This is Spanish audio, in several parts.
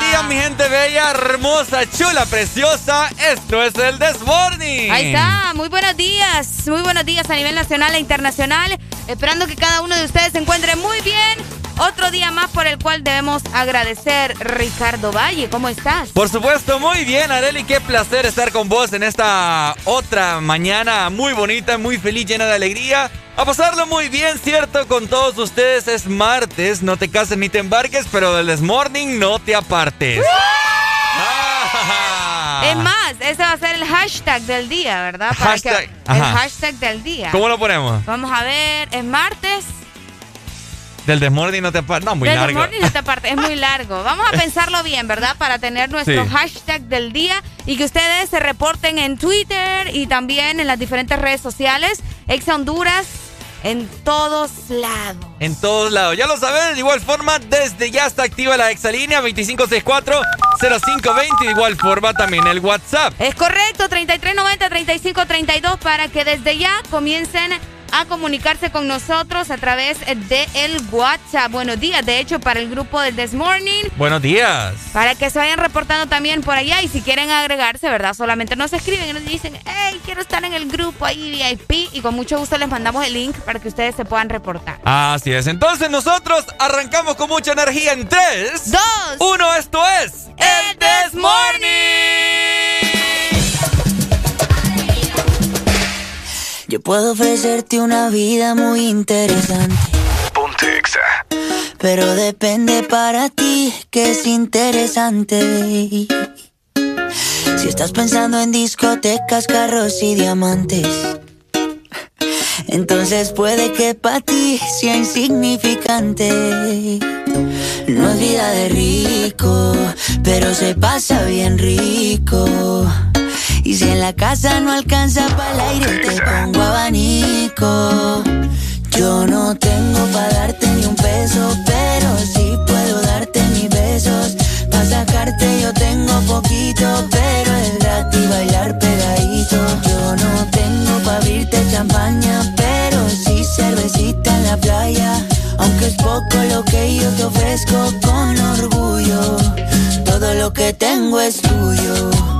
Buenos días, mi gente bella, hermosa, chula, preciosa. Esto es el Desmorning. Ahí está, muy buenos días. Muy buenos días a nivel nacional e internacional. Esperando que cada uno de ustedes se encuentre muy bien. Otro día más por el cual debemos agradecer. Ricardo Valle, ¿cómo estás? Por supuesto, muy bien, Areli. Qué placer estar con vos en esta otra mañana muy bonita, muy feliz, llena de alegría. A pasarlo muy bien, ¿cierto? Con todos ustedes es martes. No te cases ni te embarques, pero del Morning no te apartes. Es más, ese va a ser el hashtag del día, ¿verdad? Hashtag, el hashtag del día. ¿Cómo lo ponemos? Vamos a ver, es martes. Del Desmorning no te apartes. No, muy del largo. Desmorning no te apartes, es muy largo. Vamos a pensarlo bien, ¿verdad? Para tener nuestro hashtag del día y que ustedes se reporten en Twitter y también en las diferentes redes sociales. Ex Honduras en todos lados. En todos lados. Ya lo saben, de igual forma, desde ya está activa la exalínea 2564-0520. De igual forma también el WhatsApp. Es correcto, 3390-3532 para que desde ya comiencen a comunicarse con nosotros a través de el WhatsApp. Buenos días, de hecho, para el grupo del This Morning. Buenos días. Para que se vayan reportando también por allá y si quieren agregarse, ¿verdad? Solamente nos escriben y nos dicen, hey, quiero estar en el grupo ahí VIP y con mucho gusto les mandamos el link para que ustedes se puedan reportar. Así es, entonces nosotros arrancamos con mucha energía en 3, 2, 1, esto es el This Morning. Yo puedo ofrecerte una vida muy interesante. Ponte Exa. Pero depende para ti que es interesante. Si estás pensando en discotecas, carros y diamantes. Entonces puede que para ti sea insignificante. No es vida de rico, pero se pasa bien rico. Y si en la casa no alcanza para el aire, te pongo abanico. Yo no tengo para darte ni un peso, pero sí puedo darte mis besos. Para sacarte yo tengo poquito, pero es gratis bailar pegadito. Yo no tengo para abrirte champaña, pero sí cervecita en la playa. Aunque es poco lo que yo te ofrezco con orgullo, todo lo que tengo es tuyo.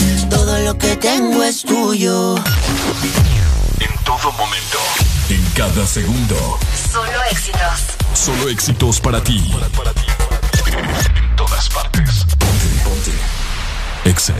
todo lo que tengo es tuyo. En todo momento, en cada segundo. Solo éxitos. Solo éxitos para ti. En todas partes. Ponte, ponte. Exa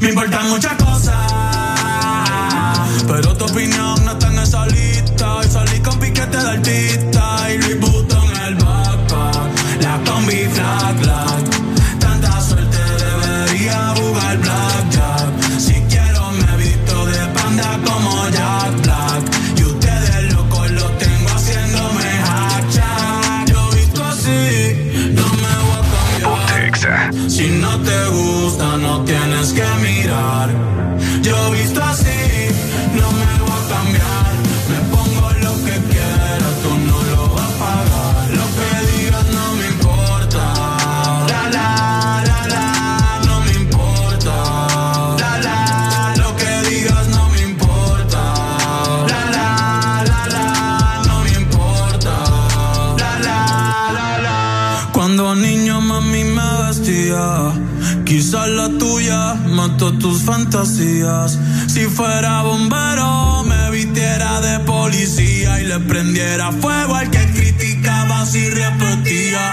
Me importan muchas. Si fuera bombero, me vistiera de policía y le prendiera fuego al que criticaba si repetía.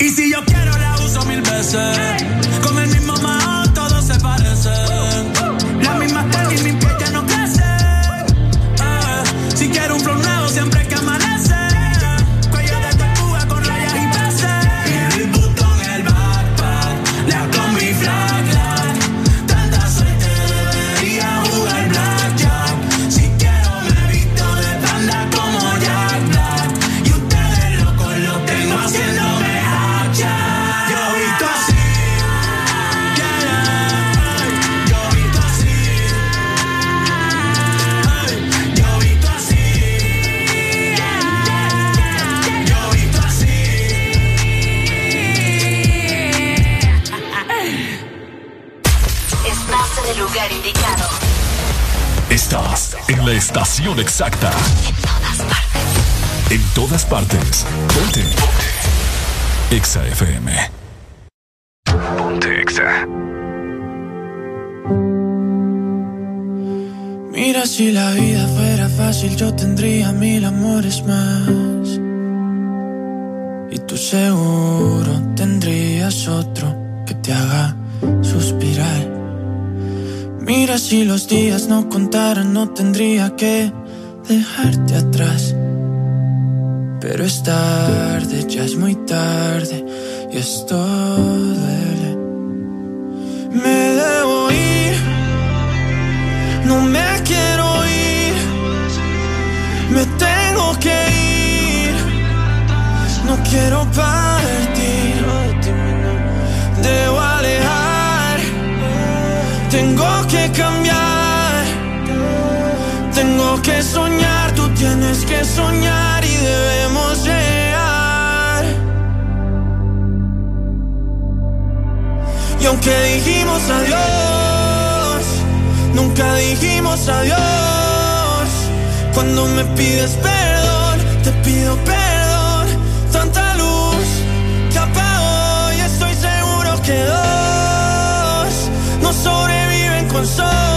Y si yo quiero, la uso mil veces. Con el mismo mao todo se parece. Exacta. En todas partes. En todas partes. Ponte. Ponte. Exa FM. Ponte Exa. Mira, si la vida fuera fácil, yo tendría mil amores más. Y tú seguro tendrías otro que te haga suspirar. Mira, si los días no contaran, no tendría que dejarte atrás. Pero es tarde, ya es muy tarde y esto duele. Me debo ir, no me quiero ir, me tengo que ir, no quiero partir, debo alejar, tengo que cambiar, soñar, tú tienes que soñar y debemos llegar. Y aunque dijimos adiós, nunca dijimos adiós. Cuando me pides perdón, te pido perdón. Tanta luz que apago y estoy seguro que dos no sobreviven con solo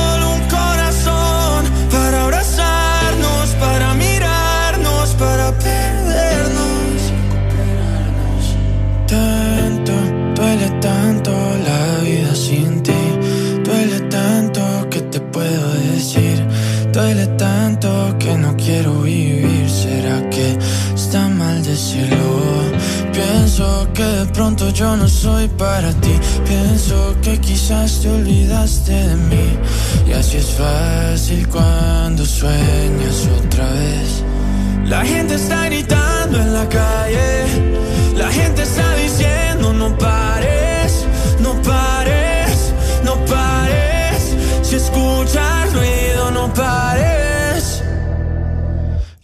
Duele tanto que no quiero vivir. ¿Será que está mal decirlo? Pienso que de pronto yo no soy para ti. Pienso que quizás te olvidaste de mí. Y así es fácil cuando sueñas otra vez. La gente está gritando en la calle. La gente está diciendo no pares, no pares, no pares. Si escuchas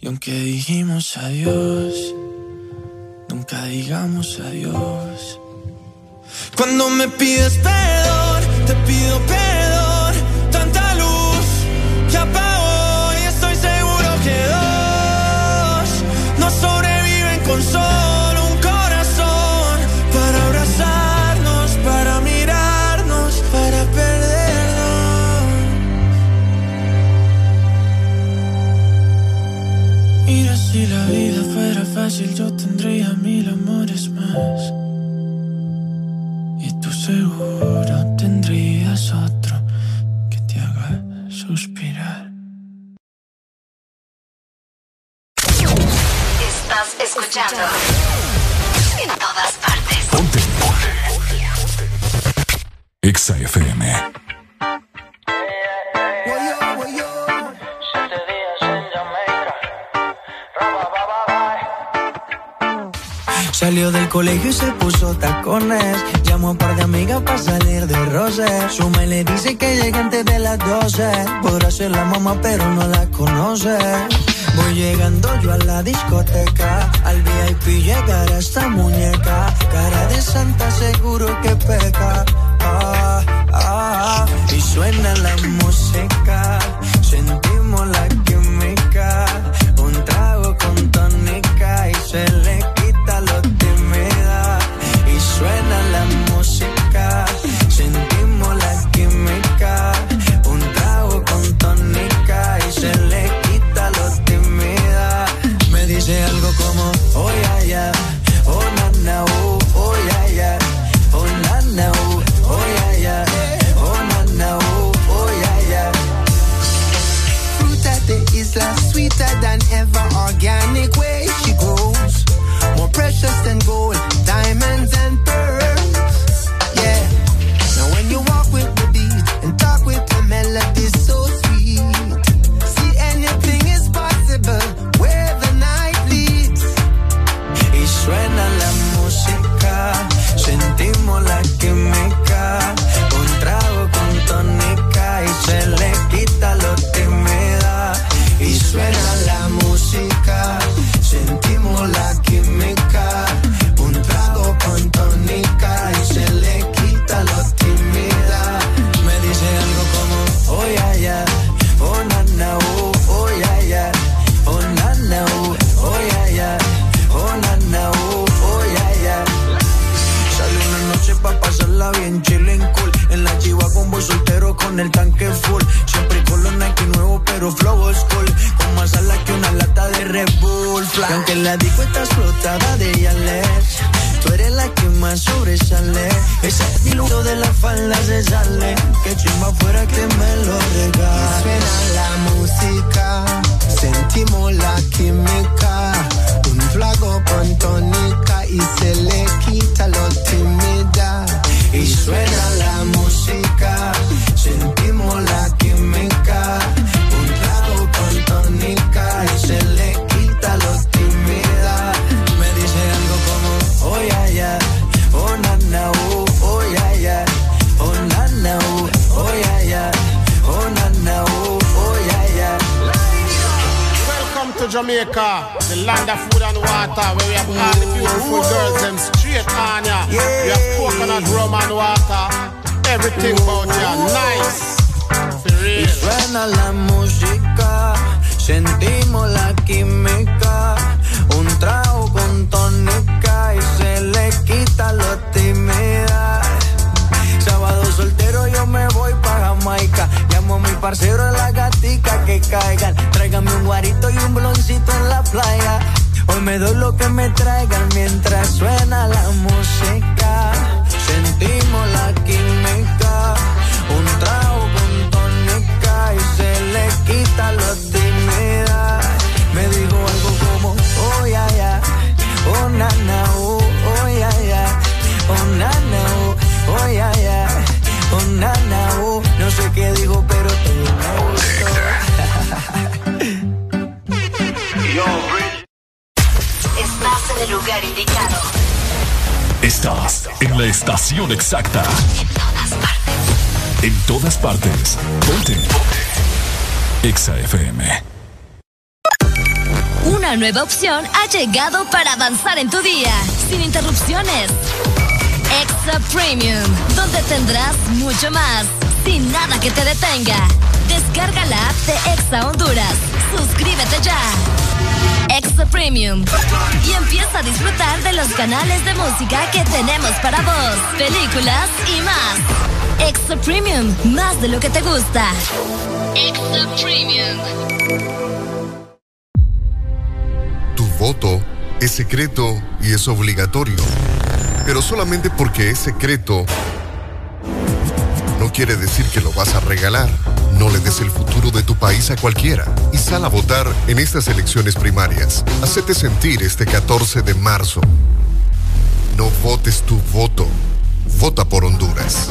Y aunque dijimos adiós, nunca digamos adiós. Cuando me pides perdón, te pido perdón. Tanta luz que apago fácil yo tendría mil amores más. Y tú seguro tendrías otro que te haga suspirar. Estás escuchando. En todas partes. Ponte. Exa FM. Salió del colegio y se puso tacones. Llamó a un par de amigas para salir de roce. Suma y le dice que llega antes de las 12. Podrá ser la mamá, pero no la conoce. Voy llegando yo a la discoteca. Al VIP llegará esta muñeca. Cara de santa, seguro que peca. Ah, ah, y suena la música. Sentimos la química. Un trago con tónica y se le de la falda se sale. Que chimba fuera que me lo regale Jamaica, the land of food and water, where we have all the beautiful girls, them straight on ya. Yeah. We have coconut rum and water, everything about ya, nice. Y suena la música, sentimos la química, un trago con tónica y se le quita lo timida. Sábado soltero yo me voy para Jamaica, llamo a mi parcero en la gatica que caigan, tráigame un guarito y un bloncito en la playa. Hoy me doy lo que me traigan mientras suena la música. Sentimos la química, un trago con tónica y se le quita lo indicado. Estás en la estación exacta. En todas partes. En todas partes. Ponte. Exa FM. Una nueva opción ha llegado para avanzar en tu día, sin interrupciones. Extra Premium, donde tendrás mucho más, sin nada que te detenga. Descarga la app de Exa Honduras. Suscríbete ya. Extra Premium. Y empieza a disfrutar de los canales de música que tenemos para vos, películas y más. Extra Premium, más de lo que te gusta. Extra Premium. Tu voto es secreto y es obligatorio. Pero solamente porque es secreto no quiere decir que lo vas a regalar. No le des el futuro de tu país a cualquiera y sal a votar en estas elecciones primarias. Hacete sentir este 14 de marzo. No votes tu voto. Vota por Honduras.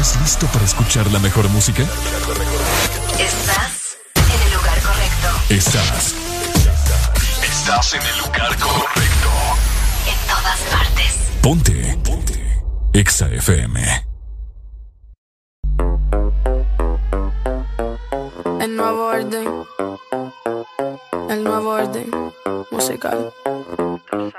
¿Estás listo para escuchar la mejor música? Estás en el lugar correcto. Estás. Estás en el lugar correcto. En todas partes. Ponte. Ponte. Exa FM. El nuevo orden. El nuevo orden musical. Perreíto,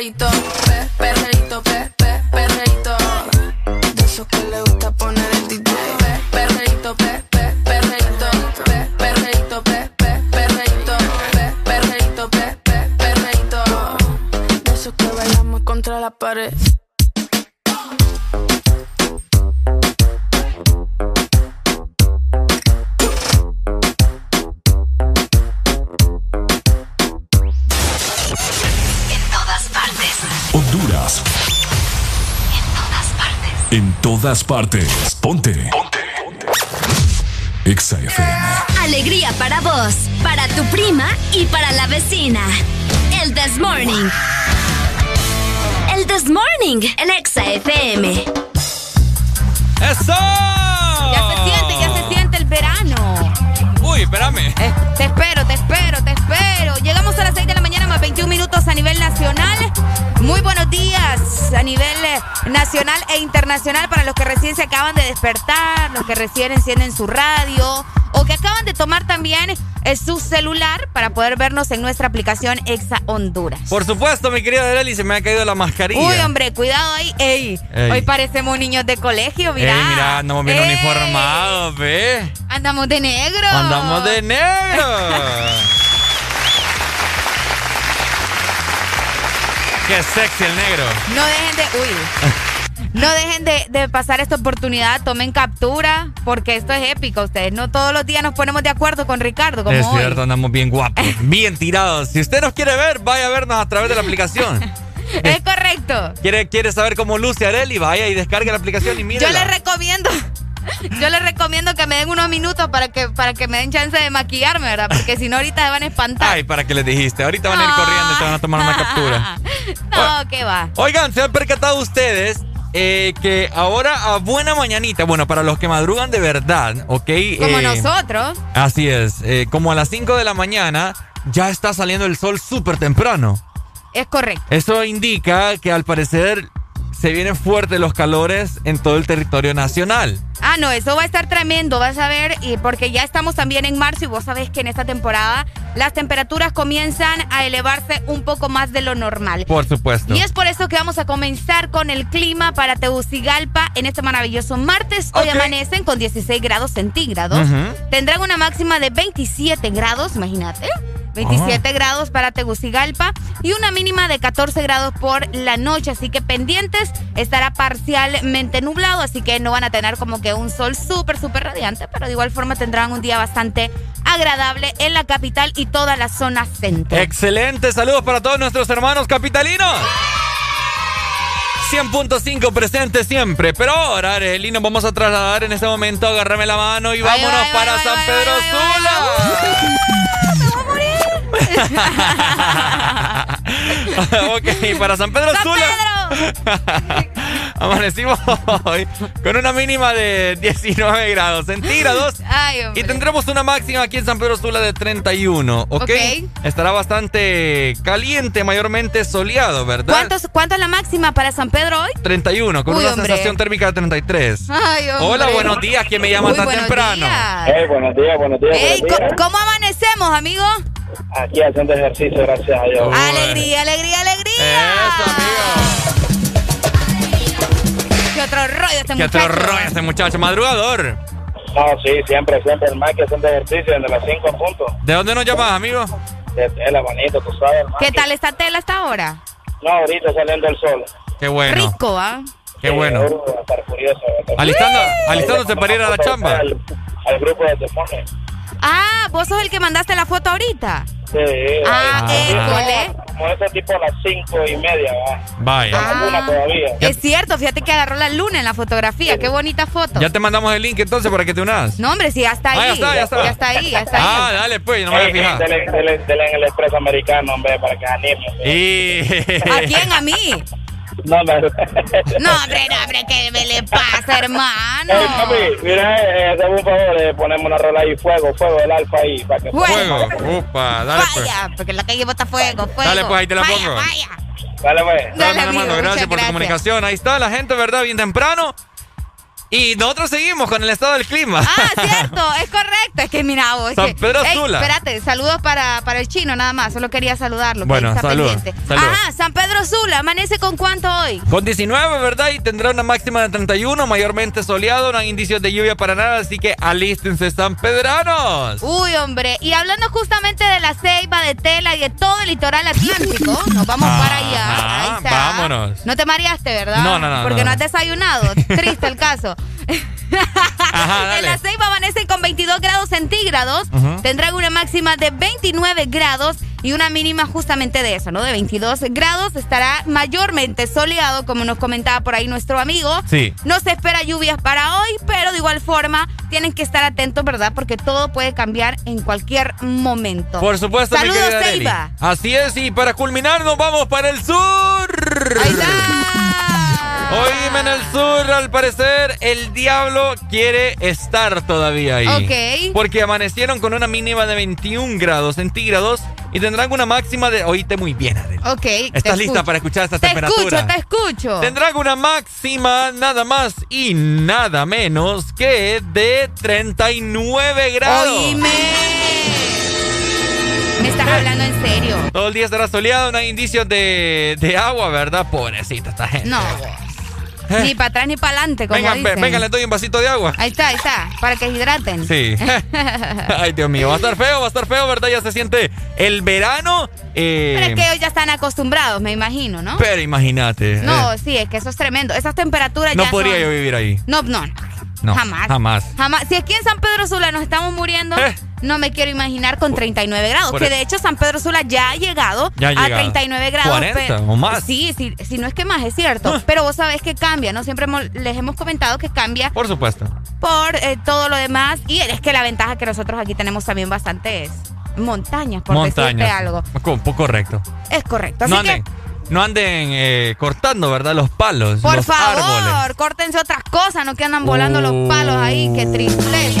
pe, perreíto, pe, perreíto, pe, pe, perreíto. De esos que le gusta poner el DJ. Pe, perreíto, pe, pe, perreíto, pe, perreíto, pe, pe, perreíto, pe, perreíto, pe, pe, perreíto. De esos que bailamos contra la pared. En todas partes. Ponte. Ponte. Exa FM. Alegría para vos, para tu prima y para la vecina. El This Morning. El This Morning, el Exa FM. ¡Eso! Ya se siente, ya se siente el verano. Uy, espérame. Eh, te espero, te espero, te espero. Llegamos a las 6 de la más 21 minutos a nivel nacional. Muy buenos días a nivel eh, nacional e internacional para los que recién se acaban de despertar, los que recién encienden su radio o que acaban de tomar también eh, su celular para poder vernos en nuestra aplicación Exa Honduras. Por supuesto, mi querida Arely, se me ha caído la mascarilla. Uy, hombre, cuidado ahí. Ey, Ey. hoy parecemos niños de colegio, mira. Ey, mira, andamos bien uniformados, ve. Andamos de negro. Andamos de negro. Qué sexy el negro. No dejen de. Uy. No dejen de, de pasar esta oportunidad, tomen captura, porque esto es épico. Ustedes no todos los días nos ponemos de acuerdo con Ricardo, como es hoy. cierto, andamos bien guapos, bien tirados. Si usted nos quiere ver, vaya a vernos a través de la aplicación. Es correcto. ¿Quiere, quiere saber cómo luce Areli? Vaya y descargue la aplicación y mire. Yo les recomiendo. Yo les recomiendo que me den unos minutos para que, para que me den chance de maquillarme, ¿verdad? Porque si no, ahorita se van a espantar. Ay, ¿para qué les dijiste? Ahorita van a ir corriendo y te van a tomar una captura. No, ¿qué va? Oigan, ¿se han percatado ustedes eh, que ahora a buena mañanita, bueno, para los que madrugan de verdad, ¿ok? Como Eh, nosotros. Así es, eh, como a las 5 de la mañana ya está saliendo el sol súper temprano. Es correcto. Eso indica que al parecer se vienen fuertes los calores en todo el territorio nacional. Ah, no, eso va a estar tremendo, vas a ver, y porque ya estamos también en marzo y vos sabés que en esta temporada las temperaturas comienzan a elevarse un poco más de lo normal. Por supuesto. Y es por eso que vamos a comenzar con el clima para Tegucigalpa en este maravilloso martes. Hoy amanecen con 16 grados centígrados. Tendrán una máxima de 27 grados, imagínate. 27 grados para Tegucigalpa y una mínima de 14 grados por la noche, así que pendientes, estará parcialmente nublado, así que no van a tener como que un sol súper, súper radiante, pero de igual forma tendrán un día bastante agradable en la capital y toda la zona centro. Excelente, saludos para todos nuestros hermanos capitalinos. 100.5 presente siempre, pero ahora, Arely, nos vamos a trasladar en este momento. Agárrame la mano y vámonos ay, para ay, San Pedro Sula. ok, para San Pedro ¡San Sula. Amanecimos hoy con una mínima de 19 grados centígrados. Ay. Y tendremos una máxima aquí en San Pedro Sula de 31, ¿ok? Ok. Estará bastante caliente, mayormente soleado, ¿verdad? ¿Cuántos, ¿Cuánto es la máxima para San Pedro hoy? 31, con Uy, una hombre. sensación térmica de 33. Ay. Hola, buenos días. ¿Quién me llama tan buenos temprano? días. Hey, buenos días, buenos días. Buenos ¿cómo, días. cómo amanecemos, amigo? Aquí haciendo ejercicio, gracias a Dios. Alegría, alegría, alegría. Eso, amigo. ¿Qué otro rollo este ¿Qué otro muchacho? rollo este muchacho? Madrugador. No, sí, siempre, siempre el más que haciendo ejercicio desde las 5 puntos. ¿De dónde nos llamas, amigo? Desde el bonito, tú sabes, hermano. ¿Qué tal esta tela hasta ahora? No, ahorita saliendo el sol. Qué bueno. Rico, ¿ah? Qué bueno. Estar estar- Alistando, alistándose para ir a la chamba. Al, al grupo de. Ah, vos sos el que mandaste la foto ahorita. Sí. Ah, école. Como ese tipo a las 5 y media, va. Vaya. Ah. Una todavía. Es cierto, fíjate que agarró la luna en la fotografía. Qué bonita foto. Ya te mandamos el link entonces para que te unas. No, hombre, sí, ya está ahí. Ah, ya está, ya está. Ya está ahí, ya está ahí. Ah, dale pues, no me voy a Ey, fijar. Dele, dele, dele en el expreso americano, hombre, para que anime. Y... ¿A quién? ¿A mí? No, me... No, hombre, no, hombre, ¿qué me le pasa, hermano? Ey, papi, mira, eh, hazme un favor, eh, ponemos una rola ahí, fuego, fuego del alfa ahí, para que... Fuego. Upa, dale pues. Vaya, porque la calle bota fuego, fuego. Dale, pues, ahí te la Vaya, pongo. Vaya. Dale, pues. Dale, hermano, gracias por tu gracias. comunicación. Ahí está la gente, ¿verdad? Bien temprano. Y nosotros seguimos con el estado del clima. Ah, cierto, es correcto. Es que mira vos. San que- Pedro Ey, Sula. Espérate, saludos para, para el chino nada más. Solo quería saludarlo. que Bueno, saludos, saludos. Ajá, San Pedro Sula, ¿amanece con cuánto hoy? Con 19, ¿verdad? Y tendrá una máxima de 31, mayormente soleado, no hay indicios de lluvia para nada, así que alístense, San Pedranos. Uy, hombre. Y hablando justamente de la ceiba, de tela y de todo el litoral atlántico, nos vamos para allá. Ahí está. vámonos. No te mareaste, ¿verdad? No, no, no, Porque no. has desayunado. Triste el caso. en la Ceiba amanece con 22 grados centígrados. Tendrán una máxima de 29 grados y una mínima justamente de eso, ¿no? De 22 grados. Estará mayormente soleado, como nos comentaba por ahí nuestro amigo. Sí. No se espera lluvias para hoy, pero de igual forma tienen que estar atentos, ¿verdad? Porque todo puede cambiar en cualquier momento. Por supuesto, Saludos, mi Ceiba. Así es, y para culminar nos vamos para el sur. Ahí está. Oíme, en el sur, al parecer, el diablo quiere estar todavía ahí. Ok. Porque amanecieron con una mínima de 21 grados centígrados y tendrán una máxima de. Oíste muy bien, Adel. Ok. ¿Estás lista para escuchar esta te temperatura? Te escucho, te escucho. Tendrán una máxima nada más y nada menos que de 39 grados. Oíme. Me estás hablando en serio. Todo el día estará soleado, no hay indicios de, de agua, ¿verdad? Pobrecita esta gente. No. Ni para atrás ni para adelante, como venga, dicen. venga, les doy un vasito de agua. Ahí está, ahí está, para que hidraten. Sí. Ay, Dios mío, va a estar feo, va a estar feo, ¿verdad? Ya se siente el verano. Eh, Pero es que ellos ya están acostumbrados, me imagino, ¿no? Pero imagínate. No, eh, sí, es que eso es tremendo. Esas temperaturas no ya podría son- yo vivir ahí. No, no, No, jamás. Jamás. Jamás. Si aquí en San Pedro Sula nos estamos muriendo, Eh. No me quiero imaginar con 39 grados. Que e- de hecho San Pedro Sula ya ha llegado Ya a llegado. 39 grados. 40 pe- o más. Sí, sí, si no es que más, es cierto. Pero vos sabés que cambia, ¿no? Siempre hemos- les hemos comentado que cambia Por supuesto. por eh, todo lo demás. Y es que la ventaja que nosotros aquí tenemos también bastante es montañas, por decirte Montañas. algo. Co- po- Correcto. Es correcto. Así No que, anden, no anden eh, cortando, ¿verdad? Los palos. por los favor, árboles. córtense otras cosas, no que andan volando los palos ahí, qué tristeza.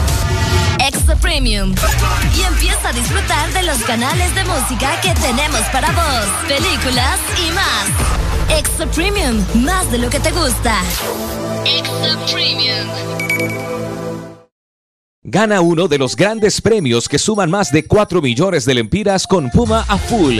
Extra Premium. Y empieza a disfrutar de los canales de música que tenemos para vos, películas y más. Extra Premium, más de lo que te gusta. Extra Premium. Gana uno de los grandes premios que suman más de 4 millones de lempiras con Puma a full.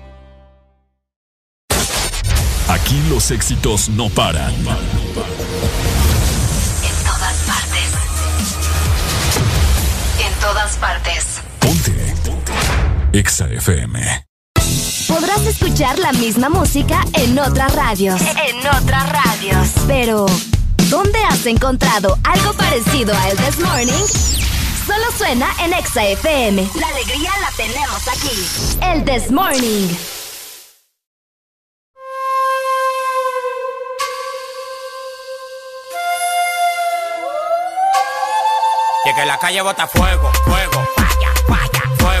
Aquí los éxitos no paran. En todas partes. En todas partes. Ponte. Exa FM. Podrás escuchar la misma música en otras radios. En otras radios. Pero, ¿dónde has encontrado algo parecido a El This Morning? Solo suena en Exa FM. La alegría la tenemos aquí. El This Morning. Que la calle bota fuego, fuego, falla, falla, fuego, fuego,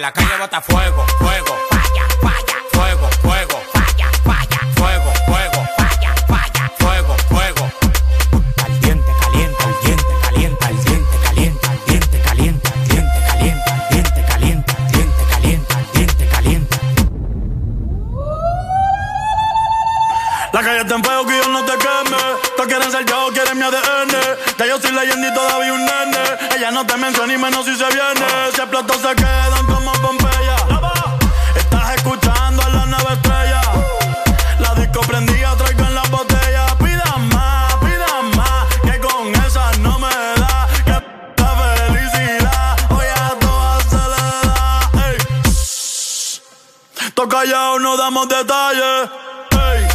La calle bota fuego, fuego. Damos detalles. Ey.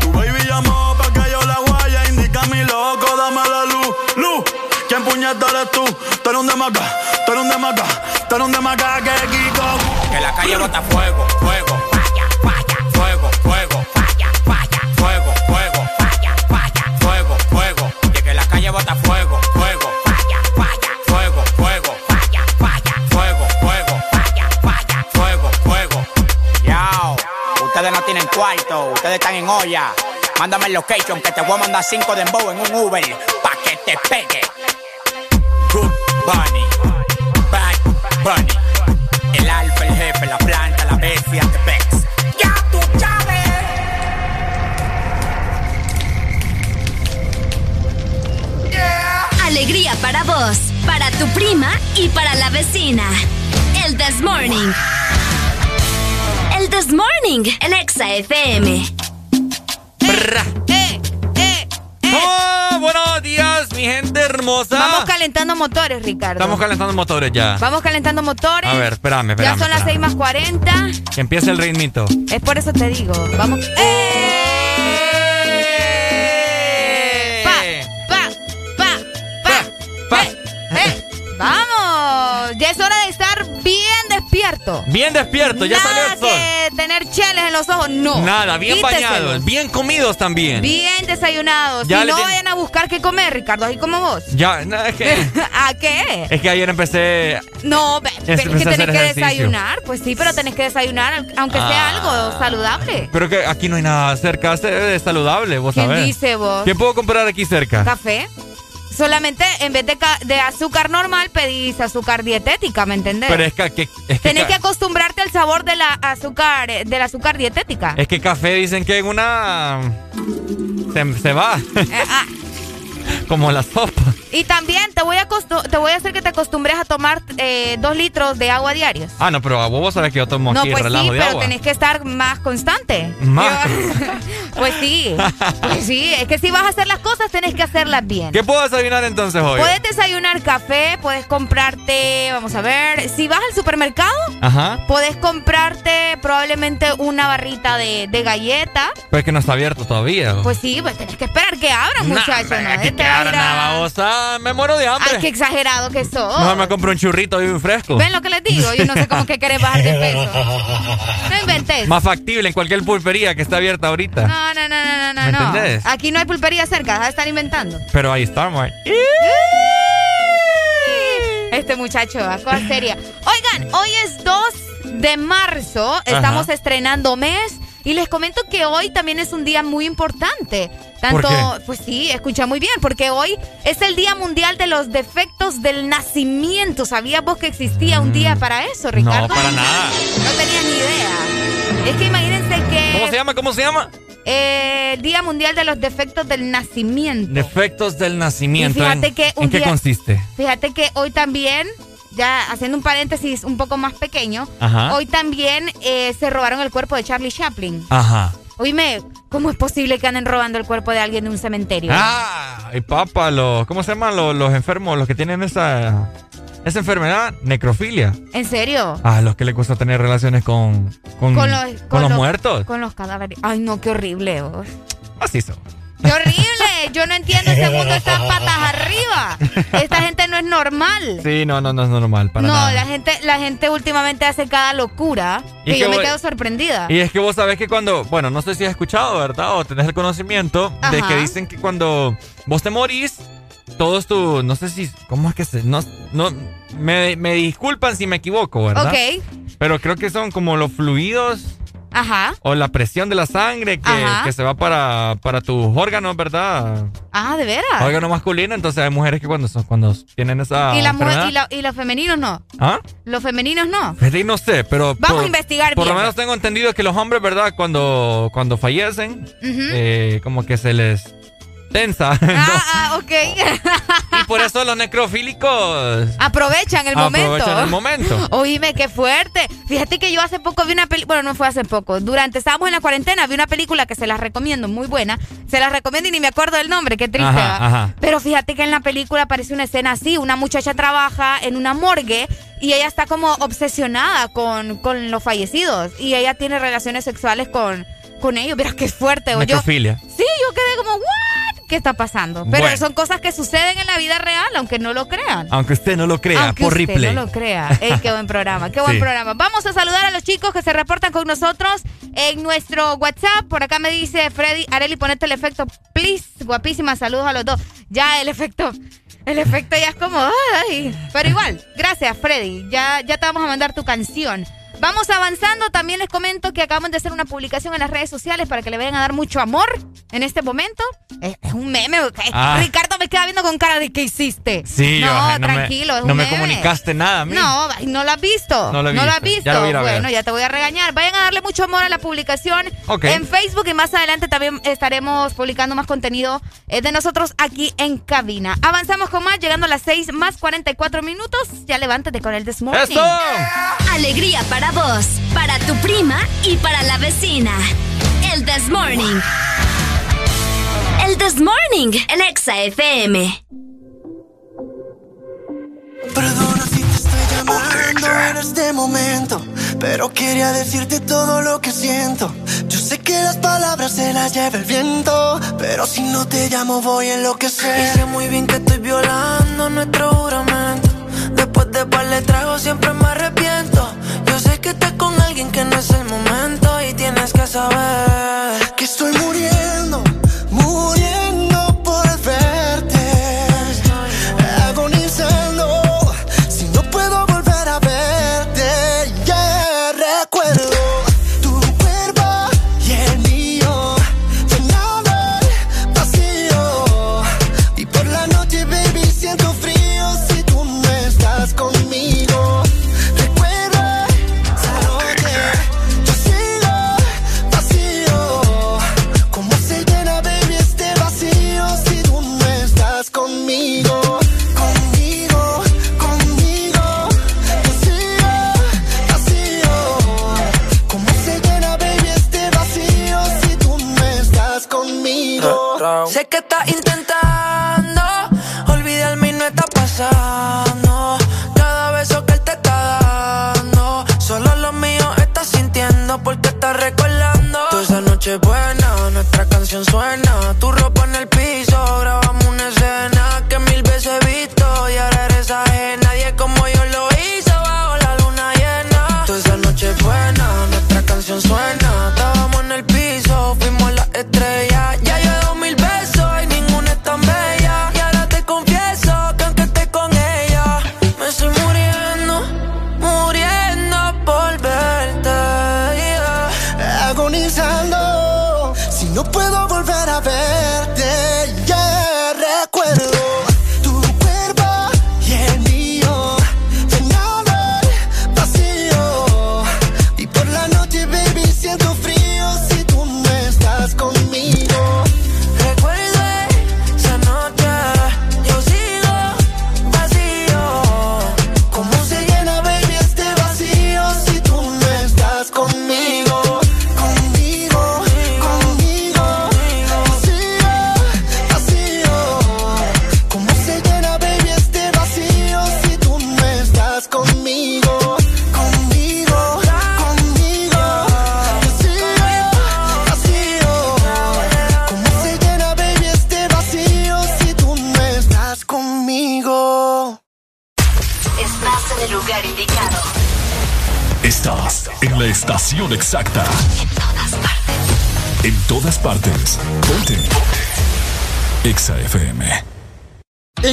Tu baby llamó pa' que yo la guaya. Indica mi loco, dame la luz. Luz. ¿Quién puñeta eres tú? Tú eres un demaca, tú eres un demaca, tú eres un que Kiko. Que la calle bota fuego, fuego, Mándame el location que te voy a mandar cinco de en un Uber pa' que te pegue. Good Bunny, Bad Bunny. El alfa, el jefe, la planta, la bestia, the Bex. ¡Ya tú sabes! Alegría para vos, para tu prima y para la vecina. El This Morning. El This Morning, el Exa FM. Calentando motores, Ricardo. Estamos calentando motores ya. Vamos calentando motores. A ver, espérame, espérame. Ya son las 6 más 40. Que empiece el ritmito. Es por eso te digo. Vamos. ¡Eh! Pa, pa, pa, pa, pa. Eh, Vamos. Ya es hora de estar bien despierto. Bien despierto, ya Nada salió el sol. que tener en los ojos, no. Nada, bien Quíteselos. bañados, bien comidos también. Bien desayunados. Ya y no vayan a buscar qué comer, Ricardo, así como vos. Ya, no, es que, ¿A qué? es que ayer empecé. No, pero es que tenés que ejercicio. desayunar. Pues sí, pero tenés que desayunar, aunque sea Ah. algo saludable. Pero que aquí no hay nada cerca de saludable, vos ¿Quién sabés. dice vos? ¿Qué puedo comprar aquí cerca? Café. Solamente en vez de, de azúcar normal pedís azúcar dietética, ¿me entendés? Pero es que, que- es que, Tenés que acostumbrarte al sabor de la azúcar, eh, del azúcar dietética. es que café dicen que en una se, se va Eh, ah, como la sopa. y también te voy a te voy a hacer que te acostumbres a tomar eh, dos litros de agua diarios. Ah, no, pero a vos sabés que yo tomo No, aquí pues relajo sí, de pero agua. tenés que estar más constante. Más. Pues sí, pues sí, es que si vas a hacer las cosas tenés que hacerlas bien. ¿Qué puedo desayunar entonces hoy? Puedes desayunar café, puedes comprarte, vamos a ver, si vas al supermercado, Ajá. puedes comprarte probablemente una barrita de, de galleta. Pero es que no está abierto todavía. Pues sí, pues tenés que esperar que abran, Nah, muchachos. ¿no? Te vas a ir abran, a- nada, babosa. Me muero de hambre. Ay, qué exagerado que sos. Mejor me compro un churrito bien fresco. ¿Ven lo que les digo? Yo no sé cómo que querés bajar de peso. No inventes. Más factible en cualquier pulpería que está abierta ahorita. No, no, no, no, no, ¿Me no. entendés? Aquí no hay pulpería cerca, vas a estar inventando. Pero ahí está, man. Este muchacho, a cosa seria. Oigan, hoy es 2 de marzo, estamos Ajá. estrenando mes y les comento que hoy también es un día muy importante. Tanto, ¿Por qué? pues sí, escucha muy bien, porque hoy es el Día Mundial de los Defectos del Nacimiento. ¿Sabías vos que existía un día para eso, Ricardo? No, para nada. No tenía ni idea. Es que imagínense que... ¿Cómo se llama? ¿Cómo se llama? Eh, Día Mundial de los Defectos del Nacimiento. Defectos del nacimiento. Y fíjate ¿En, que un ¿en qué consiste? Fíjate que hoy también, ya haciendo un paréntesis un poco más pequeño, Ajá. hoy también eh, se robaron el cuerpo de Charlie Chaplin. Ajá. Oíme, ¿cómo es posible que anden robando el cuerpo de alguien de un cementerio? Ah, y papá, los, ¿cómo se llaman los, los enfermos, los que tienen esa, esa enfermedad? Necrofilia. ¿En serio? Ah, los que les gusta tener relaciones con, con, Con los, con los muertos. Con los cadáveres. Ay, no, qué horrible. oh. Así son. ¡Qué horrible! Yo no entiendo ese mundo está patas arriba. Esta gente no es normal. Sí, no, no, no es normal para no, nada. la gente, la gente últimamente hace cada locura Y que yo me quedo sorprendida. Y es que vos sabés que cuando, bueno, no sé si has escuchado, ¿verdad? O tenés el conocimiento de que dicen que cuando vos te morís, todos tu, no sé si, ¿cómo es que se, no, no, me, me disculpan si me equivoco, ¿verdad? Ok. Pero creo que son como los fluidos. Ajá. O la presión de la sangre que, se va para, para tus órganos, ¿verdad? Ah, ¿de veras? Órgano masculino, entonces hay mujeres que cuando, son, cuando tienen esa ¿Y, la, y, los femeninos no? ¿Ah? Los femeninos no. Sí, no sé, pero... Vamos a investigar Por lo menos tengo entendido que los hombres, ¿verdad? Cuando, cuando fallecen, eh, como que se les tensa. Ah, ah, ok. y por eso los necrofílicos aprovechan el momento. Aprovechan el momento. Oíme, qué fuerte. Fíjate que yo hace poco vi una película, bueno, no fue hace poco, durante estábamos en la cuarentena, vi una película que se las recomiendo, muy buena. Se las recomiendo y ni me acuerdo del nombre, qué triste. Pero fíjate que en la película aparece una escena así, una muchacha trabaja en una morgue y ella está como obsesionada con, con los fallecidos y ella tiene relaciones sexuales con con ellos. Mira qué fuerte. Necrofilia. Yo, sí, yo quedé como, ¿what? ¿Qué está pasando? Pero son cosas que suceden en la vida real, aunque no lo crean. Aunque usted no lo crea, aunque por usted replay. no lo crea. Ey, qué buen programa, qué buen programa. Vamos a saludar a los chicos que se reportan con nosotros en nuestro WhatsApp. Por acá me dice Freddy, Areli, ponete el efecto, please. Guapísima, saludos a los dos. Ya el efecto. El efecto ya es como, ay. Pero igual, gracias Freddy. Ya, ya te vamos a mandar tu canción. Vamos avanzando. También les comento que acabamos de hacer una publicación en las redes sociales para que le vayan a dar mucho amor en este momento. Es, un meme. Ah. Ricardo me queda viendo con cara de ¿qué hiciste? Sí, no, tranquilo. no me comunicaste nada a mí. No, no lo has visto. No lo, has visto. bueno, ya te voy a regañar. Vayan a darle mucho amor a la publicación en Facebook y más adelante también estaremos publicando más contenido eh, de nosotros aquí en cabina. Avanzamos con más, llegando a las 6 más 44 minutos. Ya levántate con el This ¡Eso! Alegría para vos, para tu prima y para la vecina. El This Morning. El This Morning, el Exa FM. Perdona si te estoy llamando en este momento, pero quería decirte todo lo que siento. Yo sé que las palabras se las lleva el viento, pero si no te llamo voy a enloquecer. Y sé muy bien que estoy violando nuestro juramento. Después de par le trago siempre me arrepiento. Que estás con alguien que no es el momento y tienes que saber que estoy muriendo estás intentando olvidarme y no está pasando. Cada beso que él te está dando, solo lo mío estás sintiendo porque estás recordando. Toda esa noche buena, nuestra canción suena. Tu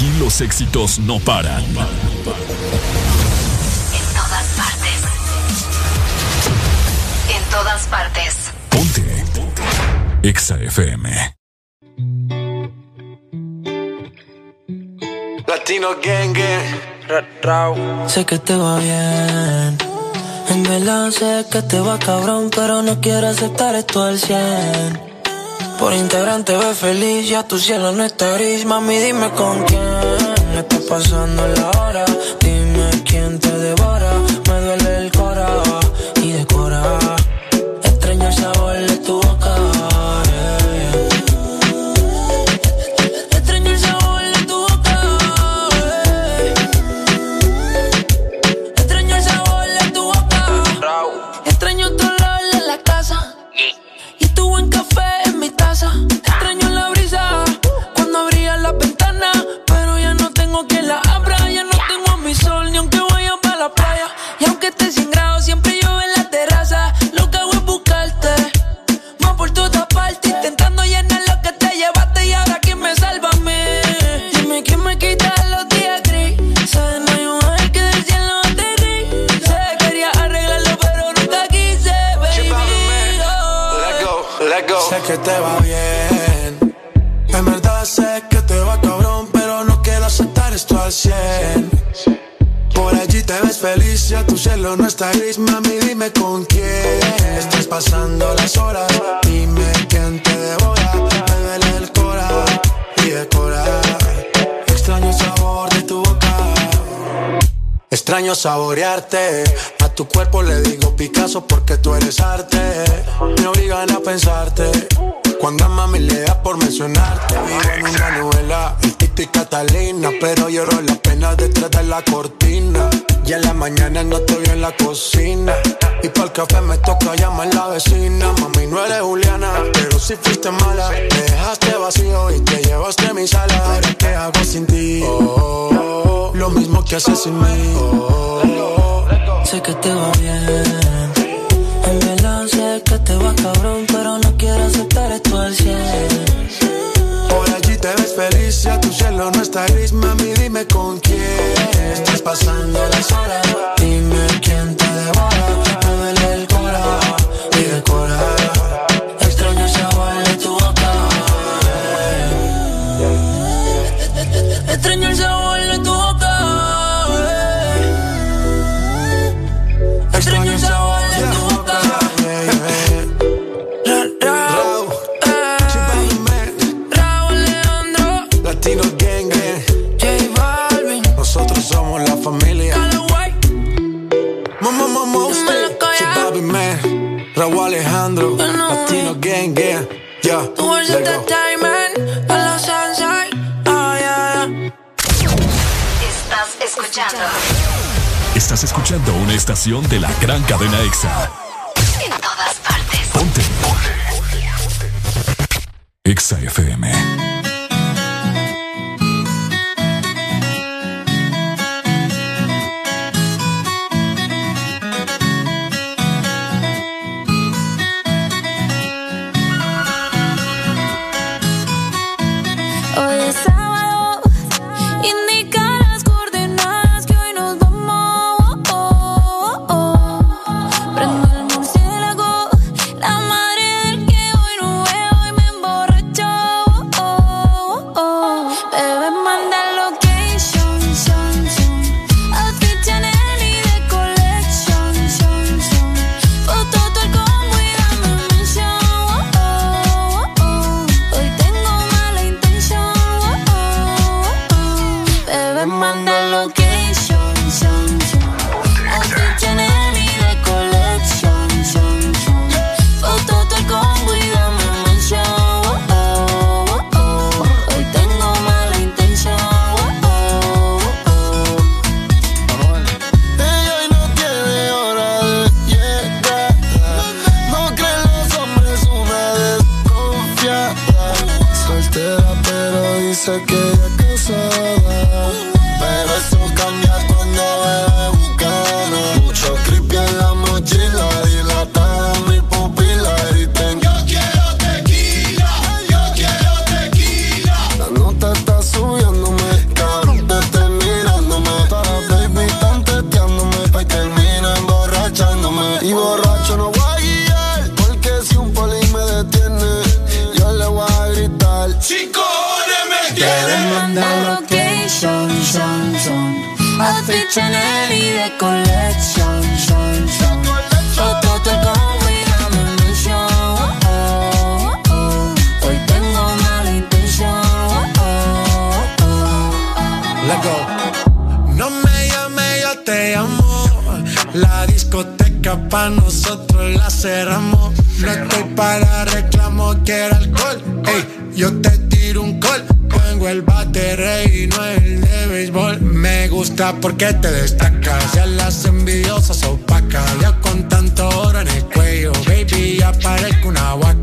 Aquí los éxitos no paran. En todas partes. En todas partes. Ponte. Exa FM. Latino Gang Gang. Sé que te va bien. En verdad sé que te va cabrón, pero no quiero aceptar esto al 100. Por integrante ve feliz, ya tu cielo no está gris. Mami, dime con quién está pasando la hora. Dime quién te devora. Te va bien. En verdad sé que te va cabrón, pero no quiero aceptar esto al 100. Por allí te ves feliz, ya tu cielo no está gris, mami, dime con quién estás pasando las horas. Dime quién te devora, me duele el cora y decora. Extraño el sabor de tu boca. Extraño saborearte, tu cuerpo le digo Picasso porque tú eres arte. Me obligan a pensarte, cuando a mami le da por mencionarte. Vivo en una novela, el Tito Catalina, pero lloro las penas detrás de la cortina. Y en la mañana no estoy en la cocina. Y para el café me toca llamar a la vecina. Mami, no eres Juliana, pero si fuiste mala. Me dejaste vacío y te llevaste mi sala. Ahora, ¿qué hago sin ti? Oh, lo mismo que haces sin mí. Sé que te va bien. Sé que te va cabrón, pero no quiero aceptar esto al 100. Por allí te ves feliz, ya tu cielo no está gris, mami, dime con quién estás pasando las horas. Dime quién te devora, Raúl Alejandro, Latino Gang Gang, ya, Tú eres let go. entertainment, a la sunshine. Oh, yeah, yeah. Estás escuchando Estás escuchando una estación de la gran cadena EXA. en todas partes. Ponte. EXA FM. pa' nosotros la cerramos. No estoy para reclamo, quiero alcohol. Ey, yo te tiro un call. Pongo el bate y no el de béisbol. Me gusta porque te destacas. Ya las envidiosas opacas. Ya con tanto oro en el cuello, baby, ya parezco una vaca.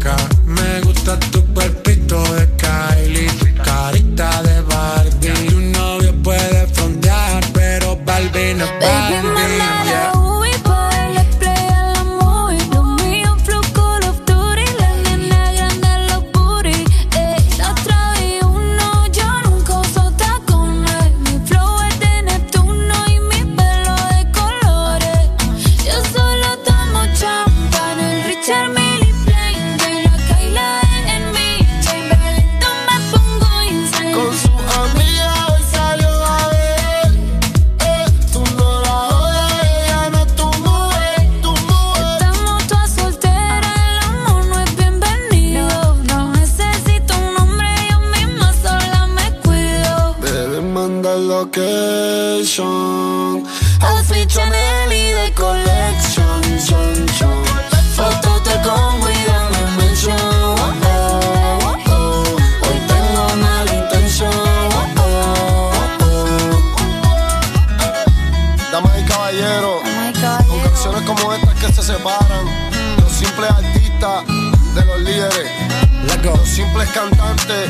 Rico, simples cantantes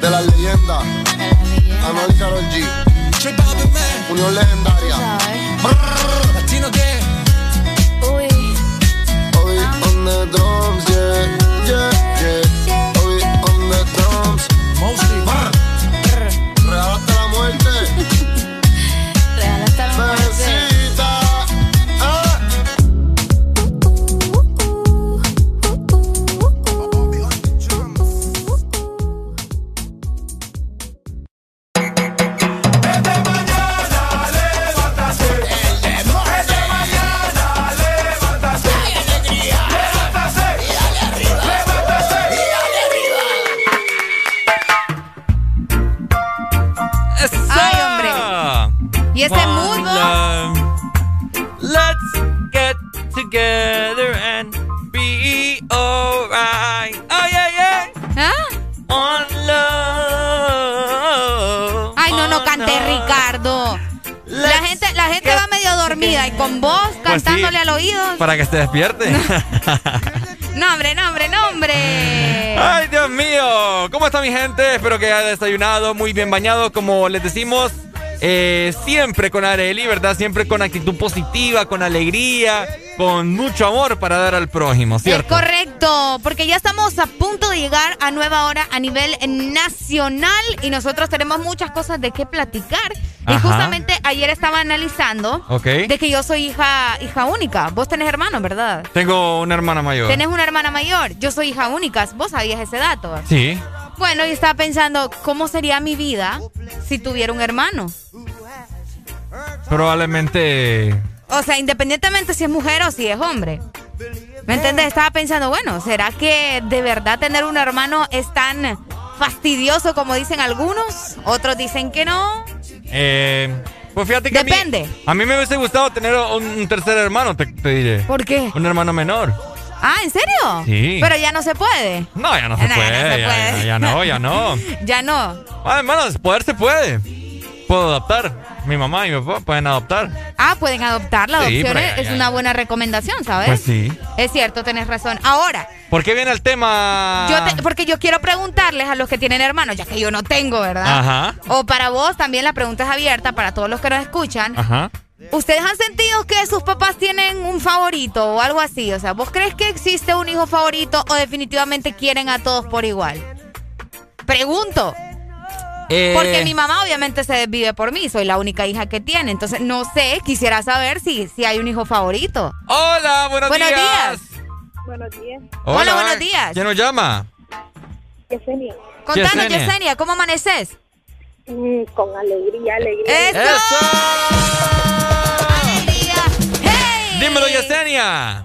de las leyendas. Anuel Carol G. Unión legendaria. Latino que. Uy. Hoy on the drums. Pues para que se despierte. Nombre, nombre, nombre. Ay, Dios mío. ¿Cómo está mi gente? Espero que haya desayunado muy bien bañado, como les decimos. Eh, siempre con Areli, ¿verdad? Siempre con actitud positiva, con alegría, con mucho amor para dar al prójimo, ¿cierto? Es correcto porque ya estamos a punto de llegar a nueva hora a nivel nacional y nosotros tenemos muchas cosas de qué platicar. Y justamente ayer estaba analizando de que yo soy hija, hija única. Vos tenés hermanos, ¿verdad? Tengo una hermana mayor. Tenés una hermana mayor. Yo soy hija única. Vos sabías ese dato. Sí. Bueno, y estaba pensando, ¿cómo sería mi vida si tuviera un hermano? Probablemente... O sea, independientemente si es mujer o si es hombre. ¿Me entendés? Estaba pensando, bueno, ¿será que de verdad tener un hermano es tan fastidioso como dicen algunos? Otros dicen que no. Eh, pues fíjate que. Depende. A mí, me hubiese gustado tener un, tercer hermano, te, diré. ¿Por qué? Un hermano menor. Ah, ¿en serio? Sí. Pero ya no se puede. No, ya no se, puede, ya no ya, no, ya no. ya. Ah, hermanos, poder se puede. Puedo adaptar. Mi mamá y mi papá pueden adoptar. Ah, pueden adoptar. La adopción es, una buena recomendación, ¿sabes? Pues sí. Es cierto, tenés razón. Ahora, ¿Por qué viene el tema? yo te- porque yo quiero preguntarles a los que tienen hermanos, ya que yo no tengo, ¿verdad? Ajá. O para vos también la pregunta es abierta para todos los que nos escuchan. Ajá. ¿Ustedes han sentido que sus papás tienen un favorito o algo así? O sea, ¿vos crees que existe un hijo favorito o definitivamente quieren a todos por igual? Pregunto. Eh, Porque mi mamá obviamente se desvive por mí, soy la única hija que tiene. Entonces, no sé, quisiera saber si, si hay un hijo favorito. Hola, buenos, Buenos días. días. Buenos días. Hola, buenos días. ¿Quién nos llama? Yesenia. Contanos, Yesenia. Yesenia, ¿cómo amaneces? Mm, con alegría, alegría. ¡Eso! Dímelo, Yesenia.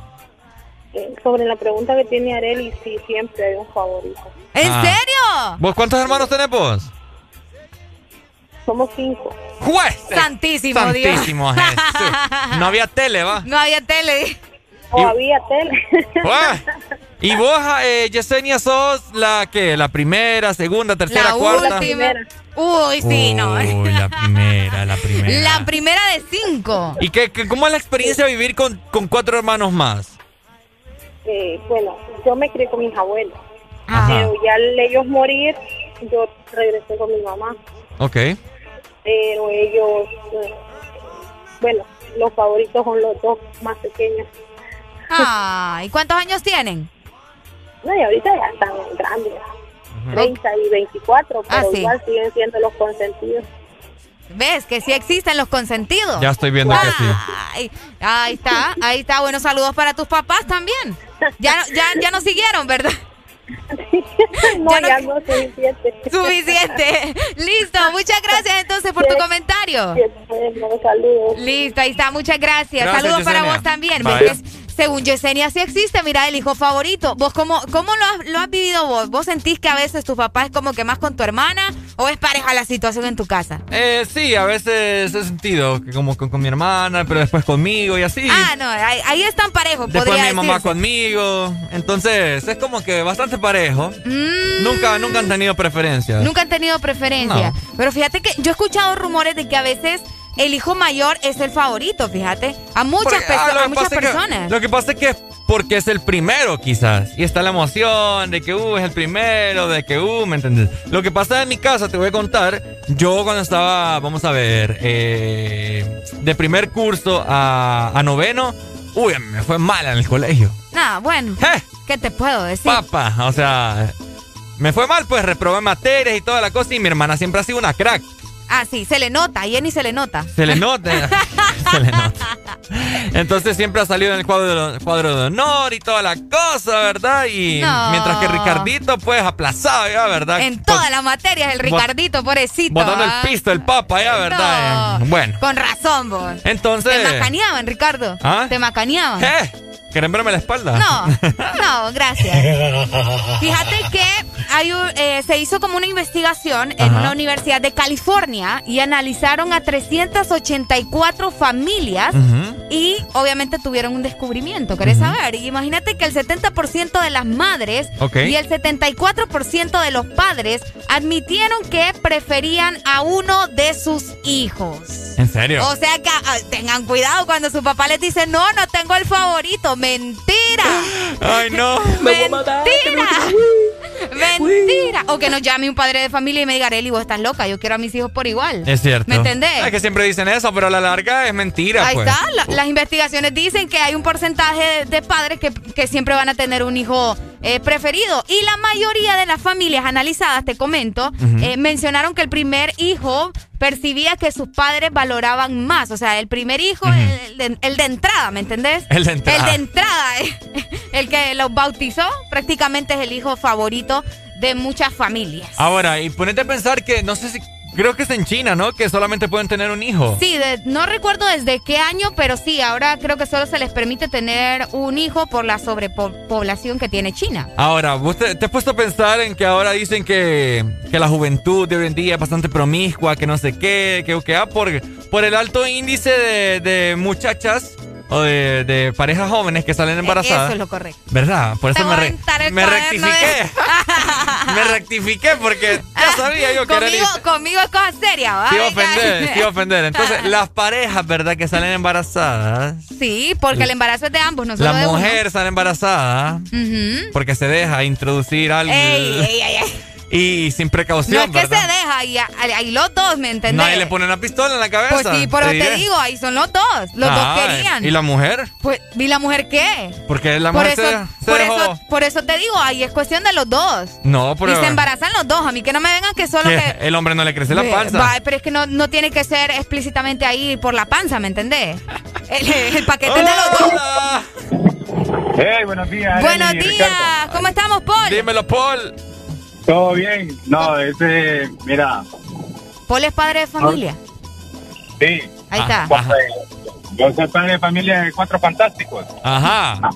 Eh, Sobre la pregunta que tiene Areli, sí, siempre hay un favorito. ¿En Ah. serio? ¿Vos cuántos hermanos tenés vos? Somos cinco. ¡Juez! Santísimo, Santísimo Dios. Jesús. No había tele, ¿va? No había tele. O había tele. Juez. ¿Y vos, eh, Yesenia, sos la que? ¿La primera, segunda, tercera, La cuarta? última. Uy, sí, no. Uy, la primera, la primera. La primera de cinco. ¿Y qué, qué- cómo es la experiencia de vivir con, con cuatro hermanos más? Eh, bueno, yo me crié con mis abuelos. Ajá. Pero ya al ellos morir, yo regresé con mi mamá. Ok. Pero ellos, bueno, los favoritos son los dos más pequeños. Ah, ¿y cuántos años tienen? No, y ahorita ya están grandes. 30 y 24, pero Ah, sí. igual siguen siendo los consentidos. ¿Ves? Que sí existen los consentidos. Ya estoy viendo que sí. Ay, ahí está, ahí está. Buenos saludos para tus papás también. Ya, no- ya, ya no siguieron, ¿verdad? No, ya no suficiente. Suficiente. Listo, muchas gracias entonces por tu comentario. saludos. Listo, ahí está, muchas gracias. Gracias, Saludos para vos también. Según Yesenia sí existe, mira, el hijo favorito. ¿Vos cómo, cómo lo, has, lo has vivido vos? ¿Vos sentís que a veces tu papá es como que más con tu hermana o es pareja la situación en tu casa? Eh, sí, a veces he sentido que como con, con mi hermana, pero después conmigo y así. Ah, no, ahí, ahí están parejos, después podría mi mamá decirse. conmigo. Entonces, es como que bastante parejo. Nunca, nunca han tenido preferencias. Mm. Nunca han tenido preferencia. No. Pero fíjate que yo he escuchado rumores de que a veces el hijo mayor es el favorito, fíjate. A muchas, Porque, ah, a muchas que- personas. lo que pasa es que es porque es el primero, quizás. Y está la emoción de que, uh, es el primero, de que, uh, ¿me entiendes? Lo que pasa en mi casa, te voy a contar. Yo cuando estaba, vamos a ver, eh, de primer curso a, a noveno, uy, me fue mal en el colegio. Nah, bueno. ¿Qué te puedo decir? Papa, o sea, me fue mal, pues reprobé materias y toda la cosa. Y mi hermana siempre ha sido una crack. Ah, sí, se le nota, a Jenny se le nota. Se le nota. se le nota. Entonces siempre ha salido en el cuadro, cuadro de honor y toda la cosa, ¿verdad? Y No. mientras que Ricardito, pues, aplazado ya, ¿verdad? En todas las materias, el Ricardito, pobrecito. Botando ¿ah? el pisto, el papa, ya, ¿verdad? No. Bueno, Con razón, vos. entonces... Te macaneaban, Ricardo. ¿Ah? Te macaneaban. ¿Eh? ¿Quieren verme la espalda? No, no, gracias. Fíjate que hay un- eh, se hizo como una investigación en una universidad de California y analizaron a 384 familias Ujú. y obviamente tuvieron un descubrimiento. ¿Querés Ujú. saber? Y imagínate que el 70% de las madres Ok. y el 74% de los padres admitieron que preferían a uno de sus hijos. ¿En serio? O sea que ah, tengan cuidado cuando su papá les dice, no, no tengo el favorito. Mentira. Ay, no. Mentira. Mentira. O que nos llame un padre de familia y me diga, Arely, vos estás loca, yo quiero a mis hijos por igual. Es cierto. ¿Me entendés? Es que siempre dicen eso, pero a la larga es mentira, Ahí pues. está, la- las investigaciones dicen que hay un porcentaje de, de padres que, que siempre van a tener un hijo eh, preferido. Y la mayoría de las familias analizadas, te comento, eh, mencionaron que el primer hijo percibía que sus padres valoraban más. O sea, el primer hijo, el, de, el de entrada, ¿me entendés? El de entrada. El de entrada, eh, el que los bautizó, prácticamente es el hijo favorito de muchas familias. Ahora, y ponete a pensar que no sé si creo que es en China, ¿no? Que solamente pueden tener un hijo. Sí, de- no recuerdo desde qué año, pero sí, ahora creo que solo se les permite tener un hijo por la sobrepoblación que tiene China. Ahora, ¿vos te, te has puesto a pensar en que ahora dicen que, que la juventud de hoy en día es bastante promiscua, que no sé qué, que, que ah, por, por el alto índice de, de muchachas o de, de parejas jóvenes que salen embarazadas? Eso es lo correcto. ¿Verdad? Por eso me, re- de- rectifiqué. me rectifiqué porque ya sabía yo que era Conmigo, conmigo es cosa seria, ¿va? Te iba a ofender, te iba a ofender. Entonces, las parejas, ¿verdad? Que salen embarazadas. Sí, porque el embarazo es de ambos, no solo La de uno. mujer sale embarazada porque se deja introducir algo. Ey, ey, ey. Y sin No precaución, es que ¿verdad? se deja, ahí, ahí los dos, ¿me entendés? Nadie le pone una pistola en la cabeza. Pues sí, pero te diré. digo, ahí son los dos. Los Ah, dos querían. ¿Y la mujer? Pues, ¿y la mujer qué? Porque la por mujer eso, se, se por, dejó. eso, por eso te digo, ahí es cuestión de los dos. No, pero. Y se embarazan los dos. A mí que no me vengan que solo que que. el hombre no le crece la panza. va, pero es que no, no tiene que ser explícitamente ahí por la panza, ¿me entendés? El, el paquete es de los dos. Hey, buenos días. Buenos y días, Ricardo. ¿cómo estamos, Paul? Dímelo, Paul. ¿Todo bien? No, ese, mira, Paul es padre de familia. sí. Ahí está. Pues, eh, Yo soy padre de familia de cuatro fantásticos. Ajá.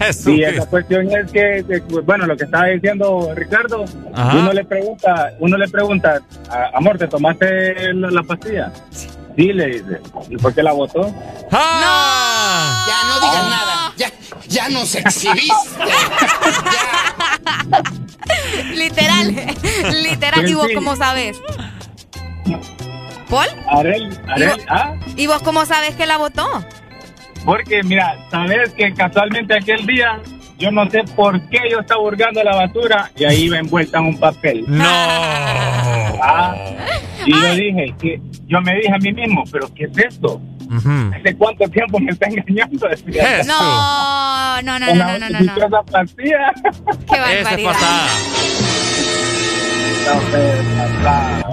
Jesús. Y esa cuestión es que, bueno, lo que estaba diciendo Ricardo, Ajá. uno le pregunta, uno le pregunta, "A- amor, ¿te tomaste la, la pastilla? Sí, le dice. ¿Y por qué la botó? ¡Ah! Ya no digas nada. Ya, ya nos exhibiste. Literal, literal. ¿Y vos Sí. cómo sabes? ¿Paul? Arel, Arel, ah, ¿Y vos cómo sabes que la votó? porque mira, sabes que casualmente aquel día, yo no sé por qué yo estaba hurgando la basura y ahí iba envuelta en un papel. No. Ah, y yo dije, que yo me dije a mí mismo, pero ¿qué es esto? ¿Hace cuánto tiempo me está engañando? No, no, no, no, no, no, no, no. deliciosa pastilla. Qué Esa barbaridad.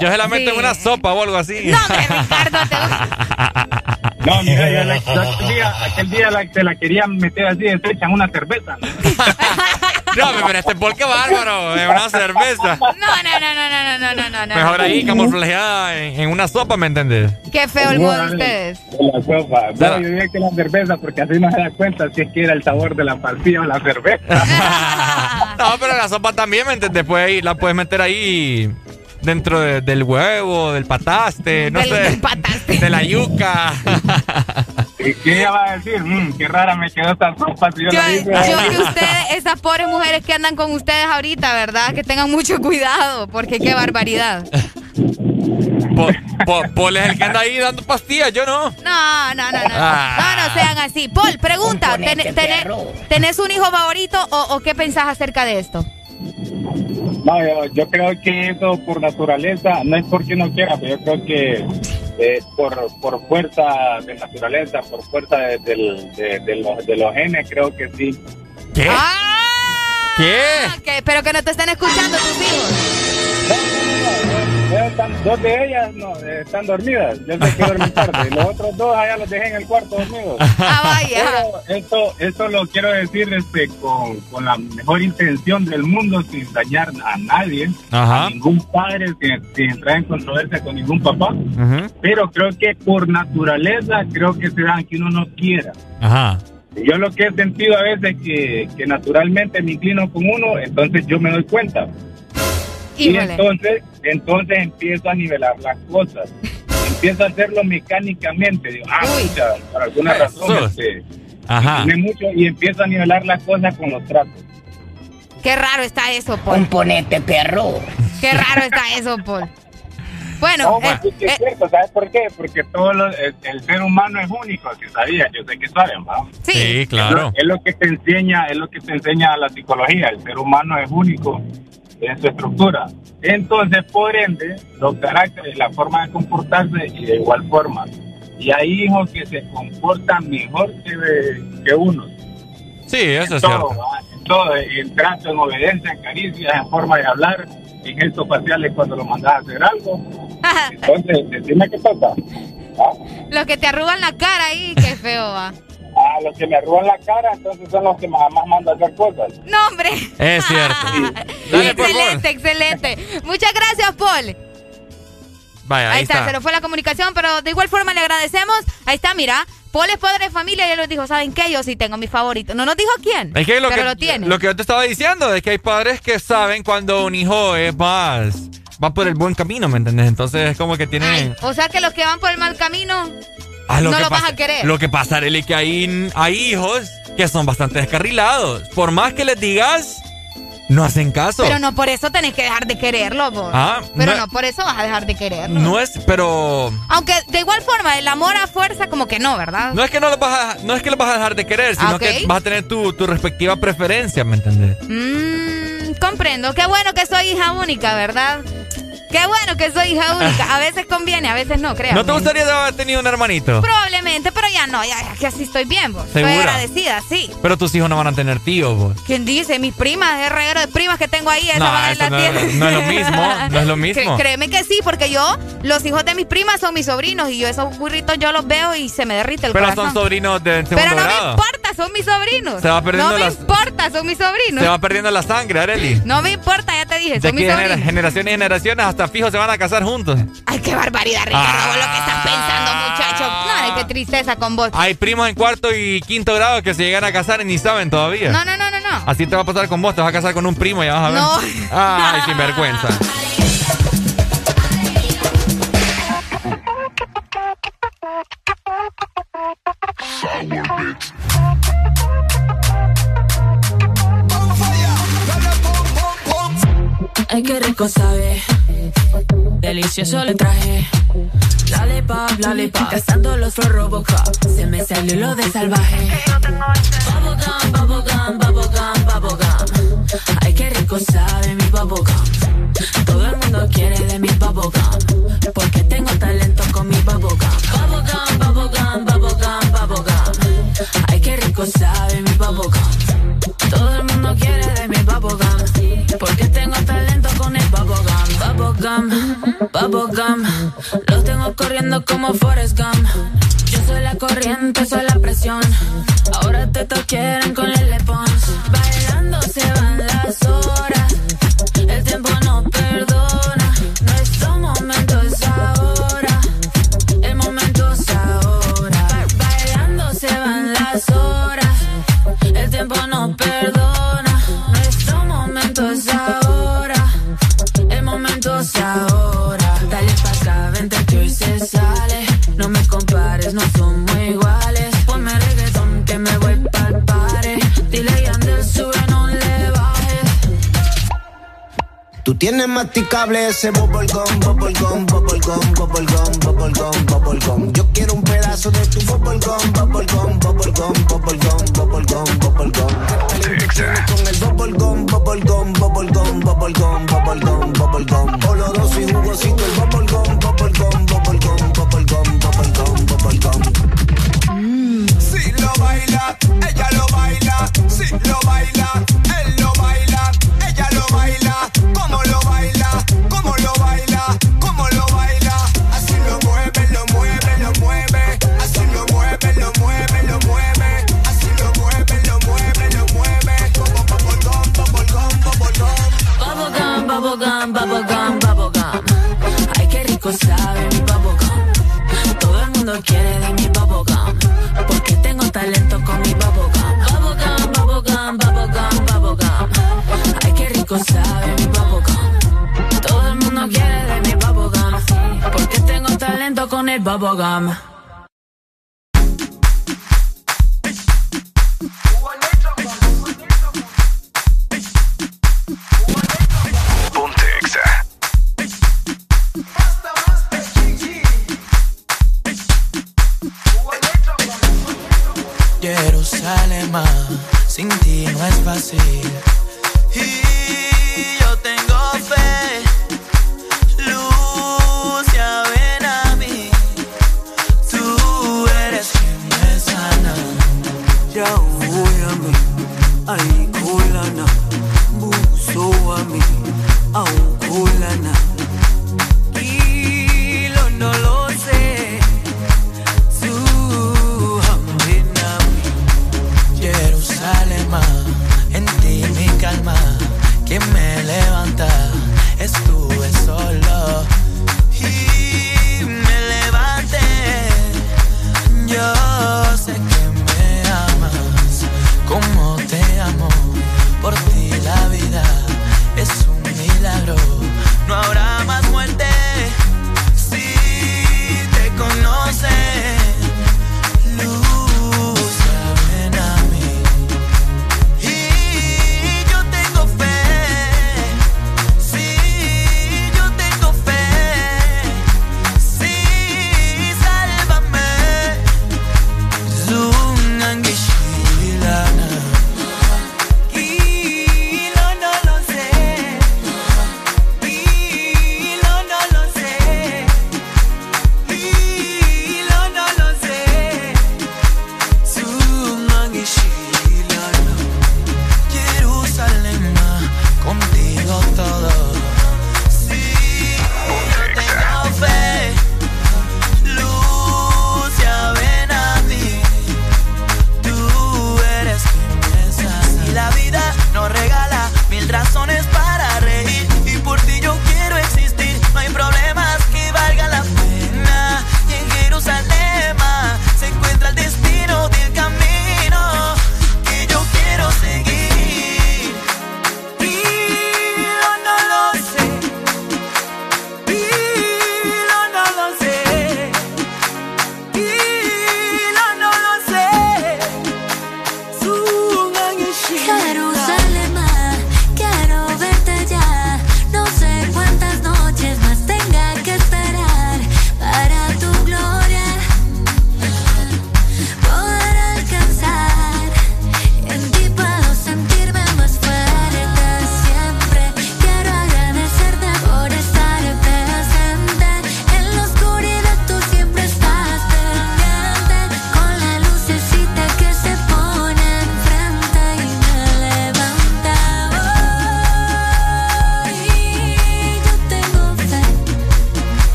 Yo se la meto Sí. en una sopa o algo así. No, hombre, Ricardo, te... No, mira, yo, aquel día, la, se la quería meter así estrecha en una cerveza. No, pero este porque bárbaro, es una cerveza. No, no, no, no, no, no, no, no. no. Mejor ahí, camuflajeada en, una sopa, ¿me entendés? Qué feo el modo de ustedes. La sopa. Bueno, yo diría que la cerveza, porque así no se da cuenta si es que era el sabor de la pasilla o la cerveza. no, pero la sopa también, ¿me entendés? Después la puedes meter ahí dentro de, del huevo, del pataste, no del, sé. Del pataste. De la yuca. ¿Y qué ella va a decir? Mm, qué rara me quedó esta sopa si yo, Yo, la hice. yo que ustedes, esas pobres mujeres que andan con ustedes ahorita, ¿verdad? Que tengan mucho cuidado, porque qué barbaridad. Po- po- Paul es el que anda ahí dando pastillas, yo no. No, no, no, no. Ah. No, no sean así. Paul, pregunta, ¿ten- ten- perro. ¿tenés un hijo favorito o, o qué pensás acerca de esto? No, yo, yo creo que eso por naturaleza, no es porque no quiera, pero yo creo que eh, por, por fuerza de naturaleza, por fuerza de, del- de- de los, de los genes, creo que sí. ¿Qué? ¡Ah! ¿Qué? Que- pero que no te estén escuchando tus hijos. Están- dos de ellas no, eh, están dormidas. Yo sé que duermen tarde. Los otros dos allá los dejé en el cuarto dormidos. Ah, vaya. Pero esto, esto lo quiero decir este, con, con la mejor intención del mundo, sin dañar a nadie, Ajá. a ningún padre, sin, sin entrar en controversia con ningún papá. Pero creo que por naturaleza, creo que se dan que uno no quiera. Ajá. Yo lo que he sentido a veces que, que naturalmente me inclino con uno, entonces yo me doy cuenta. Y Híjole. entonces, entonces empiezo a nivelar las cosas. empiezo a hacerlo mecánicamente. Digo, ah, pucha, por alguna razón, este, Ajá. mucho y empiezo a nivelar las cosas con los tratos. Qué raro está eso, Paul. Componente, perro. Qué raro está eso, Paul. Bueno, No, eh, pues, es que es cierto, ¿sabes por qué? Porque todo lo- el, el ser humano es único, si sabías, yo sé que saben, ¿va? Sí, Es claro. lo, es lo que te enseña, es lo que te enseña la psicología. El ser humano es único en su estructura. Entonces, por ende, los caracteres, la forma de comportarse y de igual forma. Y hay hijos que se comportan mejor que, que uno. Sí, eso es todo, cierto. en todo, en trato, en obediencia, en caricias, en forma de hablar, en gestos faciales cuando lo mandas a hacer algo. Entonces, decime qué pasa. ¿Ah? los que te arrugan la cara ahí, qué feo va. Ah, los que me arrugan la cara, entonces son los que más, mandan a hacer cosas. No, hombre. Es cierto. Dale, excelente, excelente. Muchas gracias, Paul. Vaya, ahí, está. se nos fue la comunicación, pero de igual forma le agradecemos. Ahí está, mira. Paul es padre de familia y él nos dijo, ¿saben qué? Yo sí tengo mi favorito. No nos dijo quién, es que lo pero que, lo tiene. Lo que yo te estaba diciendo es que hay padres que saben cuando un hijo es más... Va por el buen camino, ¿me entiendes? Entonces es como que tienen... o sea que los que van por el mal camino Ah, no que lo vas a querer. Lo que pasa, Arely, que hay, hay hijos que son bastante descarrilados. Por más que les digas, no hacen caso. Pero no por eso tenés que dejar de quererlo, vos. Ah, Pero no- no por eso vas a dejar de quererlo. No es, pero... Aunque de igual forma, el amor a fuerza como que no, ¿verdad? No es que no los vas a, no es que los vas a dejar de querer, sino Ah, que vas a tener tu, tu respectiva preferencia, ¿me entiendes? Mmm, comprendo. Qué bueno que soy hija única, ¿verdad? Qué bueno que soy hija única. A veces conviene, a veces no, créanme. ¿No te gustaría haber tenido un hermanito? Probablemente, pero ya no, ya, ya que así estoy bien, vos. Estoy agradecida, sí. Pero tus hijos no van a tener tíos, vos. ¿Quién dice? Mis primas, el reguero de primas que tengo ahí, esas No, van a no no es lo mismo, no es lo mismo. Cre- créeme que sí, porque yo, los hijos de mis primas son mis sobrinos y yo esos burritos yo los veo y se me derrite el Pero corazón. son sobrinos de segundo Pero no grado. me importa, son mis sobrinos. Se va perdiendo no me importa, son mis sobrinos. Se va perdiendo la sangre, Areli. No me importa, ya te dije, son mis sobrinos. generaciones y generaciones hasta fijos se van a casar juntos. Ay, qué barbaridad, Ricardo, vos lo que estás pensando, muchacho. No, ay, qué tristeza con vos. Hay primos en cuarto y quinto grado que se llegan a casar y ni saben todavía. No, no, no, no, no. Así te va a pasar con vos, te vas a casar con un primo y vas a ver. No. Ay, sin vergüenza. Ay, qué rico sabe. Delicioso le traje. Lollipop, lollipop. Cazando los flor Robocop. Se me salió lo de salvaje. Bubblegum, bubblegum, bubblegum, bubblegum. Ay, qué rico sabe mi bubblegum. Todo el mundo quiere de mi bubblegum. Porque tengo talento con mi bubblegum. Bubblegum, bubblegum, bubblegum, bubblegum. Ay, qué rico sabe mi bubblegum. Todo el mundo quiere de mi bubblegum. Bubblegum. Bubblegum. Los tengo corriendo como Forrest Gump. Yo soy la corriente, soy la presión. Ahora te quieren con el Pons. Tienes masticable ese bubblegum, bubblegum, bubblegum, bubblegum, bubblegum, bubblegum. Yo quiero un pedazo de tu bubblegum, bubblegum, bubblegum, bubblegum, bubblegum, bubblegum. Con el bubblegum, bubblegum, bubblegum, bubblegum, bubblegum, bubblegum. Oloroso y jugosito el bubblegum, bubblegum, bubblegum, bubblegum, bubblegum, bubblegum. Si lo baila, ella lo baila. Si lo baila, Bubblegum, bubblegum, bubblegum. Ay, qué rico sabe mi bubblegum. Todo el mundo quiere de mi bubblegum. Porque tengo talento con mi bubblegum. Bubblegum, bubblegum, bubblegum, bubblegum. Ay, qué rico sabe mi bubblegum. Todo el mundo quiere de mi bubblegum. Porque tengo talento con el bubblegum. Sin ti no es fácil.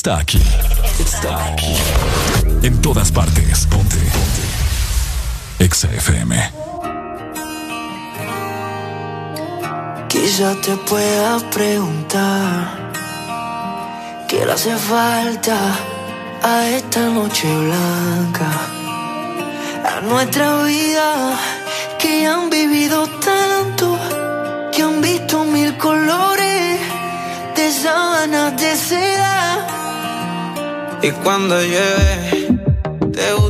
Está aquí. Está aquí. En todas partes. Ponte. Ponte. Exa FM. Quizá te pueda preguntar qué le hace falta a esta noche blanca, a nuestra vida que han vivido tanto, que han visto mil colores de sábanas de seda. Y cuando llueve, te gusta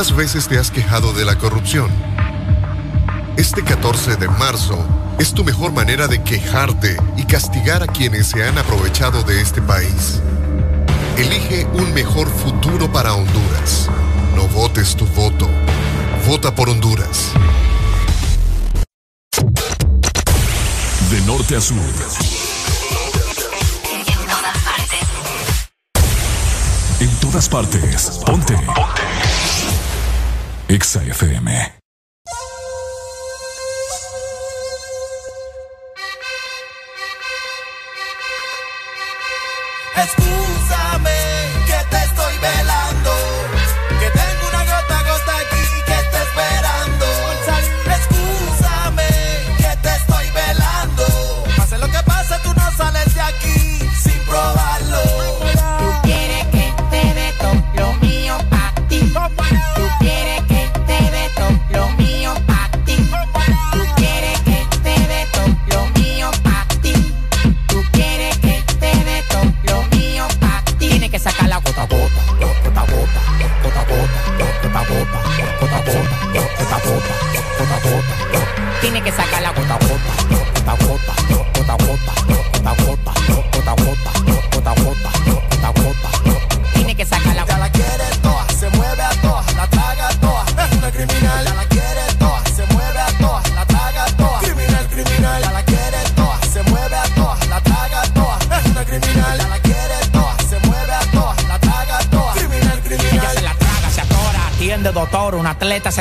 ¿Cuántas veces te has quejado de la corrupción? Este 14 de marzo es tu mejor manera de quejarte y castigar a quienes se han aprovechado de este país. Elige un mejor futuro para Honduras. No votes tu voto. Vota por Honduras. De norte a sur. En todas partes. Ponte. Ponte. Exa.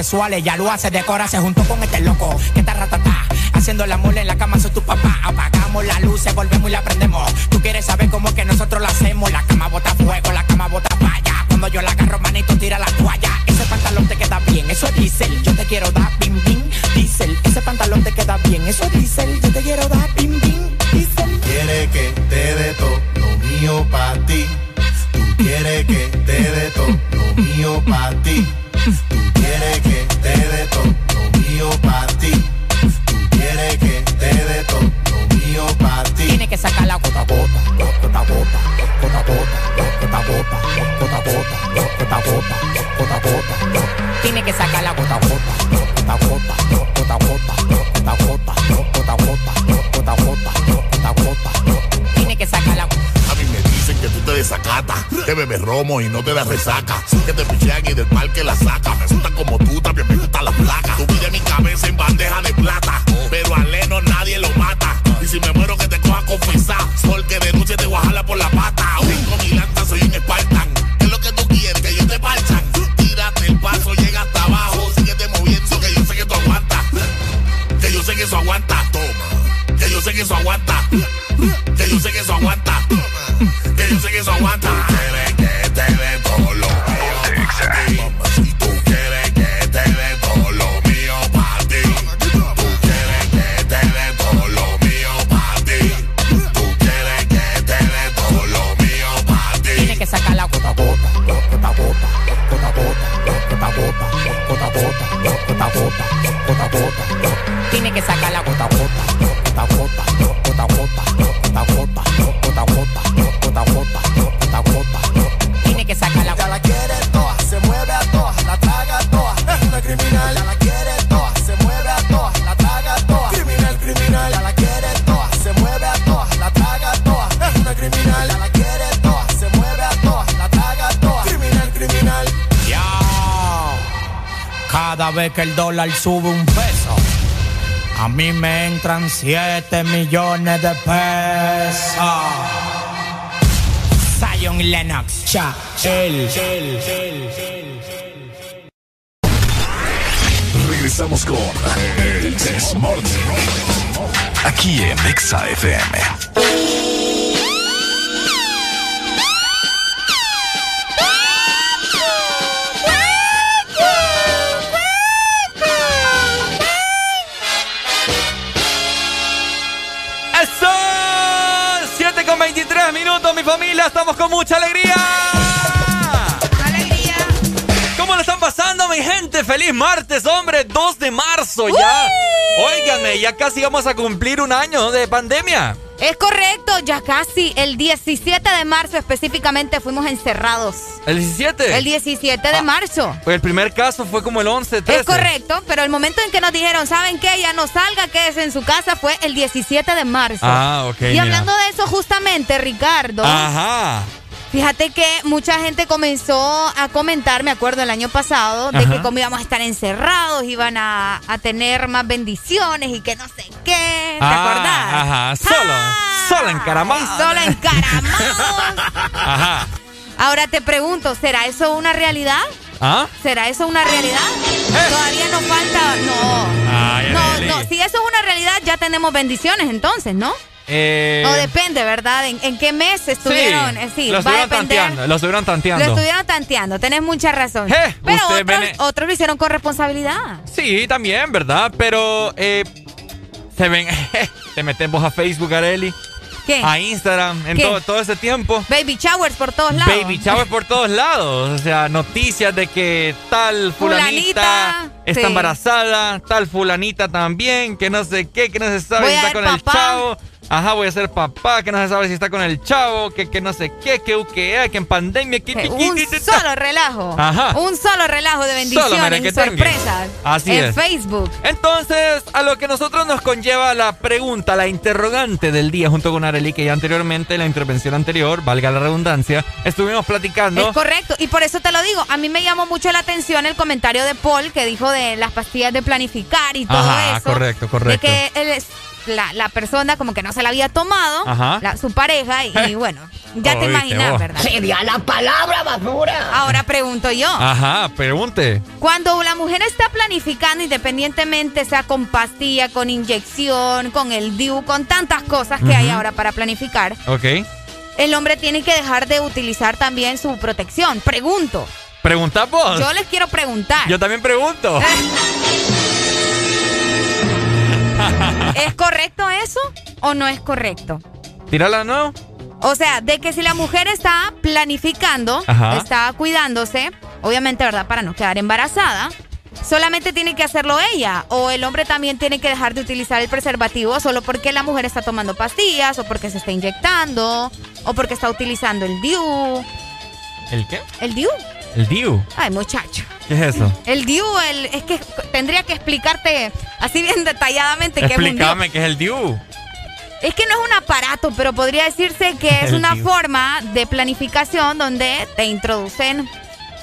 Atleta sexual, ella lo hace, decora, se juntó con este loco, que está ratatá, haciendo la mole en la cama, soy tu papá, apagamos la luz, volvemos y la prendemos, tú quieres saber cómo que nosotros lo hacemos, la y no te das resaca, que te pichean y del parque la saca. Que el dólar sube un peso, a mí me entran 7 millones de pesos. Zion Lennox, ya, él. Regresamos con El Desmorning. Aquí en Exa FM. ¡Feliz martes, hombre! 2 de marzo ya. Óiganme, ya casi vamos a cumplir un año de pandemia. Es correcto, ya casi. El 17 de marzo específicamente fuimos encerrados. ¿El 17? El 17 de Ah. marzo. Pues el primer caso fue como el 11, 13. Es correcto, pero el momento en que nos dijeron, ¿saben qué? Ya no salga, quédese en su casa, fue el 17 de marzo. Ah, ok. y mira. hablando de eso, justamente, Ricardo, Ajá. Fíjate que mucha gente comenzó a comentar, me acuerdo el año pasado, de Ajá. que como íbamos a estar encerrados, iban a, a tener más bendiciones y que no sé qué. ¿Te Ah, acordás? Ajá. Solo. Solo encaramado. Solo encaramados. Ajá. Ahora te pregunto, ¿será eso una realidad? ¿Ah? ¿Será eso una realidad? Todavía nos falta. No. Ay, No, no. Si eso es una realidad, ya tenemos bendiciones entonces, ¿no? Eh, O depende, ¿verdad? ¿En, en qué mes estuvieron? Eh, Sí, lo va a estuvieron tanteando. Lo estuvieron tanteando. Lo estuvieron tanteando, tenés mucha razón. Eh, Pero otros, otros lo hicieron con responsabilidad. Sí, también, ¿verdad? Pero eh, se ven, te metemos a Facebook, Areli, ¿Qué? a Instagram, en todo, todo ese tiempo. Baby showers por todos lados. Baby shower por todos lados. O sea, noticias de que tal fulanita, Fulanita, está sí. embarazada, tal fulanita también, que no sé qué, que no se sabe Voy está con el chavo. Ajá, voy a ser papá, que no se sabe si está con el chavo, que, que no sé qué, que uquea, que en pandemia, que... Que un solo relajo. Ajá. Un solo relajo de bendiciones y sorpresas. Así en es. Facebook. Entonces, a lo que nosotros nos conlleva la pregunta, la interrogante del día junto con Arely, que ya anteriormente, en la intervención anterior, valga la redundancia, estuvimos platicando. Es correcto. Y por eso te lo digo. A mí me llamó mucho la atención el comentario de Paul que dijo de las pastillas de planificar y todo Ajá, eso. correcto, correcto. De que él es- la, la persona como que no se la había tomado, la- su pareja, y, y bueno, ya te imaginas, vos. ¿verdad? Sería la palabra basura. Ahora pregunto yo. Ajá, pregunte. Cuando la mujer está planificando, independientemente sea con pastilla, con inyección, con el DIU, con tantas cosas que hay ahora para planificar, Ok. el hombre tiene que dejar de utilizar también su protección. Pregunto. Pregunta vos. Yo les quiero preguntar. Yo también pregunto. ¿Es correcto eso o no es correcto? Tírala, ¿no? O sea, de que si la mujer está planificando, Ajá. está cuidándose, obviamente, ¿verdad? Para no quedar embarazada, solamente tiene que hacerlo ella. O el hombre también tiene que dejar de utilizar el preservativo solo porque la mujer está tomando pastillas, o porque se está inyectando, o porque está utilizando el DIU. ¿El qué? ¿El DIU? El DIU. Ay, muchacho. ¿Qué es eso? El DIU, el, es que tendría que explicarte así bien detalladamente qué es un DIU. Explícame qué es el DIU. Es que no es un aparato, pero podría decirse que es El una DIU. forma de planificación donde te introducen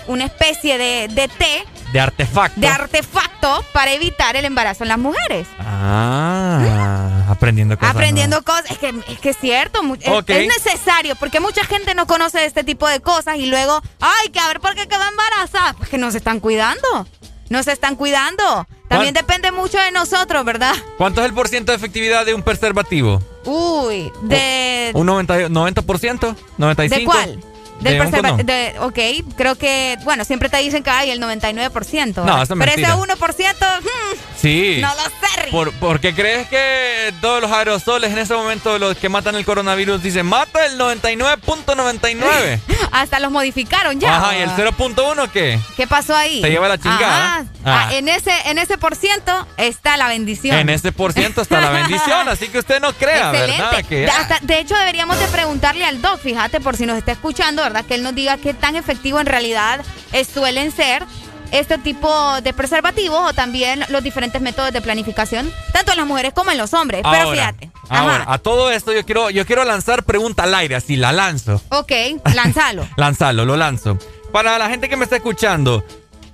una especie de, de té, De artefacto. de artefacto para evitar el embarazo en las mujeres. Ah, aprendiendo cosas. Aprendiendo cosas, es que, es que es cierto, es, necesario, porque mucha gente no conoce este tipo de cosas y luego, ay, que a ver por qué quedó embarazada, pues que nos están cuidando, nos están cuidando. También depende mucho de nosotros, ¿verdad? ¿Cuánto es el porciento de efectividad de un preservativo? Uy, de... ¿Un 90, 90%? ¿95%? ¿De cuál? Del ¿De un preserva- condón? de, ok, creo que, bueno, siempre te dicen que hay el 99%. No, eso es Pero ese mentira. 1%, hmm, Sí. no lo sé. ¿Por, ¿Por qué crees que todos los aerosoles en ese momento, los que matan el coronavirus, dicen mata el 99.99? Hasta los modificaron ya. Ajá, ¿y el 0.1 qué? ¿Qué pasó ahí? Se lleva la chingada. Ajá. Ah. Ah, en ese en ese por ciento está la bendición. En ese por ciento está la bendición, así que usted no crea, Excelente. ¿verdad? Que, De, hasta- de hecho, deberíamos de preguntarle al doc, fíjate, por si nos está escuchando, ¿verdad? Que él nos diga qué tan efectivo en realidad suelen ser este tipo de preservativos o también los diferentes métodos de planificación, tanto en las mujeres como en los hombres. Pero ahora, fíjate. Ajá. ahora, a todo esto yo quiero, yo quiero lanzar pregunta al aire, así la lanzo. Ok, lánzalo. Lanzalo, lo lanzo. Para la gente que me está escuchando,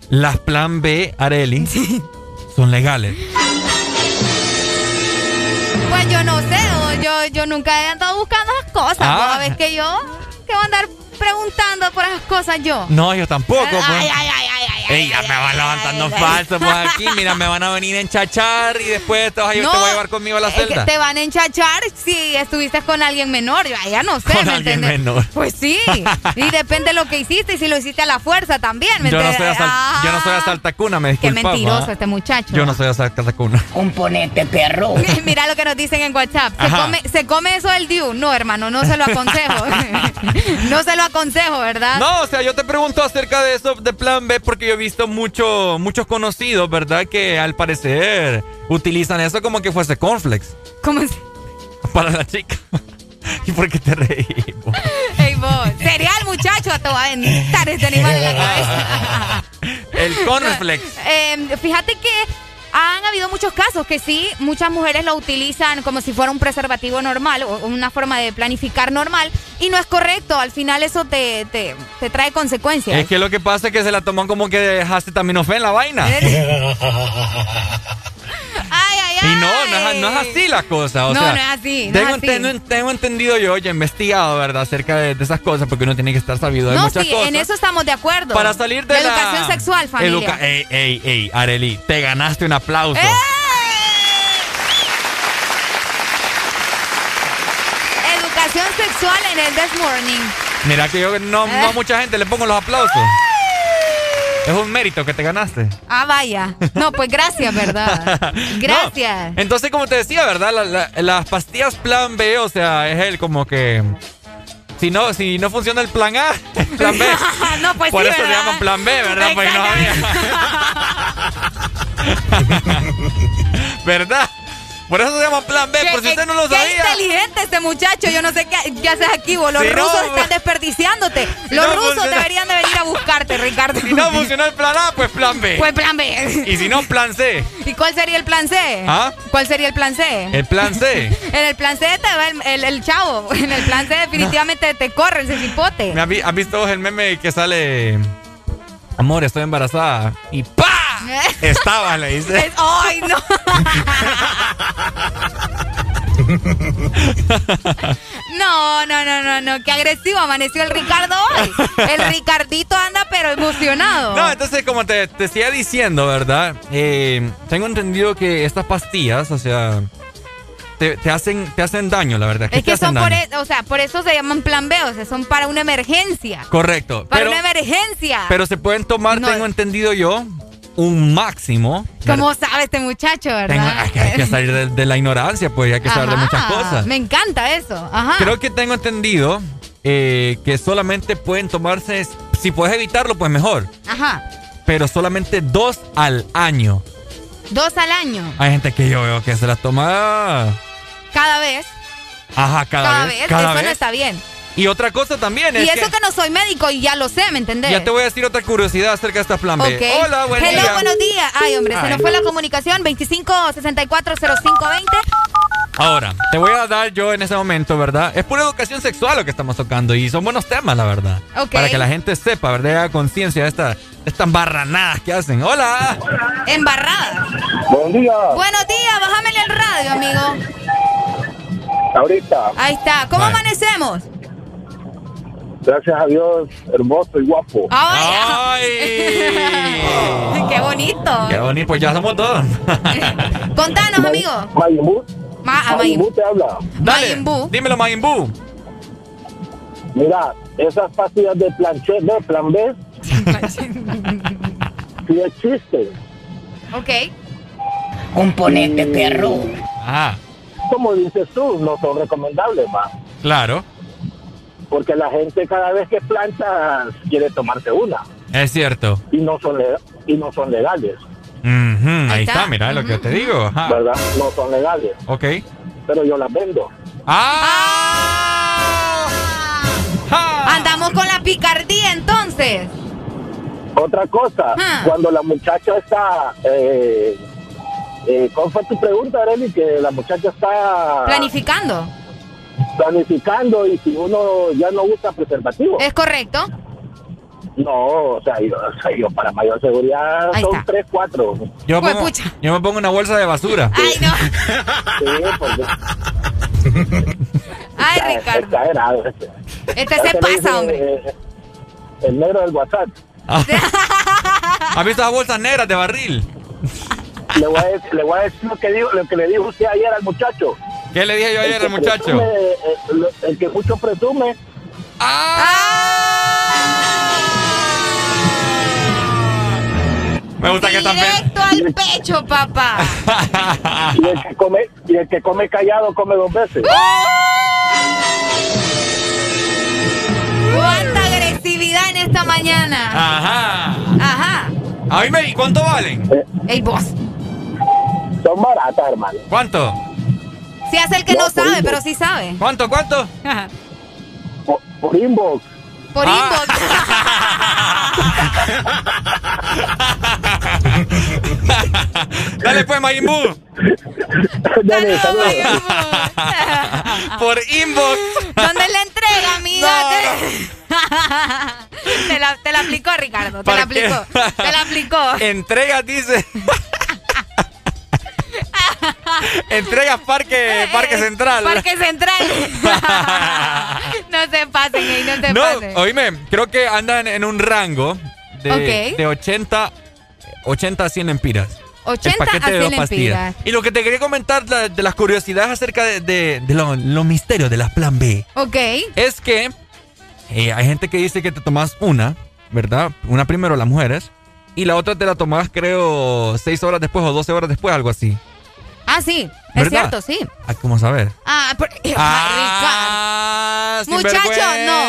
las plan B, Areli, son legales. pues yo no sé, yo, yo nunca he andado buscando esas cosas. Ah. ¿no? ¿Ves que yo? ¿Qué voy a andar preguntando por esas cosas yo? No, yo tampoco. pues. Ay, ay, ay, ay, ay, Ey, ya me van levantando falso pues aquí. Mira, me van a venir a enchachar y después te, vas a- No, te voy a llevar conmigo a la Es que celda. te van a enchachar si estuviste con alguien menor. Ya no sé, Con ¿me alguien entiendes? menor. Pues sí. Y depende de lo que hiciste y si lo hiciste a la fuerza también. ¿me Yo no, soy entiendes? asal- yo no soy Ah, asaltacuna, me Qué mentiroso este muchacho. Yo no soy asaltacuna. Componente perro. Mira lo que nos dicen en WhatsApp. ¿Se come, ¿Se come eso el Diu? No, hermano, no se lo aconsejo. no se lo aconsejo, ¿verdad? No, o sea, yo te pregunto acerca de eso de plan B porque yo he visto mucho, muchos conocidos, ¿verdad? Que al parecer utilizan eso como que fuese cornflakes ¿Cómo es? para la chica. ¿Y por qué te reí? vos? Ey, vos. Cereal, muchacho, te va a aventar este animal en la cabeza. El cornflakes. Eh, fíjate que han habido muchos casos que sí, muchas mujeres lo utilizan como si fuera un preservativo normal o una forma de planificar normal y no es correcto. Al final eso te, te, te trae consecuencias. Es que lo que pasa es que se la toman como que dejaste también en la vaina. Ay, ay, ay. Y no, no es, no es así la cosa. O No, sea, no es así, no tengo, es así. enten- tengo entendido yo, yo he investigado, ¿verdad? Acerca de, de esas cosas, porque uno tiene que estar sabido de No, muchas sí, cosas. en eso estamos de acuerdo. Para salir de la... educación sexual, familia. Educa- ey, ey, ey, Areli, te ganaste un aplauso. ¡Eh! Educación sexual en el This Morning. Mira que yo no, no Eh. a mucha gente le pongo los aplausos. Es un mérito que te ganaste. Ah, vaya. No, pues gracias, ¿verdad? Gracias. Entonces, como te decía, ¿verdad? La- la- las pastillas plan B, o sea, es el como que... Si no, si no funciona el plan A, el plan B. no, pues Por sí, eso ¿verdad? llaman plan B, ¿verdad? Pues no había. ¿Verdad? Por eso se llama plan B, Qué- por si usted no lo qué sabía. inteligente este muchacho. Yo no sé qué, qué haces aquí vos. Los Si rusos pues- están desperdiciándote. Si Los no rusos funciona- deberían de venir a buscarte, Ricardo. Si no funcionó el plan A, pues plan B. Pues plan B. Y si no, plan C. ¿Y cuál sería el plan C? ¿Ah? ¿Cuál sería el plan C? El plan C. En el plan C te va el, el- el chavo. En el plan C definitivamente te corre ese cipote. ¿Me has, vi- has visto vos el meme que sale... Amor, estoy embarazada. Y ¡pa! Estaba, le dice. ¡Ay, no! No, no, no, no, no. Qué agresivo amaneció el Ricardo hoy. El Ricardito anda pero emocionado. No, entonces como te, te decía diciendo, ¿verdad? Eh, tengo entendido que estas pastillas, o sea, te, te hacen, te hacen daño, la verdad. es que son por, e- o sea, por eso se llaman plan B, o sea, son para una emergencia. Correcto. Para Pero, una emergencia. pero se pueden tomar, No. tengo entendido yo, un máximo. ¿Cómo sabe este muchacho, Tengo- verdad? hay, que, hay que salir de, de la ignorancia, pues hay que saber de muchas cosas. Me encanta eso. Ajá. Creo que tengo entendido eh, que solamente pueden tomarse, si puedes evitarlo, pues mejor. Ajá. Pero solamente dos al año. Dos al año. Hay gente que yo veo que se las toma. Cada vez. Ajá, cada, vez. Cada eso vez. no está bien. Y otra cosa también Y es eso que, que... no soy médico y ya lo sé, ¿me entendés? ya te voy a decir otra curiosidad acerca de esta plan B. Hola, buen Hello, día. buenos días. Ay, hombre, se nos fue la comunicación. 25 64 0520. Ahora, te voy a dar yo en ese momento, ¿verdad? Es pura educación sexual lo que estamos tocando y son buenos temas, la verdad. Ok. Para que la gente sepa, ¿verdad? Y haga conciencia de, esta- de estas barranadas que hacen. Hola. Embarrada. Buen día. Buenos días, bájamele el radio, amigo. Ahorita, Ahí está. ¿Cómo Vale. amanecemos? Gracias a Dios, hermoso y guapo. ¡Ay! ¡Qué bonito! Qué bonito, pues ya somos todos. Contanos, amigo. Mayimbu, Ma Mayimbu te habla. Dale, dímelo, Mayimbu. Mira, esas pastillas de planche B, plan B, sí existen. Ok. Componente, perro. Ajá, Como dices tú, no son recomendables, va. claro. Porque la gente cada vez que plancha quiere tomarse una Es cierto. y no son, le- y no son legales, ahí, está, está. mira es lo que te digo. Ajá. ¿verdad? No son legales, Ok. pero yo las vendo. ¡Ah! Andamos con la picardía entonces. Otra cosa, Ah. cuando la muchacha está... Eh, eh, ¿Cuál fue tu pregunta, Arely? Que la muchacha está Planificando. Planificando y si uno ya no usa preservativo. ¿Es correcto? No, o sea, yo, o sea, yo para mayor seguridad Ahí son está. tres, cuatro. Yo me, Pues, pongo, pucha. yo me pongo una bolsa de basura. Ay, no. Sí, porque Ay, está Ricardo. exagerado. Este, Este se le pasa, dice, hombre. eh, el negro del WhatsApp. ¿Has visto las bolsas negras de barril? Le voy a decir, le voy a decir lo, que dijo, lo que le dijo usted ayer al muchacho. ¿Qué le dije yo ayer que al muchacho? presume, eh, lo- el que mucho presume, Me gusta que están pen- Directo al pecho, papá. y el que come, y el que come callado come dos veces. ¡Cuánta agresividad en esta mañana! Ajá. Ajá. A mí me ¿y cuánto valen? Ey, vos. Son baratas, hermano. ¿Cuánto? Se hace el que No, sabe, inbox. pero sí sabe. ¿Cuánto, cuánto? Ajá. Por, por inbox. Por Ah. Dale pues, Mayimbu. Dale, saludos. Por inbox. ¿Dónde le entrega, amiga? Te, la, te la aplicó, Ricardo. Te la aplicó. Te la aplicó. Entrega, dice. Entrega Parque, Parque Central. Parque Central. no se pasen, ey, no se No, pasen. oíme, creo que andan en un rango de, de 80, 80 a 100 empiras. 80 el paquete a de dos 100 pastillas. Y lo que te quería comentar la- de las curiosidades acerca de, de- de lo- los misterios de las plan B Ok. es que eh, hay gente que dice que te tomas una, ¿verdad? Una primero las mujeres y la otra te la tomas creo 6 horas después o 12 horas después, algo así. Ah, sí. Es cierto, sí. Ah, ¿Cómo saber? Ah, por- Ah, Muchacho, no.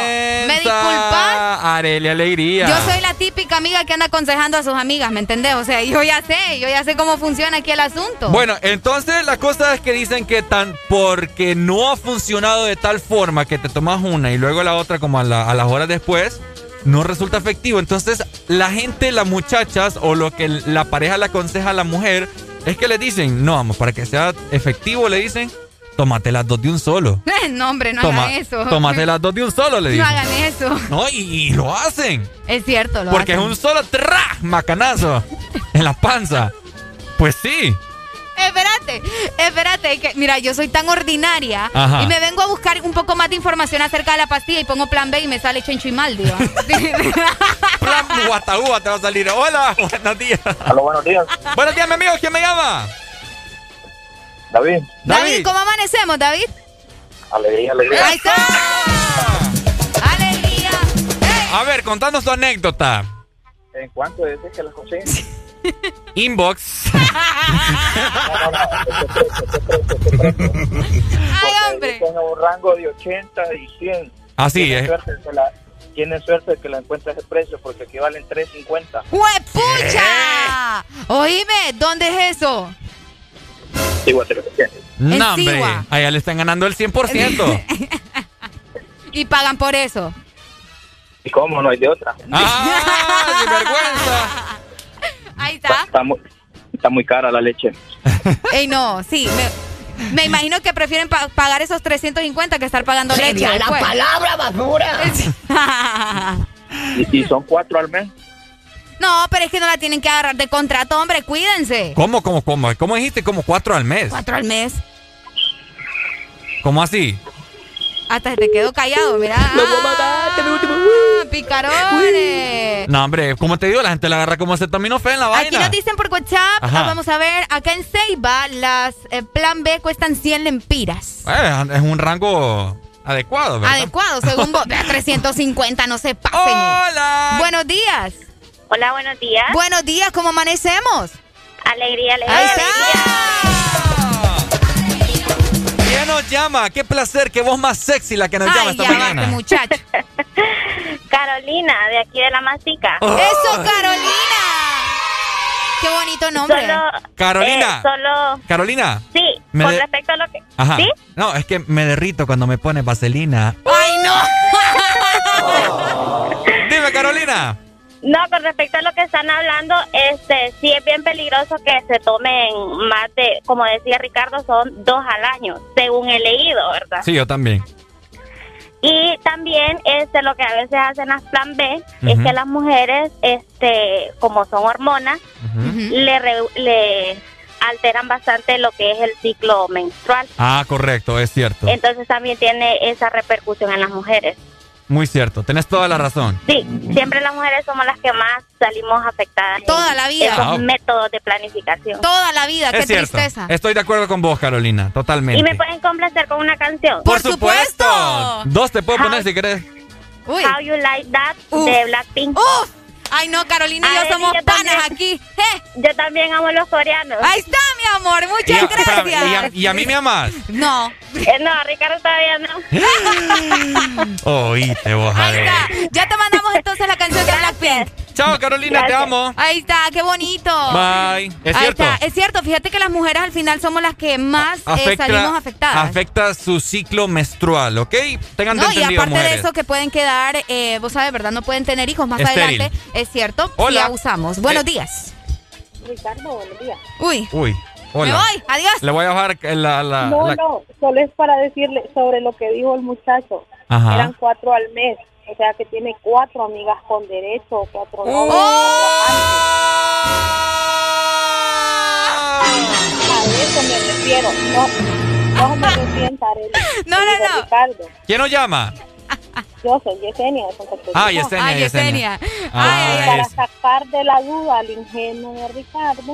¿Me disculpas? Arely Alegría. Yo soy la típica amiga que anda aconsejando a sus amigas, ¿me entendés? O sea, yo ya sé, yo ya sé cómo funciona aquí el asunto. Bueno, entonces la cosa es que dicen que tan porque no ha funcionado de tal forma que te tomas una y luego la otra como a, la- a las horas después, no resulta efectivo. Entonces la gente, las muchachas o lo que la pareja le aconseja a la mujer es que le dicen, no, vamos, para que sea efectivo le dicen, tómate las dos de un solo. no, hombre, no Toma- hagan eso. Tómate las dos de un solo, le No dicen. hagan eso. No, y, y lo hacen. Es cierto, lo Porque es un solo tra, macanazo en la panza. Pues sí. Espérate, espérate, que mira, yo soy tan ordinaria Ajá. y me vengo a buscar un poco más de información acerca de la pastilla y pongo plan B y me sale Chencho y Maldi. ¿va? Plan Guataúba te va a salir. Hola, buenos días. Aló, buenos días. Buenos días, mi amigo. ¿Quién me llama? David. David, ¿cómo amanecemos, David? Alegría, alegría. Ahí está. Alegría. A ver, contanos tu anécdota. ¿En cuánto dices que las consiguen? Inbox. Ay, hombre. Un rango de 80 y 100. Así es. Suerte que la, tienen suerte de que la encuentres ese precio porque aquí valen 3.50. ¡Huepucha! Oíme, ¿dónde es eso? No, hombre. Allá le están ganando el 100%. Y pagan por eso. ¿Y cómo? No hay de otra. ¡Ah, qué vergüenza! Ahí está. Está muy, está muy cara la leche. Ey, no, sí. Me, me imagino que prefieren pa- pagar esos 350 que estar pagando leche. Sería la palabra basura. Y, y son cuatro al mes. no, pero es que no la tienen que agarrar de contrato, hombre. Cuídense. ¿Cómo, cómo, cómo? ¿Cómo dijiste? Como cuatro al mes. Cuatro al mes. ¿Cómo así? Hasta te quedó callado, mira. Ah, picarones. No, hombre, como te digo, la gente la agarra como acetaminofén en la Aquí vaina. nos dicen por WhatsApp, Ajá. ah, vamos a ver, acá en Ceiba las eh, plan B cuestan 100 lempiras. Eh, es un rango adecuado, ¿verdad? Adecuado, según vos. Vea, 350, no se pasen. Hola. Buenos días. Hola, buenos días. Buenos días, ¿cómo amanecemos? Alegría, alegría. Ahí ¿Quién nos llama? Qué placer, qué voz más sexy la que nos llama esta ya mañana. muchacho. Carolina, de aquí de la Mastica. Oh. ¡Eso, Carolina! ¡Qué bonito nombre! Solo, Carolina. eh, solo, Carolina. sí, Me con de- respecto a lo que... Ajá. ¿Sí? No, es que me derrito cuando me pones vaselina. ¡Ay, no! Dime, Carolina. No, con respecto a lo que están hablando, este, sí es bien peligroso que se tomen más de, como decía Ricardo, son dos al año, según he leído, ¿verdad? Sí, yo también. Y también este lo que a veces hacen las plan B es que las mujeres, este, como son hormonas, le, re- le alteran bastante lo que es el ciclo menstrual. Ah, correcto, es cierto. Entonces también tiene esa repercusión en las mujeres. Muy cierto, tenés toda la razón. Sí, siempre las mujeres somos las que más salimos afectadas. en Toda la vida. Esos Ah. métodos de planificación. Toda la vida, qué es cierto. tristeza. Estoy de acuerdo con vos, Carolina, totalmente. Y me pueden complacer con una canción. Por supuesto. Dos te puedo poner si querés. Uy. How You Like That Uf. de Blackpink. ¡Uf! Ay, no, Carolina y yo somos yo panas también. aquí. ¡Eh! Yo también amo los coreanos. Ahí está, mi amor. Y Muchas a, espérame, y a- gracias. y a mí me amas. No. Eh, no, Ricardo todavía no. Oíste vos, a Ahí ver. está. Ya te mandamos entonces la canción de Blackpink. Chao, Carolina, te amo. Ahí está, qué bonito. Bye. Es Ahí cierto. está, es cierto. Fíjate que las mujeres al final somos las que más eh, salimos afectadas. afecta su ciclo menstrual, ¿ok? Tengan No, y entendido, aparte de eso que pueden quedar, eh, vos sabes, ¿verdad? No pueden tener hijos más Estéril. adelante. Es cierto. Hola. Si abusamos. Buenos Eh. días. Ricardo, buenos días. Uy. Uy, hola. Me voy. Adiós. Le voy a bajar la... la- no, la- no, solo es para decirle sobre lo que dijo el muchacho. Ajá. Eran cuatro al mes. O sea que tiene cuatro amigas con derecho, cuatro novios, A eso me refiero. No, no me Arely. No, no, no. Ricardo, ¿Quién nos llama? yo soy Yesenia de Santa Cruz. Ah, Yesenia, Ay, Yesenia. Yesenia. Ah, Para es- sacar de la duda al ingenuo de Ricardo,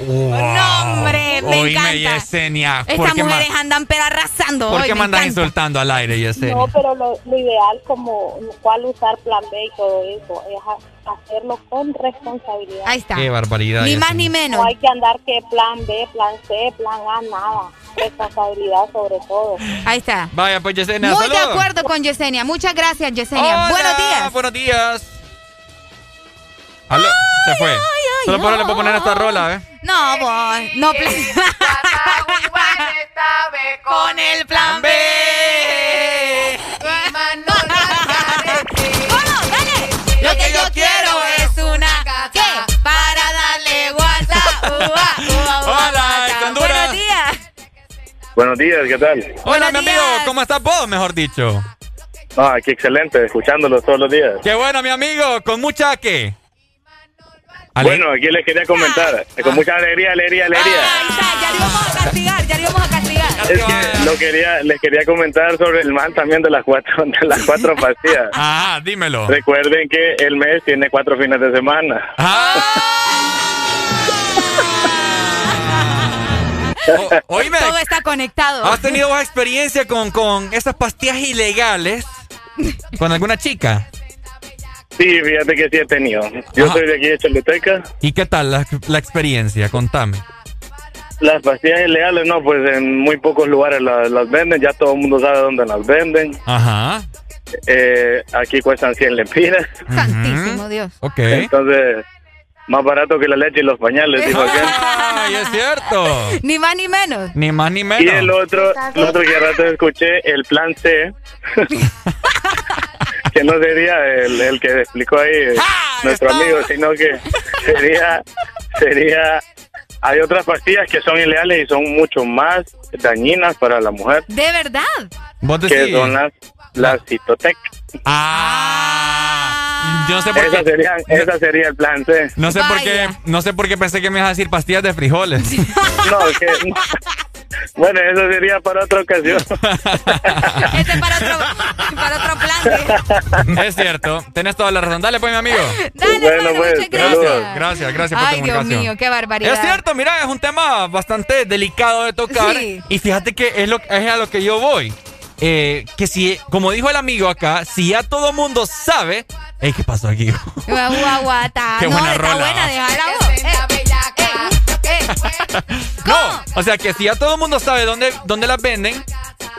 eso No, hombre, me Oíme, encanta. Yesenia. ¿por Estas mujeres andan pero arrasando. ¿por hoy, qué me encanta. insultando al aire, Yesenia? No, pero lo, lo ideal como cuál usar plan B y todo eso es ha- hacerlo con responsabilidad. Ahí está. Qué barbaridad. Ni más ni menos. No hay que andar que plan B, plan C, plan A, nada. Responsabilidad sobre todo. Ahí está. Vaya, pues Yesenia, Muy de saludos. acuerdo con Yesenia. Muchas gracias, Yesenia. Hola, Buenos días. Buenos días. Aló, se fue. Solo por ahora le puedo poner esta rola, ¿eh? No, vos. No, plan. con el plan B. ¿Cómo? Dale. Lo que yo quiero es una ¿qué? para darle WhatsApp. Hola. Honduras. Buenos días. Buenos días, ¿qué tal? Hola, mi amigo. ¿Cómo estás vos, mejor dicho? Ah, qué excelente, escuchándolos todos los días. Qué bueno, mi amigo. ¿Con mucha qué? Ale- Bueno, aquí les quería comentar, con mucha alegría, alegría, alegría. Ahí está, ya le íbamos a castigar, ya le íbamos a castigar. Es que lo quería, les quería comentar sobre el man también de las cuatro, de las cuatro pastillas. Ah, dímelo. Recuerden que el mes tiene cuatro fines de semana. O- oíme, Todo está conectado. ¿has tenido experiencia con, con esas pastillas ilegales? ¿Con alguna chica? Sí, fíjate que sí he tenido. Yo Ajá. soy de aquí de Choluteca. ¿Y qué tal la, la experiencia? Contame. Las pastillas ilegales, no, pues en muy pocos lugares las, las venden, ya todo el mundo sabe dónde las venden. Ajá. Eh, aquí cuestan 100 lempiras. Santísimo Dios. Ok. Entonces, más barato que la leche y los pañales, dijo aquel. Ay, es cierto. Ni más ni menos. Ni más ni Y menos. el otro, el otro que rato escuché, el plan C, que no sería el, el que explicó ahí eh, nuestro amigo, sino que sería, sería, hay otras pastillas que son ilegales y son mucho más dañinas para la mujer, ¿De verdad? Vos que son las, las Citotec. Ah. Yo no sé por Esa qué. sería, esa sería el plan C. No sé por qué, no sé por qué pensé que me ibas a decir pastillas de frijoles. No, que, bueno, eso sería para otra ocasión. Este para otro, para otro plan. es cierto, tenés toda la razón. Dale pues, mi amigo. Dale, Bueno, pues, muchas gracias. saludos. Gracias, gracias por Ay, tu Dios mío, qué barbaridad. Es cierto, mira, es un tema bastante delicado de tocar. Sí. Y fíjate que es, lo, es a lo que yo voy. Eh, que si, como dijo el amigo acá, si ya todo mundo sabe. Ey, ¿Qué pasó aquí? Guau, guau, guata. Qué no, buena está rola. buena, déjala vos. No, o sea que si ya todo el mundo sabe dónde, dónde las venden,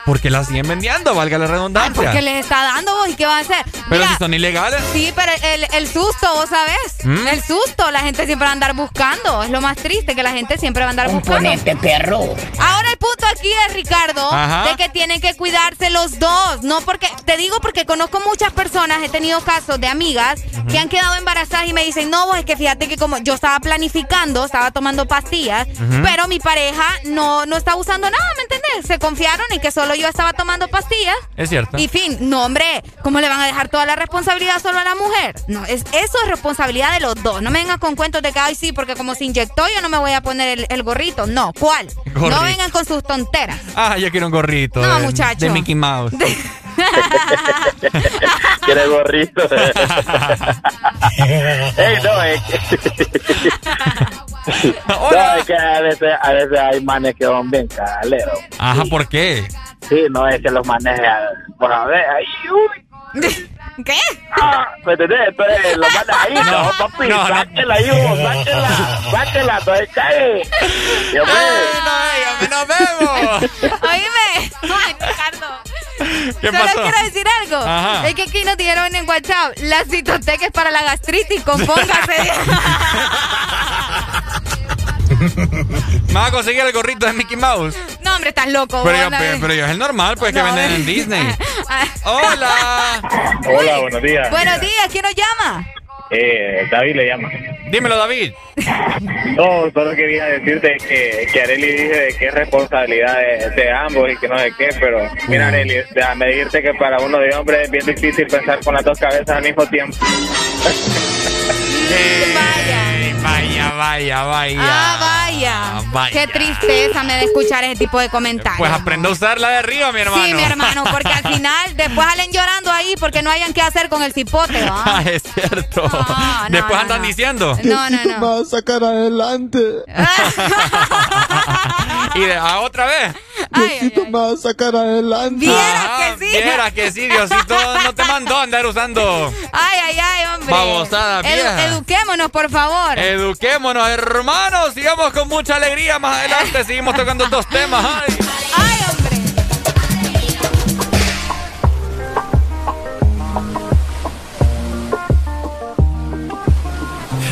¿por qué las siguen vendiendo? Valga la redundancia. Porque les está dando vos y qué van a hacer. Pero Mira, si son ilegales. Sí, pero el, el susto, vos sabés. ¿Mm? El susto, la gente siempre va a andar buscando. Es lo más triste, que la gente siempre va a andar buscando. Componente perro. Ahora el punto aquí es, Ricardo, Ajá. de que tienen que cuidarse los dos. No porque, te digo porque conozco muchas personas, he tenido casos de amigas que han quedado embarazadas y me dicen, no, vos es que fíjate que como yo estaba planificando, estaba tomando pastillas, pero mi pareja no, no está usando nada, ¿me entendés? Se confiaron en que solo yo estaba tomando pastillas. Es cierto. Y fin, no hombre, ¿cómo le van a dejar toda la responsabilidad solo a la mujer? No, es, eso es responsabilidad de los dos. No me vengan con cuentos de que, ay, sí, porque como se inyectó yo no me voy a poner el, el gorrito. No, ¿cuál? Gorrito. No vengan con sus tonteras. Ah, yo quiero un gorrito. No, de, muchacho. De Mickey Mouse. Quiere gorrito. Ey, no, es que... no, es que a veces, a veces hay manes que son bien caleros. Ajá, ¿por qué? Sí, no es que los manes, por a ver, ahí, uy. ¿Qué? Ah, ¿Me entendés? Entonces, los manes ahí, no, papi, no, no. sáquela, hijo, sáquela, sáquela, entonces cae. Yo, pues, ¡Nos vemos! Oíme. Ay, Ricardo. ¿Qué Solo pasó? quiero decir algo. Ajá. Es que aquí nos dijeron en WhatsApp, la citoteca es para la gastritis, compóngase. ¿Me vas a conseguir el gorrito de Mickey Mouse? no, hombre, estás loco. Pero, yo, pero, pero yo es el normal, pues, que venden en Disney. Ah, ¡Hola! Hola, buenos días. Buenos días, ¿quién nos llama? Eh, David le llama. Dímelo, David. No, solo quería decirte que, que Areli dice de que es responsabilidad de, de ambos y que no sé qué, pero mira Areli, déjame decirte que para uno de hombre es bien difícil pensar con las dos cabezas al mismo tiempo. Eh, vaya, vaya, vaya. Ah, vaya. Vaya. Qué tristeza me de escuchar ese tipo de comentarios. Pues aprende a usar la de arriba, mi hermano. Sí, mi hermano, porque al final después salen llorando ahí porque no hayan qué hacer con el cipote, ¿va? Ah, es cierto. después andan diciendo. No, no, no. me vas a sacar adelante. y de, a otra vez. Diosito me vas a sacar adelante. Viera que sí. Viera que sí, Diosito no te mandó a andar usando Ay, ay, ay, hombre. babosada Edu- eduquémonos, por favor. Eduquémonos, hermanos. Sigamos con mucha alegría más adelante. Seguimos tocando estos temas.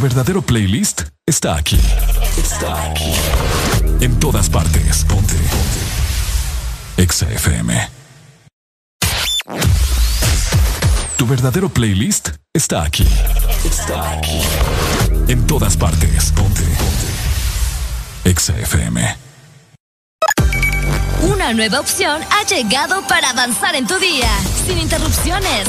verdadero playlist está aquí. Está aquí. En todas partes. Ponte. Ponte. Exa FM. Tu verdadero playlist está aquí. Está aquí. En todas partes. Ponte. Ponte. Exa FM. Una nueva opción ha llegado para avanzar en tu día, sin interrupciones.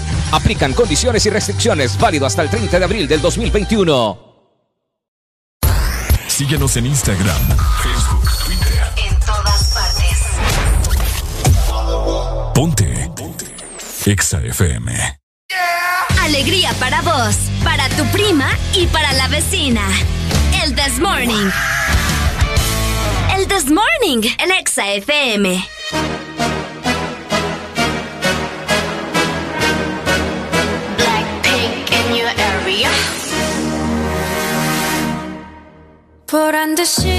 Aplican condiciones y restricciones válido hasta el 30 de abril del 2021. Síguenos en Instagram, Facebook, Twitter. En todas partes. Ponte. Ponte. Exa FM. Alegría para vos, para tu prima y para la vecina. El This Morning. El This Morning, el Exa FM. Korea. 보란 듯이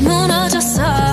무너졌어.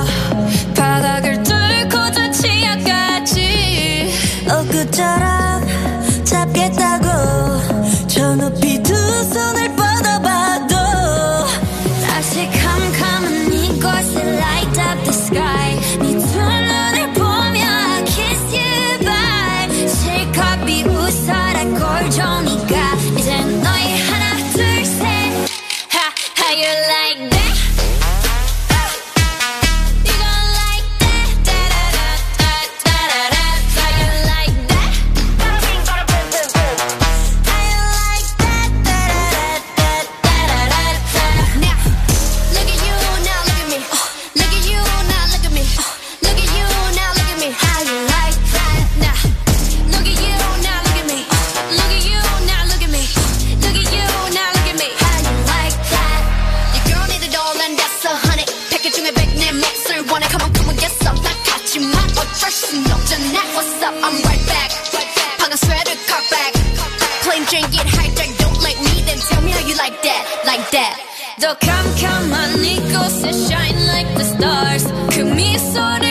and get hyped like don't like me, then tell me how you like that, like that. They'll come, come on, Nico, and shine like the stars. Come me, sort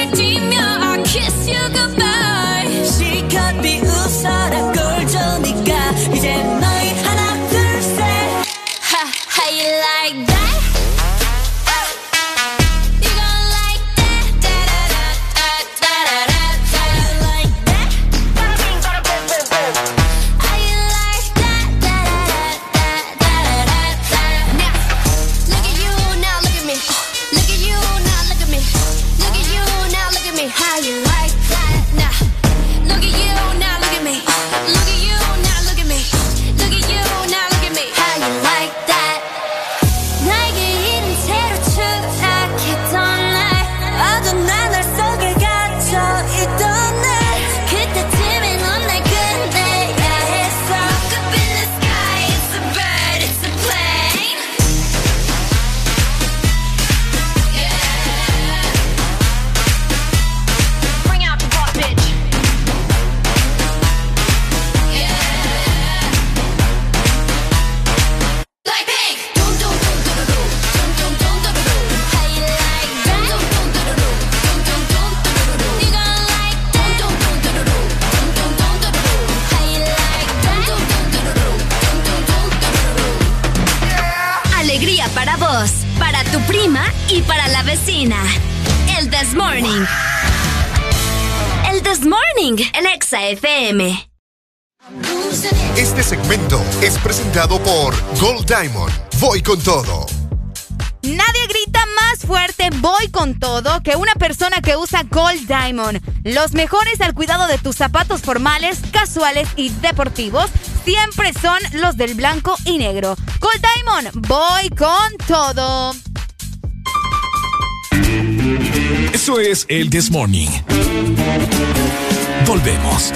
tu prima y para la vecina. El This Morning. El This Morning, el Exa FM. Este segmento es presentado por Gold Diamond. Voy con todo. Nadie grita más fuerte, voy con todo, que una persona que usa Gold Diamond. Los mejores al cuidado de tus zapatos formales, casuales y deportivos siempre son los del blanco y negro. Gold Diamond, voy con todo. Eso es el This Morning. Volvemos.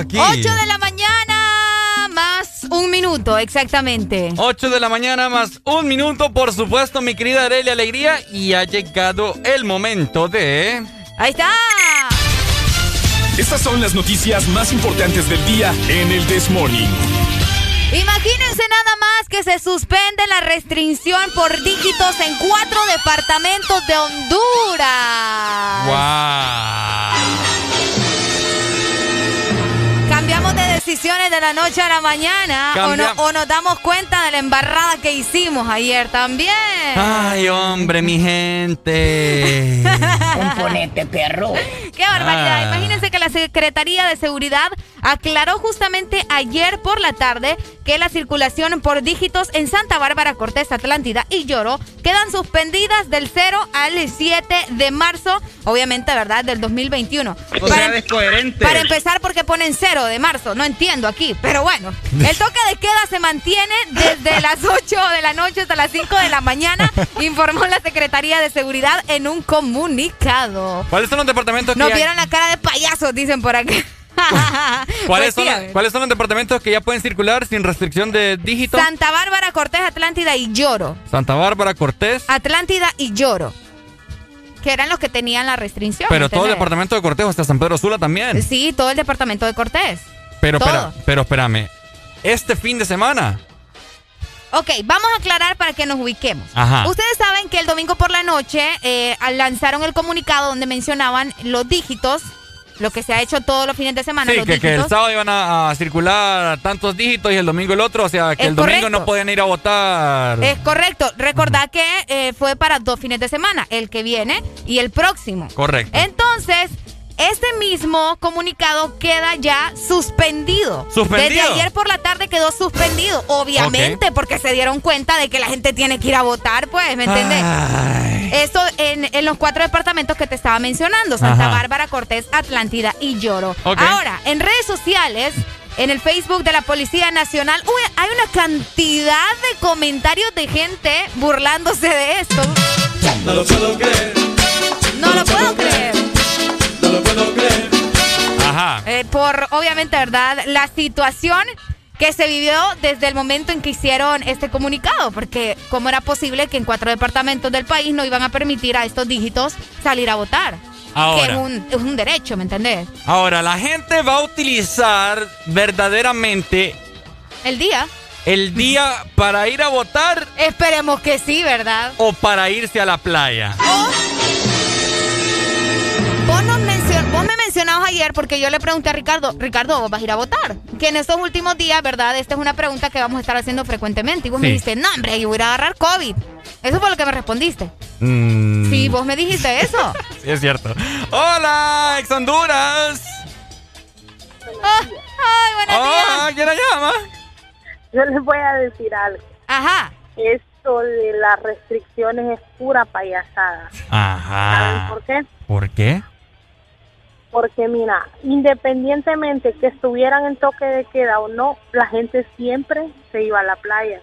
8 de la mañana más un minuto, exactamente. 8 de la mañana más un minuto, por supuesto, mi querida Aurelia Alegría. Y ha llegado el momento de. ¡Ahí está! Estas son las noticias más importantes del día en el This Morning. Imagínense nada más que se suspende la restricción por dígitos en cuatro departamentos de Honduras. ¡Wow! de la noche a la mañana o, no, o, nos damos cuenta de la embarrada que hicimos ayer también. Ay, hombre, mi gente. Componente, perro. Qué barbaridad. Ah. Imagínense que la Secretaría de Seguridad aclaró justamente ayer por la tarde que la circulación por dígitos en Santa Bárbara, Cortés, Atlántida y Lloro quedan suspendidas del 0 al 7 de marzo, obviamente, ¿verdad? Del 2021. O sea, descoherente. Para empezar, porque ponen 0 de marzo? No entiendo aquí, pero bueno. El toque de queda se mantiene desde las 8 de la noche hasta las 5 de la mañana, informó la Secretaría de Seguridad en un comunicado. ¿Cuáles son los departamentos que Nos vieron la cara de payasos, dicen por aquí. ¿Cuáles, Pues son. ¿Cuáles son los departamentos que ya pueden circular sin restricción de dígitos? Santa Bárbara, Cortés, Atlántida y Lloro. Santa Bárbara, Cortés. Atlántida y Lloro. Que eran los que tenían la restricción. Pero todo el departamento de Cortés hasta San Pedro Sula también. Sí, todo el departamento de Cortés. Pero, espera, pero espérame. Este fin de semana. Ok, vamos a aclarar para que nos ubiquemos. Ajá. Ustedes saben que el domingo por la noche eh, lanzaron el comunicado donde mencionaban los dígitos, lo que se ha hecho todos los fines de semana. Sí, los que, que el sábado iban a, a circular tantos dígitos y el domingo el otro. O sea, que Es el domingo correcto. no podían ir a votar. Es correcto. Recordad que eh, fue para dos fines de semana, el que viene y el próximo. Correcto. Entonces, este mismo comunicado queda ya suspendido. ¿Suspendido? Desde ayer por la tarde quedó suspendido. Obviamente, porque se dieron cuenta de que la gente tiene que ir a votar, pues, ¿me entiendes? Esto en, en los cuatro departamentos que te estaba mencionando: Santa Ajá. Bárbara, Cortés, Atlántida y Lloro. Ahora, en redes sociales. En el Facebook de la Policía Nacional, uy, hay una cantidad de comentarios de gente burlándose de esto. No lo puedo creer. No lo puedo creer. Ajá. Eh, por, obviamente, ¿verdad? La situación que se vivió desde el momento en que hicieron este comunicado, porque cómo era posible que en cuatro departamentos del país no iban a permitir a estos dígitos salir a votar. Ahora. Que es un, es un derecho, ¿me entendés? Ahora, la gente va a utilizar verdaderamente El día. el día para ir a votar Esperemos que sí, ¿verdad? o para irse a la playa. Vos me mencionabas ayer porque yo le pregunté a Ricardo, Ricardo, ¿vos vas a ir a votar? Que en estos últimos días, ¿verdad? Esta es una pregunta que vamos a estar haciendo frecuentemente. Y vos me dijiste, no, hombre, yo voy a ir a agarrar COVID. Eso fue lo que me respondiste. Mm, Sí, vos me dijiste eso. sí, es cierto. Hola, ex Honduras. Ah, ay, buenos días. ¿quién la llama? Yo les voy a decir algo. Ajá. Esto de las restricciones es pura payasada. ¿Saben Ajá. por qué? ¿Por qué? Porque mira, independientemente que estuvieran en toque de queda o no, la gente siempre se iba a la playa.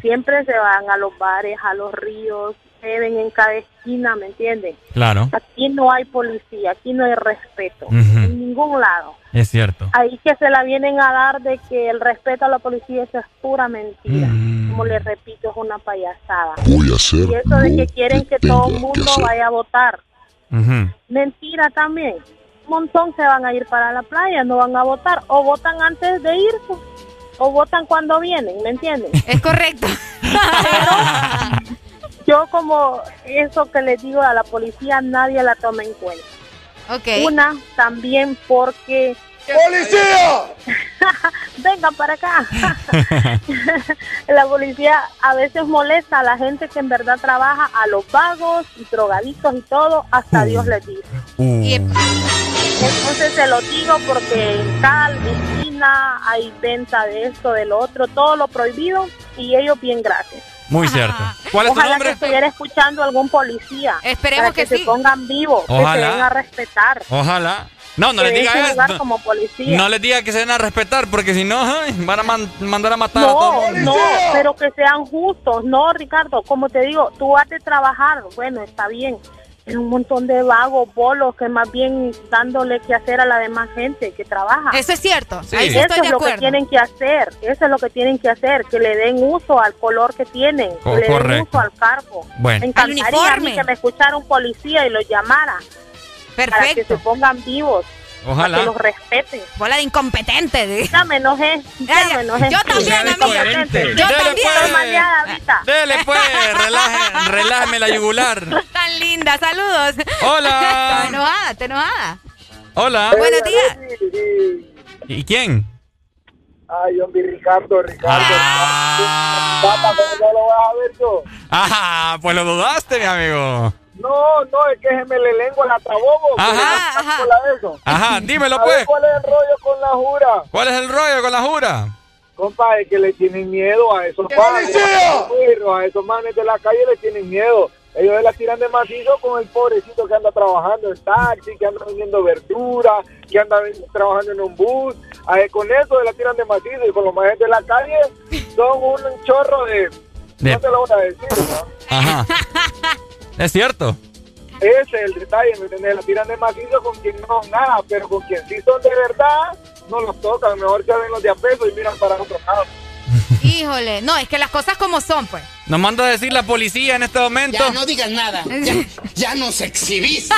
Siempre se van a los bares, a los ríos, beben en cada esquina, ¿me entienden? Claro, Aquí no hay policía, aquí no hay respeto, en ningún lado. es cierto. Ahí que se la vienen a dar de que el respeto a la policía eso es pura mentira. Como les repito, es una payasada. Voy a hacer Y eso de que quieren que todo el mundo vaya a votar. Mentira también. Montón se van a ir para la playa, no van a votar. O votan antes de irse, o votan cuando vienen, ¿me entienden? Es correcto. Yo como eso que les digo a la policía, nadie la toma en cuenta. Una, también porque... ¡Policía! Venga para acá. la policía a veces molesta a la gente que en verdad trabaja, a los vagos y drogadictos y todo, hasta Dios les dice. Entonces se lo digo porque en cada esquina hay venta de esto, de lo otro, todo lo prohibido y ellos bien gracias. Muy cierto. ¿Cuál es tu Ojalá nombre? que estuviera escuchando algún policía. Esperemos para que, que se pongan vivos, que se den a respetar. Ojalá. No, no que les diga eso. No, como policía. no les diga que se den a respetar porque si no, van a man- mandar a matar a todo No, el mundo. no, pero que sean justos. No, Ricardo, como te digo, tú has de trabajar. Bueno, está bien. Pero un montón de vagos, bolos, que más bien dándole que hacer a la demás gente que trabaja. Eso es cierto. Sí. Ahí sí Eso estoy es de lo que tienen que hacer. Eso es lo que tienen que hacer. Que le den uso al color que tienen. Que Co- le den uso al cargo. Bueno. Me Al encantaría a mí uniforme. que me escuchara un policía y los llamara. Para que Perfecto. se pongan vivos. Ojalá. Que los respeten. Bola de incompetente. Ya me enojé. Ya Ay, me enojé. yo también, amiga. coherente. Yo Dele, también. pues. Dele pues, relaje- relájeme la yugular. Tan linda, saludos. Hola. Te enojada, te enojada. Hola. Buenos días. ¿Y quién? Ay, hombre, Ricardo, Ricardo. Ah. Papá, ¿cómo no lo vas a ver yo? Ajá, pues lo dudaste, mi amigo. No, no, es que se me le lengua la tabobo. Ajá, ajá. Eso. Ajá, dímelo, pues. ¿Cuál es el rollo con la jura? ¿Cuál es el rollo con la jura? Compa, es que le tienen miedo a esos manes, a esos perros, a esos manes de la calle le tienen miedo. Ellos se la tiran de macizo con el pobrecito que anda trabajando en taxi, que anda vendiendo verdura, que anda trabajando en un bus. A él con eso se la tiran de macizo y con los manes de la calle son un chorro de... De- No te lo voy a decir, ¿no? Ajá. es cierto. Ese es el detalle, ¿me entiendes? La tiran de macizo con quien no nada, pero con quien sí son de verdad, no los tocan. Mejor que ven los de a peso y miran para otro lado. Híjole, no, es que las cosas como son, pues. Nos manda a decir la policía en este momento. Ya no digas nada. Ya, ya nos exhibiste.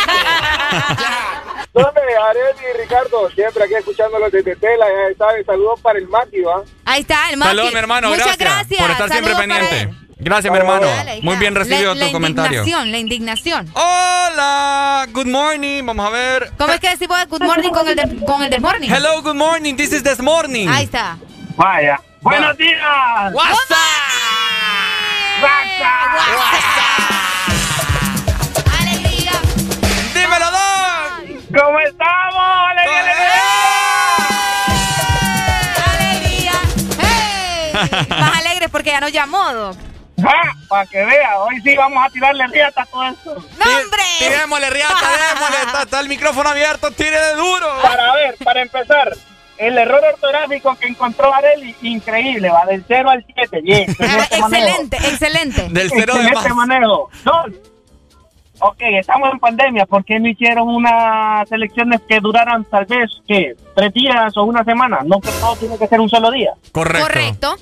¿Dónde, Areli y Ricardo? Siempre aquí escuchándolos desde Tela, ya sabes. Saludos para el Maki, ¿va? Ahí está, el Maki. Saludos, mi hermano. Muchas gracias, gracias. por estar siempre pendiente. Gracias, mi hermano. Dale, Muy bien recibido La- tu comentario. La indignación, la indignación. Hola, good morning. Vamos a ver. ¿Cómo es que decimos good morning con el, de, con el del morning? Hello, good morning. This is this morning. Ahí está. Vaya. Buenos días. WhatsApp. ¡Alegría! ¡Dímelo, Don! ¿Cómo estamos? ¡Alegría, ¡Alegría! ¡Hey! Más alegres porque ya no llamó, Doc. Para que vea, hoy sí vamos a tirarle riata a todo esto. ¡No, hombre! Tirémosle, riata, démosle. Está, está el micrófono abierto, tire de duro. Para ver, para empezar, el error ortográfico que encontró Areli, increíble, va del 0 al 7. Bien, excelente manejo. Excelente, excelente. Del cero de Excelente más. manejo. Dos. Ok, estamos en pandemia. ¿Por qué no hicieron unas elecciones que duraran tal vez, ¿qué? ¿Tres días o una semana? No que todo tiene que ser un solo día. Correcto. Correcto.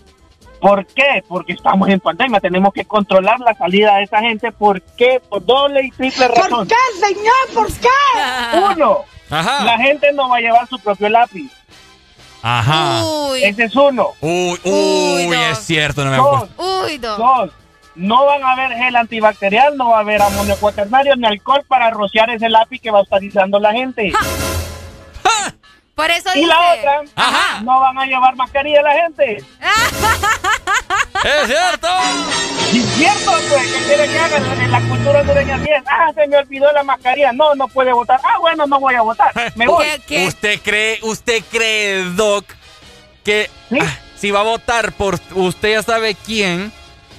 ¿Por qué? Porque estamos en pandemia. Tenemos que controlar la salida de esa gente. ¿Por qué? Por doble y triple razón. qué, señor? ¿Por qué? Uno, Ajá. la gente no va a llevar su propio lápiz. Ajá. Uy, Ese es uno. Uy, Uy, es cierto, no me Dos, uy, Doc. dos. No van a haber gel antibacterial, no va a haber amonio cuaternario ni alcohol para rociar ese lápiz que va a estar usando la gente. Por eso Y dice. la otra, Ajá. no van a llevar mascarilla la gente. Es cierto. Y es cierto, pues, ¿qué quiere que haga en la cultura hondureña? así es? Ah, se me olvidó la mascarilla. No, no puede votar. Ah, bueno, no voy a votar. Me voy. ¿Qué, qué? ¿Usted cree, usted cree, Doc, que ¿Sí? ah, si va a votar por usted ya sabe quién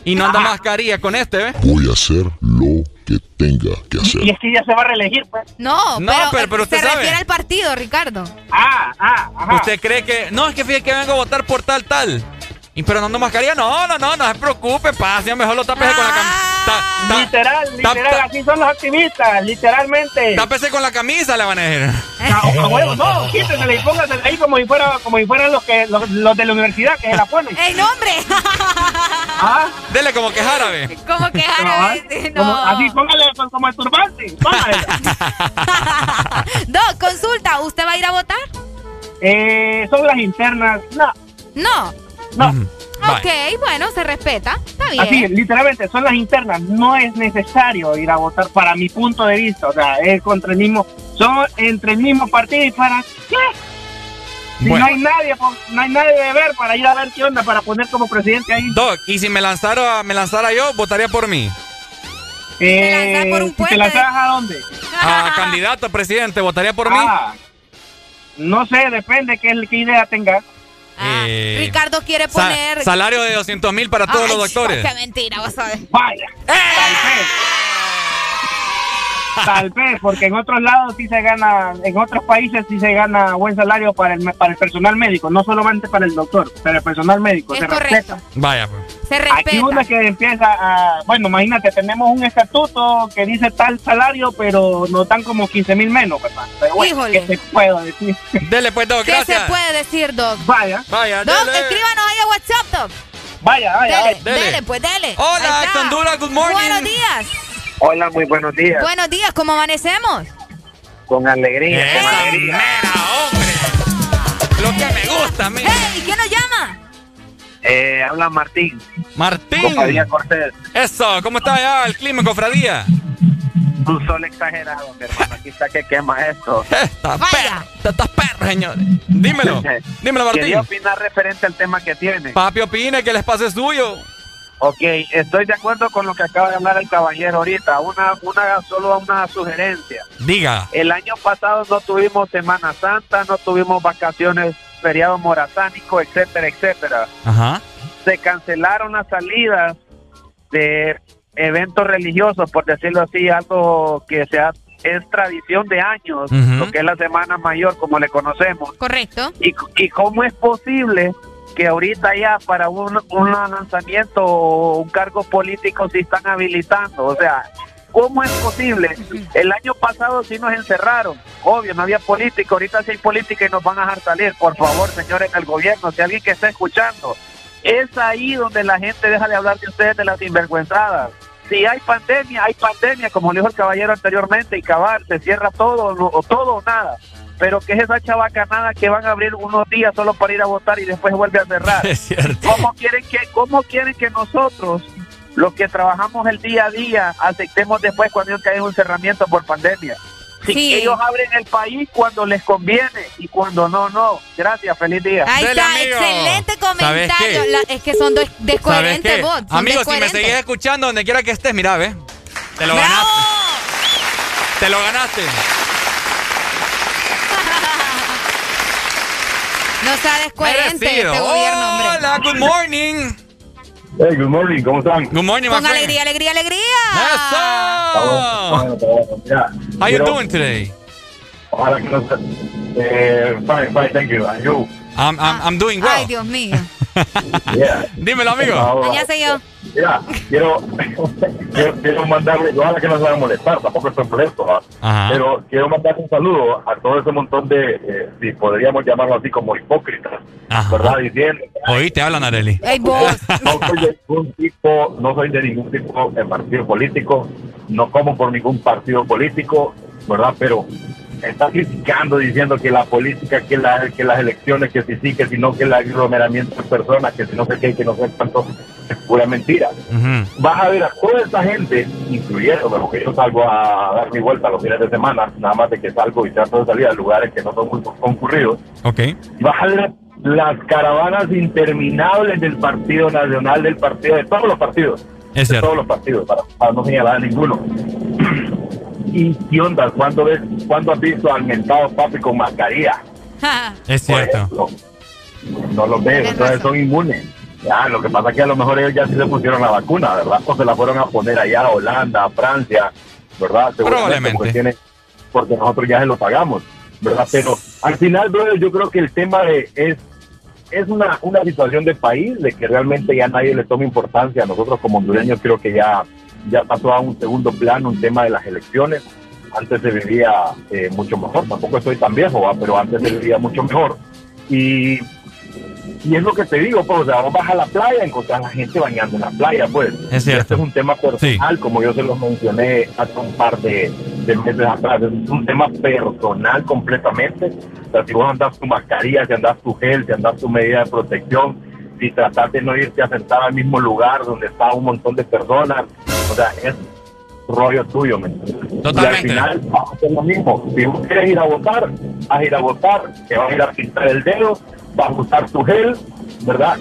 y no anda mascarilla con este, ¿ve? Voy a hacer lo que tenga que hacer. Y es que ya se va a reelegir, pues. No, No, pero, pero- pero usted se sabe. refiere al partido, Ricardo. Ah, ah, ajá. ¿Usted cree que.? No, es que fíjate que vengo a votar por tal, tal. Y pero no ando mascarilla. No, no, no, no se preocupe, pase. Mejor lo tápese con la camisa. Literal, literal, así son los activistas, literalmente. Tápese con la camisa, le van a decir. Ah, ah, bueno, no, quítesela y póngasela ahí como si fuera, como si fueran los que los, los de la universidad que se la ponen. ¡Ey, nombre! Ah, Dele como que es árabe. Como que árabe. como- No. así póngale como, como el turbante. póngale. Doc, consulta, ¿usted va a ir a votar? eh, son las internas. No, No. No. Ok, bueno, se respeta. Está bien. Así, literalmente, son las internas. No es necesario ir a votar para mi punto de vista. O sea, es contra el mismo, son entre el mismo partido y para qué. Si Bueno. no hay nadie, no hay nadie de ver para ir a ver qué onda, para poner como presidente ahí. Doc, y si me lanzara, me lanzara yo, votaría por mí. Eh, lanzas por un si puente. ¿Te lanzas a dónde? A candidato a presidente, votaría por mí. Ah, no sé, depende qué, qué idea tengas. Ah, Eh, Ricardo quiere Sa- poner. salario de 200 mil para todos Ay, los doctores. Qué mentira, vos sabés. Vaya, vez. Tal vez, porque en otros lados sí se gana, en otros países sí se gana buen salario para el, para el personal médico, no solamente para el doctor, pero el personal médico. Es se correcto. respeta. Vaya, pues. Se Aquí respeta. uno que empieza a, bueno, imagínate, tenemos un estatuto que dice tal salario, pero nos dan como 15 mil menos, ¿verdad? Pero bueno, Híjole. ¿qué te puedo decir? Dele pues, Doc, ¿Qué gracias. se puede decir, Doc? Vaya, Vaya, Doc, dele. escríbanos ahí a WhatsApp, Doc. vaya, vaya. Dele, vaya. dele. dele, pues dele. Hola, Honduras, good morning. Buenos días. Hola, muy buenos días. Buenos días, ¿cómo amanecemos? Con alegría, con alegría. mera, hombre. Lo que me gusta a mí. Hey, ¿quién nos llama? Eh, habla Martín, Martín. Cofradía Cortés. Eso, ¿cómo está allá el clima Cofradía? Un sol exagerado, mi hermano. Aquí está que quema esto. Esta perra, esta perra, señores. Dímelo, dímelo, Martín. Quería opinar referente al tema que tiene. Papi, opine que el espacio es suyo. Ok, estoy de acuerdo con lo que acaba de hablar el caballero ahorita. Una, una, solo una sugerencia. Diga. El año pasado no tuvimos Semana Santa, no tuvimos vacaciones, feriado morazánico, etcétera, etcétera. Ajá. Se cancelaron las salidas de eventos religiosos, por decirlo así, algo que sea es tradición de años, Ujú. lo que es la Semana Mayor, como le conocemos. Correcto. ¿Y, y cómo es posible que ahorita ya para un, un lanzamiento o un cargo político se están habilitando? O sea, ¿cómo es posible? El año pasado sí nos encerraron. Obvio, no había política. Ahorita sí hay política y nos van a dejar salir. Por favor, señores del gobierno, si alguien que está escuchando, es ahí donde la gente deja de hablar de ustedes de las sinvergüenzadas. Si hay pandemia, hay pandemia, como dijo el caballero anteriormente, y cabal, se cierra todo o todo o nada. Pero que es esa chavacanada que van a abrir unos días solo para ir a votar y después vuelve a cerrar. Es cierto. ¿Cómo quieren que, cómo quieren que nosotros, los que trabajamos el día a día, aceptemos después cuando hay un cerramiento por pandemia? Si Sí. ellos abren el país cuando les conviene y cuando no, no. Gracias, feliz día. Ahí está, excelente comentario. La- es que son dos ¿Sabes descoherentes qué? bots. son Amigo, si me seguís escuchando donde quiera que estés, mira, ve. Te lo ganaste. Te lo ganaste. No sea descoherente este gobierno, hombre. Hola, good morning. Hey, good morning, ¿cómo están? Good morning, my Con friend. alegría, alegría, alegría. Mira, How you doing today? Eh, fine, fine, thank you. And you? I'm, I'm, I'm doing well. Ay, Dios mío. Yeah. Dímelo, amigo. Ya sé yo. Mira, quiero, quiero, quiero mandarle, ojalá que no se van a molestar, tampoco estoy molesto. Ajá. pero quiero mandar un saludo a todo ese montón de, eh, si podríamos llamarlo así, como hipócritas, ¿verdad? Diciendo, Oí, te hablan, Areli. Ey, vos. no soy de ningún tipo, no soy de ningún tipo de partido político, no como por ningún partido político, ¿verdad? Pero está criticando diciendo que la política, que, la, que las elecciones, que si sí, que si no, que el aglomeramiento de personas, que si no sé qué, que no sé cuánto, es pura mentira. Vas a ver a toda esa gente, incluyéndome, porque yo salgo a dar mi vuelta los fines de semana, nada más de que salgo y trato de salir a lugares que no son muy concurridos, Ok. vas a ver las caravanas interminables del Partido Nacional, del partido, de todos los partidos. Es de todos los partidos, para, para no señalar a ninguno. ¿Y qué onda? ¿Cuándo, ves, ¿Cuándo has visto al mentado papi con mascarilla? Es cierto. Ejemplo, no los ves, entonces son inmunes. Ya, lo que pasa es que a lo mejor ellos ya sí se pusieron la vacuna, ¿verdad? O se la fueron a poner allá a Holanda, a Francia, ¿verdad? Seguramente, Probablemente. Porque, tiene- porque nosotros ya se lo pagamos, ¿verdad? Pero al final, brother, yo creo que el tema de es es una, una situación de país de que realmente ya nadie le toma importancia. A nosotros como hondureños creo que ya, ya pasó a un segundo plano un tema de las elecciones. Antes se vivía eh, mucho mejor, tampoco estoy tan viejo, ¿va? pero antes se vivía mucho mejor. Y, y es lo que te digo, pues, o sea, vos vas a la playa, encontrás a la gente bañando en la playa, pues. Es cierto. Este es un tema personal, como yo se lo mencioné hace un par de, de meses atrás, es un tema personal completamente. O sea, si vos andas tu mascarilla, si andas tu gel, si andas tu medida de protección, si tratas de no irte a sentar al mismo lugar donde está un montón de personas, o sea, es rollo tuyo, ¿me? Totalmente. Y al final vamos a hacer lo mismo. Si vos quieres ir a votar, vas a ir a votar, te vas a ir a pintar el dedo, vas a usar tu gel, ¿verdad?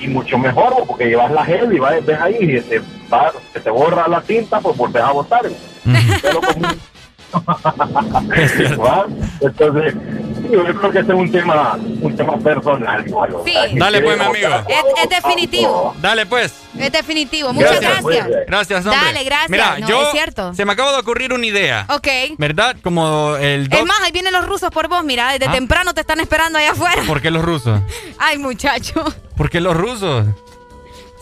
Y mucho mejor, porque llevas la gel y vas, ves ahí y te, va- te borra la tinta, pues volvés a votar. Pero como-. Entonces, yo creo que ese es un tema, un tema personal. igual, Dale, pues, mi amigo. Es, es definitivo. Dale, pues. Es definitivo. Muchas gracias. Gracias, hombre. Dale, gracias. Mira, No, yo es cierto. se me acaba de ocurrir una idea. Ok. ¿Verdad? Como el doc... Es más, ahí vienen los rusos por vos, mira, desde Ah. temprano te están esperando allá afuera. ¿Por qué los rusos? Ay, muchacho. ¿Por qué los rusos?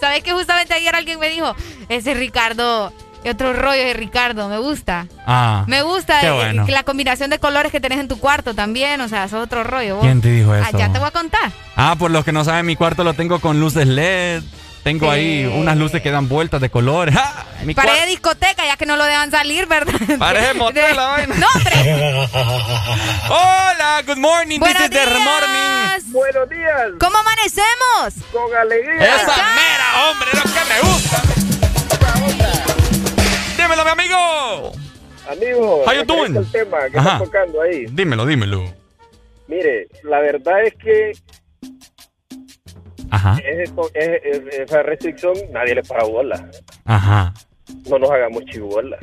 ¿Sabes que justamente ayer alguien me dijo, ese Ricardo, otro rollo de Ricardo, me gusta. Ah. Me gusta Qué bueno. la combinación de colores que tenés en tu cuarto también, o sea, es otro rollo. vos. ¿Quién te dijo Ah, eso? ya te voy a contar. Ah, por los que no saben, mi cuarto lo tengo con luces LED. Tengo ahí unas luces que dan vueltas de colores. ¡Ah! Mi Parece discoteca, ya que no lo dejan salir, ¿verdad? Parece motel la vaina. No, hombre. Hola, good morning. Buenos this is the morning. Buenos días. ¿Cómo amanecemos? Con alegría. Esa mera, hombre, lo que me gusta. Dímelo, mi amigo. Amigo, How you doing? al tema que Ajá. está tocando ahí. Dímelo, dímelo. Mire, la verdad es que Ajá. es- es- esa restricción nadie le para bola. Ajá. No nos hagamos chibolas.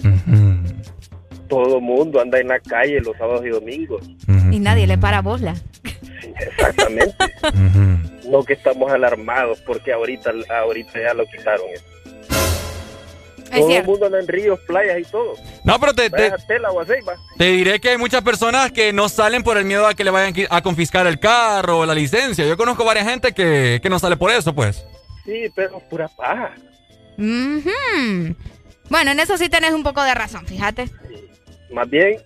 Todo mundo anda en la calle los sábados y domingos. Y nadie le para bola. Exactamente. No que estamos alarmados porque ahorita, ahorita ya lo quitaron. eso. Todo el mundo anda en ríos, playas y todo. No, pero te, te, Tela o diré que hay muchas personas que no salen por el miedo a que le vayan a confiscar el carro o la licencia. Yo conozco varias gente que, que no sale por eso, pues. Sí, pero pura paja. Ujú. Bueno, en eso sí tenés un poco de razón, fíjate. Más bien,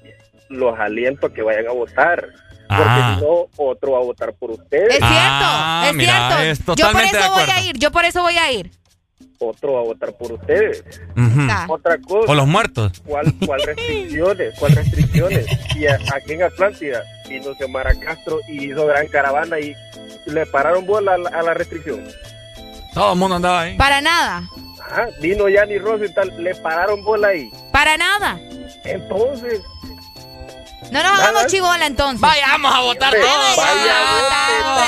los aliento a que vayan a votar. Porque Ah. si no, otro va a votar por ustedes. Es cierto, Ah, es mira, cierto. es yo por eso voy a ir, yo por eso voy a ir. Otro va a votar por ustedes. Otra cosa. O los muertos. ¿Cuál, cuál restricciones? ¿Cuál restricciones? Y a- aquí en Atlántida vino Xiomara Castro y hizo gran caravana y le pararon bola a la, a la restricción. Todo el mundo andaba ahí. Para nada, Ajá, vino Yanni Rosenthal, le pararon bola ahí. para nada. Entonces, No nos hagamos chivola entonces. Vayamos a votar todos. vaya a votar, hombre.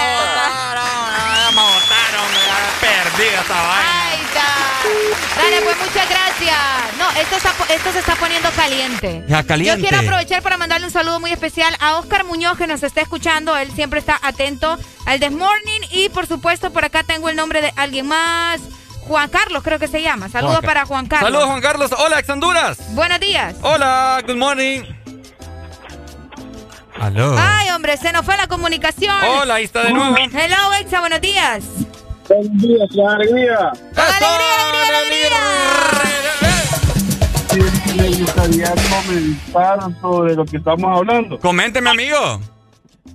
esa vaina. Ahí está. Dale, pues muchas gracias. No, esto, está, po- esto se está poniendo caliente. Ya, caliente. Yo quiero aprovechar para mandarle un saludo muy especial a Oscar Muñoz que nos está escuchando. Él siempre está atento al This Morning. Y por supuesto, por acá tengo el nombre de alguien más. Juan Carlos, creo que se llama. Saludos Juan para Juan Carlos. Saludos, Juan Carlos. Hola, ex Honduras. Buenos días. Hola, good morning. Aló. Ay, hombre, se nos fue la comunicación. Hola, ahí está de nuevo. Hello, Exa, buenos días. Buenos días, con alegría. Sí, me gustaría comentar sobre lo que estamos hablando. Coménteme, amigo.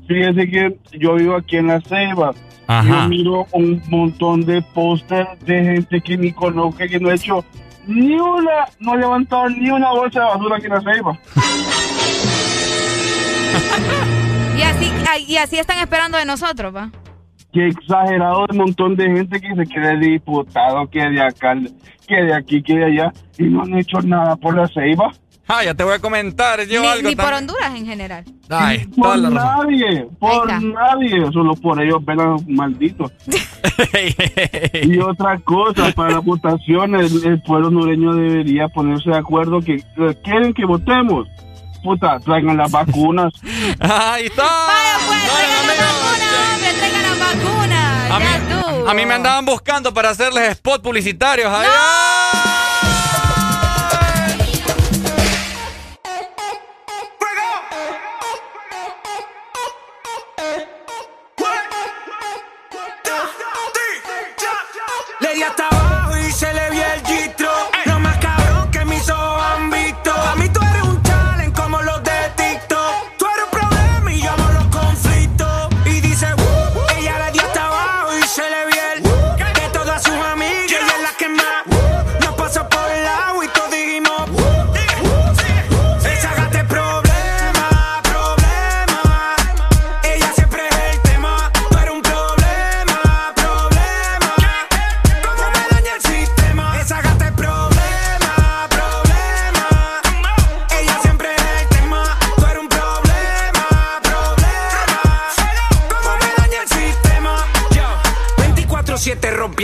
Fíjese que yo vivo aquí en La Ceiba. Ajá. Yo miro un montón de póster de gente que ni conozco, que no ha hecho ni una, no ha levantado ni una bolsa de basura aquí en La Ceiba. Y así, y así están esperando de nosotros, va. Qué exagerado el montón de gente que se cree diputado, que de acá, que de aquí, que de allá, y no han hecho nada por La Ceiba. Ah, ya te voy a comentar. Yo Ni, algo ni por. Honduras en general. Ay, Por la nadie, por nadie, solo por ellos los malditos. y otra cosa, para las votaciones, el, el pueblo hondureño debería ponerse de acuerdo que quieren que votemos. Puta, traigan las vacunas. Ahí está. Vaya, pues, traigan la vacuna, hombre, traigan la vacuna. A Ya mí, estuvo. a mí me andaban buscando para hacerles spot publicitarios. Ay, Le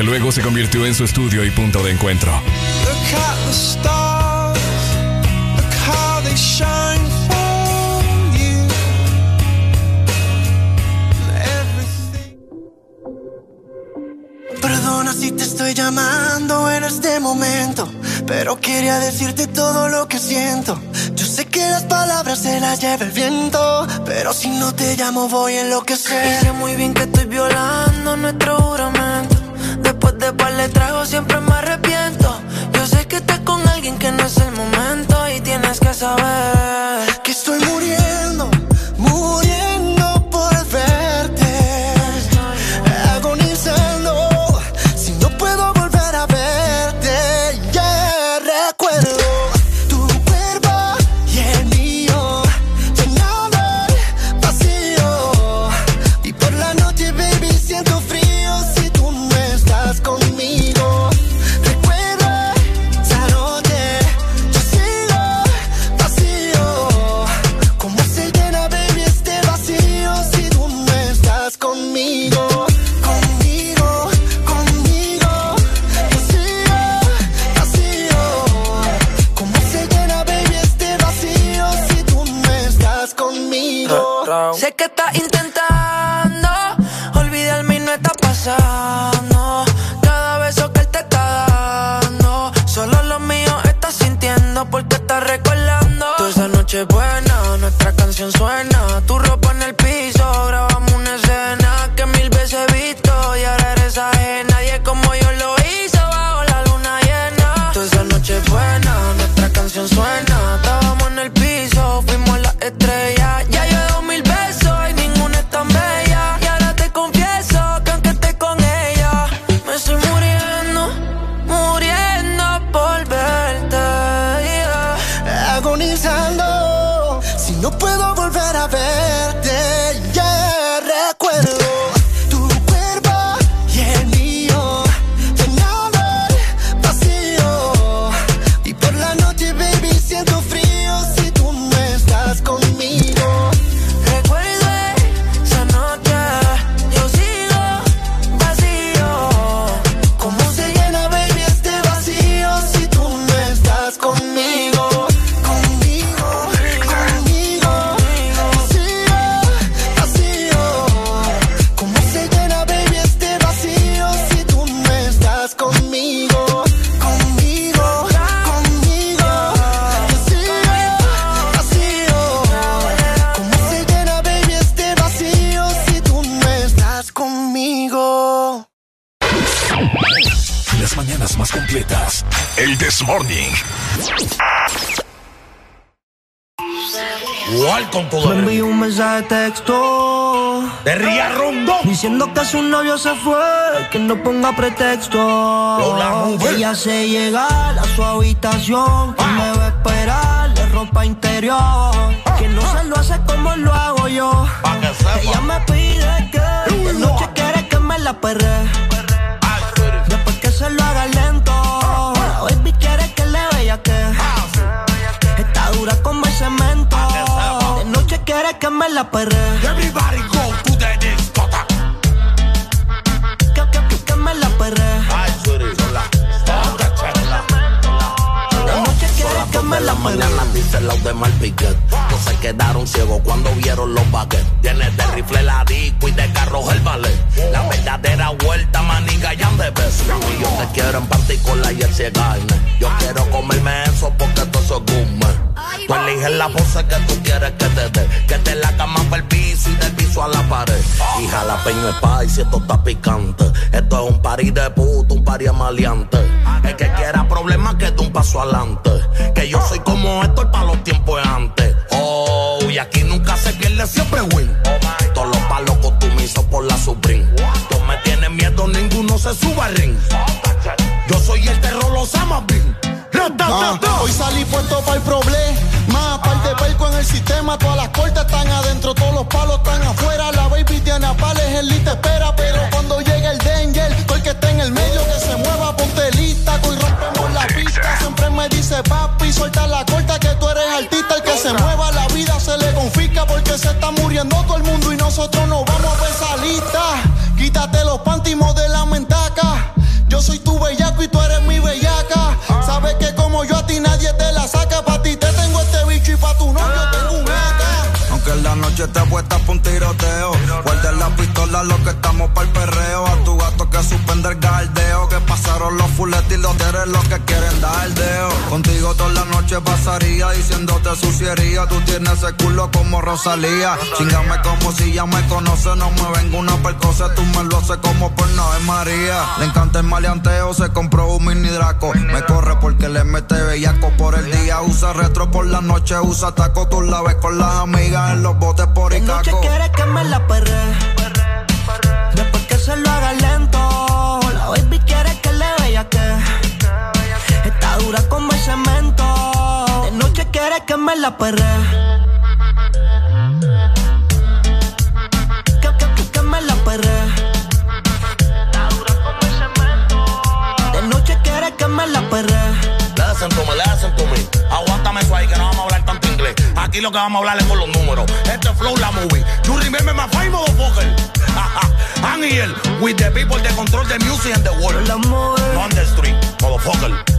Que luego se convirtió en su estudio y punto de encuentro. Look at the stars, look how they shine for you. Perdona si te estoy llamando en este momento, pero quería decirte todo lo que siento. Yo sé que las palabras se las lleva el viento, pero si no te llamo voy a enloquecer. Y sé muy bien que estoy violando se fue. Que no ponga pretexto. Ella se llega a su habitación. Que me va a esperar de ropa interior. Que no se lo hace como lo hago yo. Ella me pide que De noche quiere que me la perre. Después que se lo haga lento. La baby quiere que le vea que Está dura como el cemento. De noche quiere que me la perre. Everybody de Malpiquet. No se quedaron ciegos cuando vieron los baguettes. Tiene de rifle la disco y de carros el ballet. La verdadera vuelta, maniga y ande beso. Y yo te quiero en panticola y el ciegaine. Yo quiero comerme eso porque eso es gourmet. Tú eliges la pose que tú quieres que te dé. Que te la cama para el piso y del piso a la pared. Y jalapeño es spicy, esto está picante. Esto es un party de puto, un party maleante. El que quiera problemas que dé un paso adelante. Que yo soy como esto para los tiempos antes. Oh, y aquí nunca se pierde, siempre win. Todos los palos costumizo por la Supreme. Tú me tienes miedo, ninguno se suba al ring. Yo soy el terror, los amas bien. Ah, hoy salí puesto para el problema. Par de perco en el sistema. Todas las cortas están adentro, todos los palos están afuera. La baby tiene a pales, el te espera. Pero cuando llega el danger, todo el que está en el medio me dice papi, suelta la corta que tú eres artista. El que se mueva, la vida se que se está muriendo todo el mundo y nosotros nos vamos a ver. Quítate los pantimos de la mentaca. Yo soy tu bellaco y tú eres mi bellaca. Sabes que como yo a ti nadie te la saca. Pa' ti te tengo este bicho y pa' tu novio tengo un AK. Aunque en la noche te puesta pa' un tiroteo. Guarda la pistola, lo que estamos para el perreo. A tu Que los fuletes y los eres los que quieren dar el deo. Contigo toda la noche pasaría diciéndote suciería. Tú tienes ese culo como Rosalía. Chingame como si ya me conoce. No me vengo una percosa, tú me lo haces como por no es María. Le encanta el maleanteo, se compró un mini draco. Me corre porque le mete bellaco por el día. Usa retro por la noche, usa taco. Tú la ves con las amigas en los botes por Icaco. quiere que me la perre. Que me la perre. Que, que, que, que me la perre. Está dura como el cemento. De noche quiere que me la perre. Listen to me, listen to me. Aguántame eso ahí que no vamos a hablar tanto inglés. Aquí lo que vamos a hablar es con los números. Este es Flow la movie. You remember my five motherfucker. I'm here with the people that control the music and the world. On the street, motherfucker.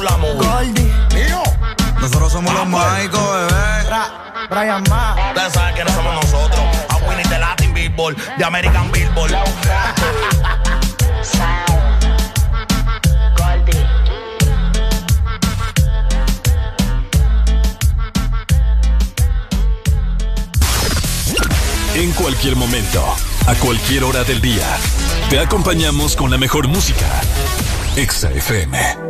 Flow la movie. Mío. Nosotros somos los mágicos, bebé. Brian Ma. Ustedes saben quiénes somos nosotros. A Winnie de Latin Billboard, de American Billboard. En cualquier momento, a cualquier hora del día, te acompañamos con la mejor música. Exa FM.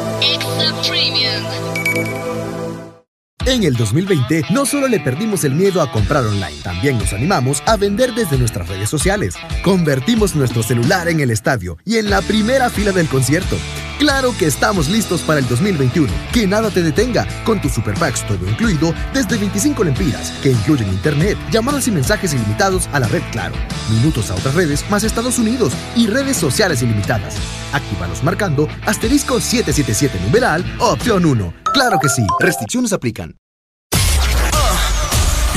En el 2020 no solo le perdimos el miedo a comprar online, también nos animamos a vender desde nuestras redes sociales. Convertimos nuestro celular en el estadio y en la primera fila del concierto. Claro que estamos listos para el 2021. Que nada te detenga con tus super packs todo incluido desde 25 lempiras, que incluyen internet, llamadas y mensajes ilimitados a la red Claro, minutos a otras redes más Estados Unidos y redes sociales ilimitadas. Actívalos marcando asterisco 777 numeral opción 1. Claro que sí, restricciones aplican.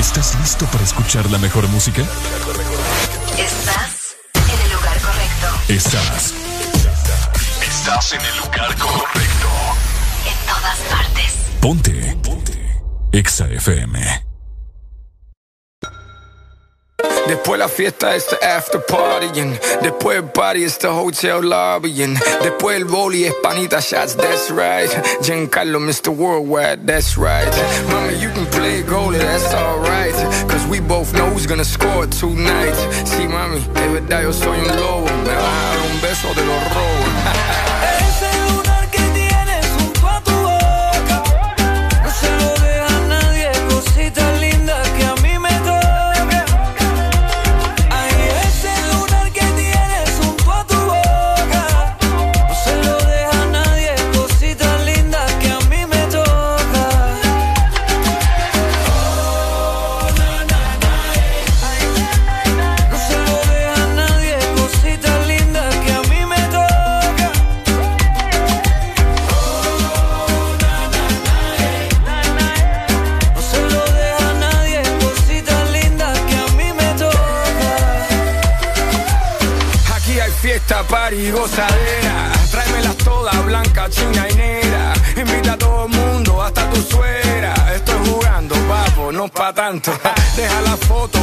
¿Estás listo para escuchar la mejor música? Estás en el lugar correcto. Estás. Estás en el lugar correcto. En todas partes. Ponte. Ponte. Exa FM. Después la fiesta es the after party and después el party es the hotel lobby and después el boli es panita shots, that's right. Giancarlo, Mr. Worldwide, that's right. Mami, you can play goalie, that's alright. Cause we both know who's gonna score tonight. Sí, mami, de verdad yo soy un lobo. Me vas a dar un beso de los robos. Pa' tanto. Deja la foto,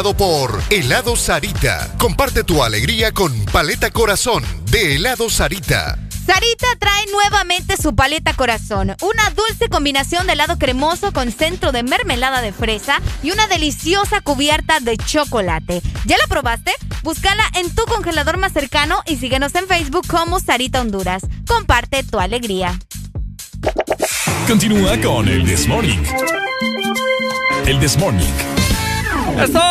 presentado por Helado Sarita. Comparte tu alegría con Paleta Corazón de Helado Sarita. Sarita trae nuevamente su paleta corazón, una dulce combinación de helado cremoso con centro de mermelada de fresa y una deliciosa cubierta de chocolate. ¿Ya la probaste? Búscala en tu congelador más cercano y síguenos en Facebook como Sarita Honduras. Comparte tu alegría. Continúa con el This Morning. El This Morning. Eso, 8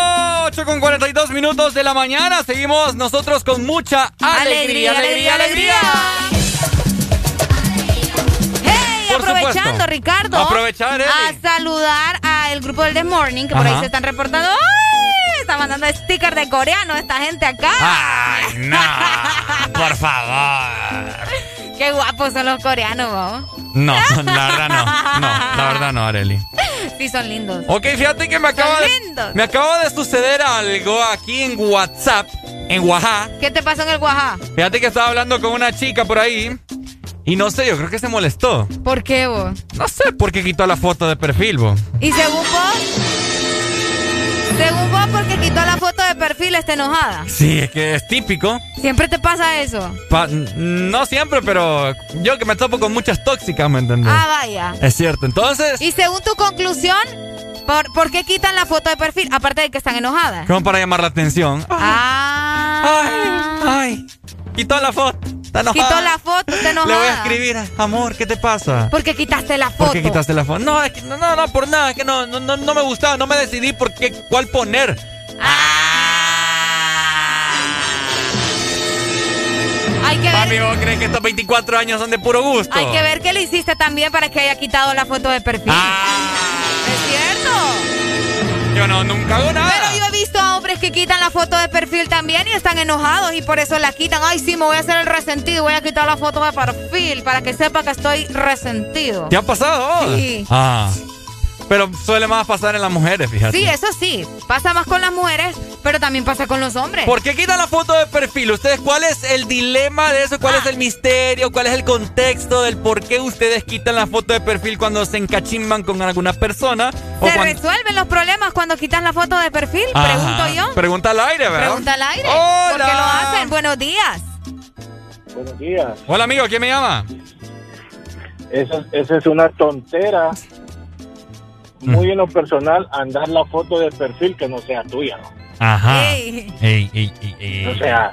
con 42 minutos de la mañana. Seguimos nosotros con mucha alegría, alegría, alegría. Hey, Por aprovechando, supuesto. Ricardo. Aprovechar, Eli. A saludar al grupo del The Morning, que por ahí se están reportando. ¡Ay! Está mandando stickers de coreano esta gente acá. Ay, no. Por favor. Qué guapos son los coreanos, ¿no? No, la verdad no. No, la verdad no, Areli. Sí, son lindos. Ok, fíjate que me acaba, Son me acaba de suceder algo aquí en WhatsApp, en Oaxaca. ¿Qué te pasó en el Oaxaca? Fíjate que estaba hablando con una chica por ahí y no sé, yo creo que se molestó. ¿Por qué vos? No sé por qué quitó la foto de perfil, vos. ¿Y según vos? Según vos, porque quitó la foto de perfil, está enojada. Sí, es que es típico. Siempre te pasa eso. Pa- no siempre, pero yo que me topo con muchas tóxicas, ¿me entendés? Ah, vaya. Es cierto, entonces, Y según tu conclusión, ¿por, por qué quitan la foto de perfil? Aparte de que están enojadas. como para llamar la atención. Ah. Ay, ay. Quitó la foto. Está enojada. Quitó la foto, está enojada. Le voy a escribir, amor, ¿qué te pasa? ¿Por qué quitaste la foto? ¿Por qué quitaste la foto? No, es que no, no, no, por nada, es que no, no, no, no me gustaba, no me decidí por qué, cuál poner. Hay que ver, Amigo, ¿crees que estos 24 años son de puro gusto? hay que ver qué le hiciste también para que haya quitado la foto de perfil. Ah. Es cierto. Yo no, nunca hago nada. Pero yo he visto a hombres que quitan la foto de perfil también y están enojados y por eso la quitan. Ay, sí, me voy a hacer el resentido, voy a quitar la foto de perfil para que sepa que estoy resentido. ¿Te ha pasado? Sí. Ah. Pero suele más pasar en las mujeres, fíjate. Sí, eso sí. Pasa más con las mujeres, pero también pasa con los hombres. ¿Por qué quitan la foto de perfil? ¿Ustedes cuál es el dilema de eso? ¿Cuál Ah. es el misterio? ¿Cuál es el contexto del por qué ustedes quitan la foto de perfil cuando se encachimban con alguna persona? O ¿Se cuando... resuelven los problemas cuando quitas la foto de perfil? Ajá. Pregunto yo. Pregunta al aire, ¿verdad? Pregunta al aire. Hola. ¿Por qué lo hacen? Buenos días. Buenos días. Hola, amigo, ¿quién me llama? Esa, esa es una tontera. Muy en lo personal, andar la foto de perfil que no sea tuya. ¿no? Ajá. Ey. Ey, ey, ey, ey. O sea,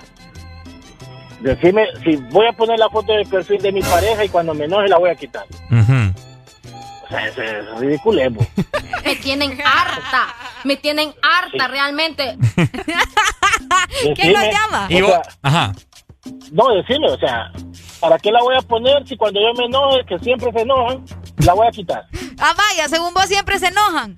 decime, si voy a poner la foto de perfil de mi pareja y cuando me enoje la voy a quitar. Ujú. O sea, eso es ridículo. Me tienen harta. Me tienen harta realmente. ¿Quién lo llama? O sea, Ajá. no, decime, o sea, ¿para qué la voy a poner si cuando yo me enoje, que siempre se enojan, la voy a quitar? Ah, vaya, según vos siempre se enojan.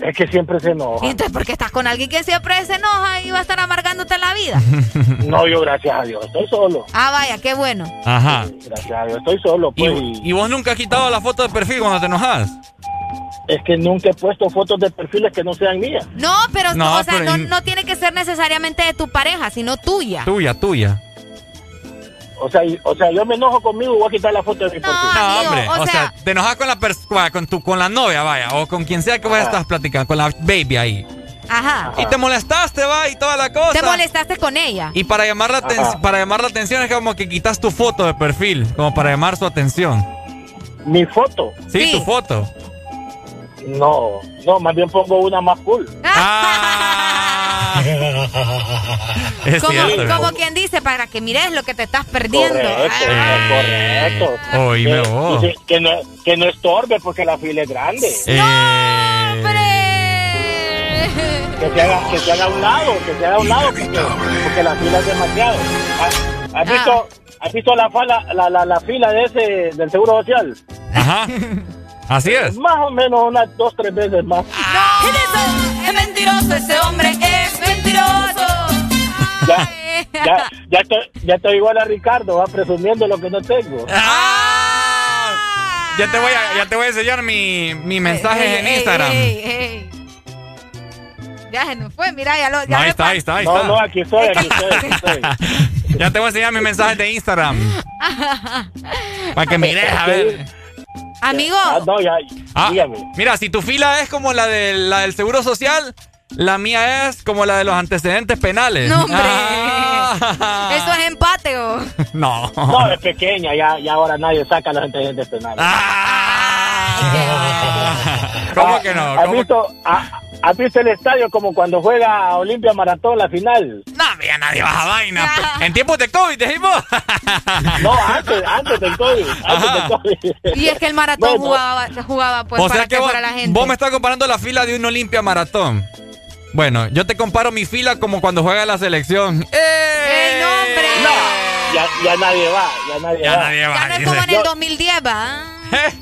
Es que siempre se ¿Y enojan. entonces por qué estás con alguien que siempre se enoja y va a estar amargándote la vida? No, yo gracias a Dios, estoy solo. Ah, vaya, qué bueno. Ajá. Gracias a Dios, estoy solo. ¿Y, Pues, y vos nunca has quitado la foto de perfil cuando te enojas? es que nunca he puesto fotos de perfiles que no sean mías. No, pero, No, o sea, pero no, no tiene que ser necesariamente de tu pareja, sino tuya. Tuya, tuya. O sea, o sea, yo me enojo conmigo y voy a quitar la foto de mi perfil. No, amigo, hombre. o O, sea, sea- te enojas con la pers- con tu con la novia, vaya, o con quien sea que estás platicando, con la baby ahí. Ajá. Y te molestaste, va, y toda la cosa. Te molestaste con ella. Y para llamar la Ajá. para llamar la atención es como que quitas tu foto de perfil, como para llamar su atención. Mi foto, Sí, Sí. tu foto. no, no, más bien pongo una más cool. Ah. es como, cierto. como quien dice, para que mires lo que te estás perdiendo. Correcto, Ah. correcto. Oíme Que- vos. dice Que no, que no estorbe porque la fila es grande. Eh, ¡Hombre! Que se haga, que se haga a un lado, que se haga a un lado porque, porque la fila es demasiado. ¿Has, Ah. has visto, has visto la, fala- la, la, la fila de ese, del Seguro Social? Ajá. Así es. Más o menos unas dos, tres veces más. ¡No! ¡Es mentiroso! ¡Ese hombre! Ya, ya, ya, estoy, ya estoy igual a Ricardo, va presumiendo lo que no tengo. Ah. Ya te voy a, ya te voy a enseñar mi, mi mensaje Ey, en ey, Instagram. ey, ey. Ya se nos fue, mira, ya lo. Ya No, ahí está, ahí está, ahí No, está. no, aquí estoy, aquí estoy, aquí estoy. Ya te voy a enseñar mi mensaje de Instagram. Para que mires, a ver. Amigo, Ah, no, ya, Ah, mira, si tu fila es como la, de, la del Seguro Social, la mía es como la de los antecedentes penales. No, hombre. Ah. eso es empate, ¿o? No. No, es pequeña, ya, ya ahora nadie saca los antecedentes penales. Ah. ¿Cómo que no? ¿Has ¿Cómo- visto, ha- has visto el estadio como cuando juega Olimpia Maratón la final? No, ya nadie baja vaina. En tiempos de COVID, dijimos. No, antes, antes del COVID. Antes del COVID. Y es que el maratón Bueno. jugaba, jugaba pues o para sea que que vos, fuera la gente. vos me estás comparando la fila de un Olimpia Maratón. Bueno, yo te comparo mi fila como cuando juega la selección. ¡Eh! ¡El nombre! No, ya, ya nadie va, ya nadie Ya va. nadie va. Ya no es dice. como en el 2010, ¿va?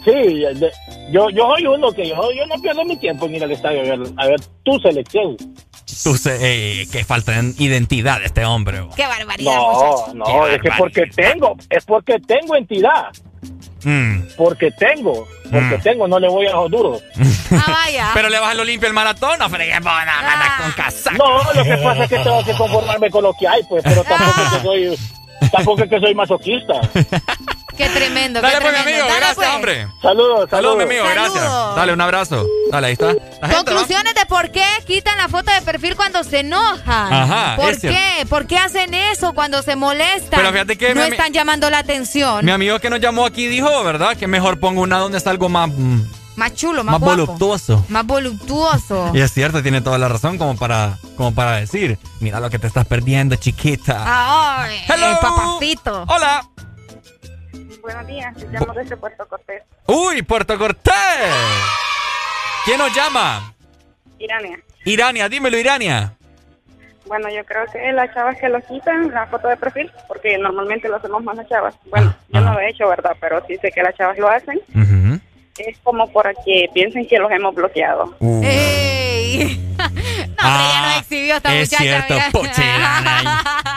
Sí, ya- de- yo, yo soy uno que yo, yo no pierdo mi tiempo en ir al estadio a ver, a ver tu selección. Tú se- eh, que falta de identidad de este hombre. bo. ¡Qué barbaridad, No, muchacho! no, Qué es que porque tengo, es porque tengo entidad, Mm. porque tengo, porque Mm. tengo, no le voy a los duros. Ah, vaya. Pero le vas al Olimpia el maratón, no fregues, anda con casaca. No, lo que pasa es que tengo que conformarme con lo que hay, pues, pero tampoco es que soy, tampoco es que soy masoquista. ¡Qué tremendo, Dale qué pues, mi amigo, Dale, gracias, pues. hombre. Saludos, Saludos, saludos. mi amigo, Saludos. gracias. Dale, un abrazo. Dale, ahí está. La gente, ¿va? Conclusiones de por qué quitan la foto de perfil cuando se enojan. Ajá, ¿Por es cierto. qué? ¿Por qué hacen eso cuando se molestan? Pero fíjate que no están llamando la atención. Mi amigo que nos llamó aquí dijo, ¿verdad? Que mejor pongo una donde está algo más, mm, Más chulo, más, más guapo. voluptuoso. Más voluptuoso. Y es cierto, tiene toda la razón como para, como para decir, mira lo que te estás perdiendo, chiquita. Ay, Hello. el papacito. Hola. Buenos días, llamo desde Puerto Cortés. Uy, Puerto Cortés. ¿Quién nos llama? Irania. Irania, dímelo, Irania. Bueno, yo creo que las chavas que lo quitan, la foto de perfil, porque normalmente lo hacemos más las chavas. Bueno, yo no lo he hecho, ¿verdad? Pero sí sé que las chavas lo hacen. Ujú. Es como para que piensen que los hemos bloqueado. Uh. ¡Ey! no, hombre, ya nos exhibió esta Ah, es muchacha. cierto,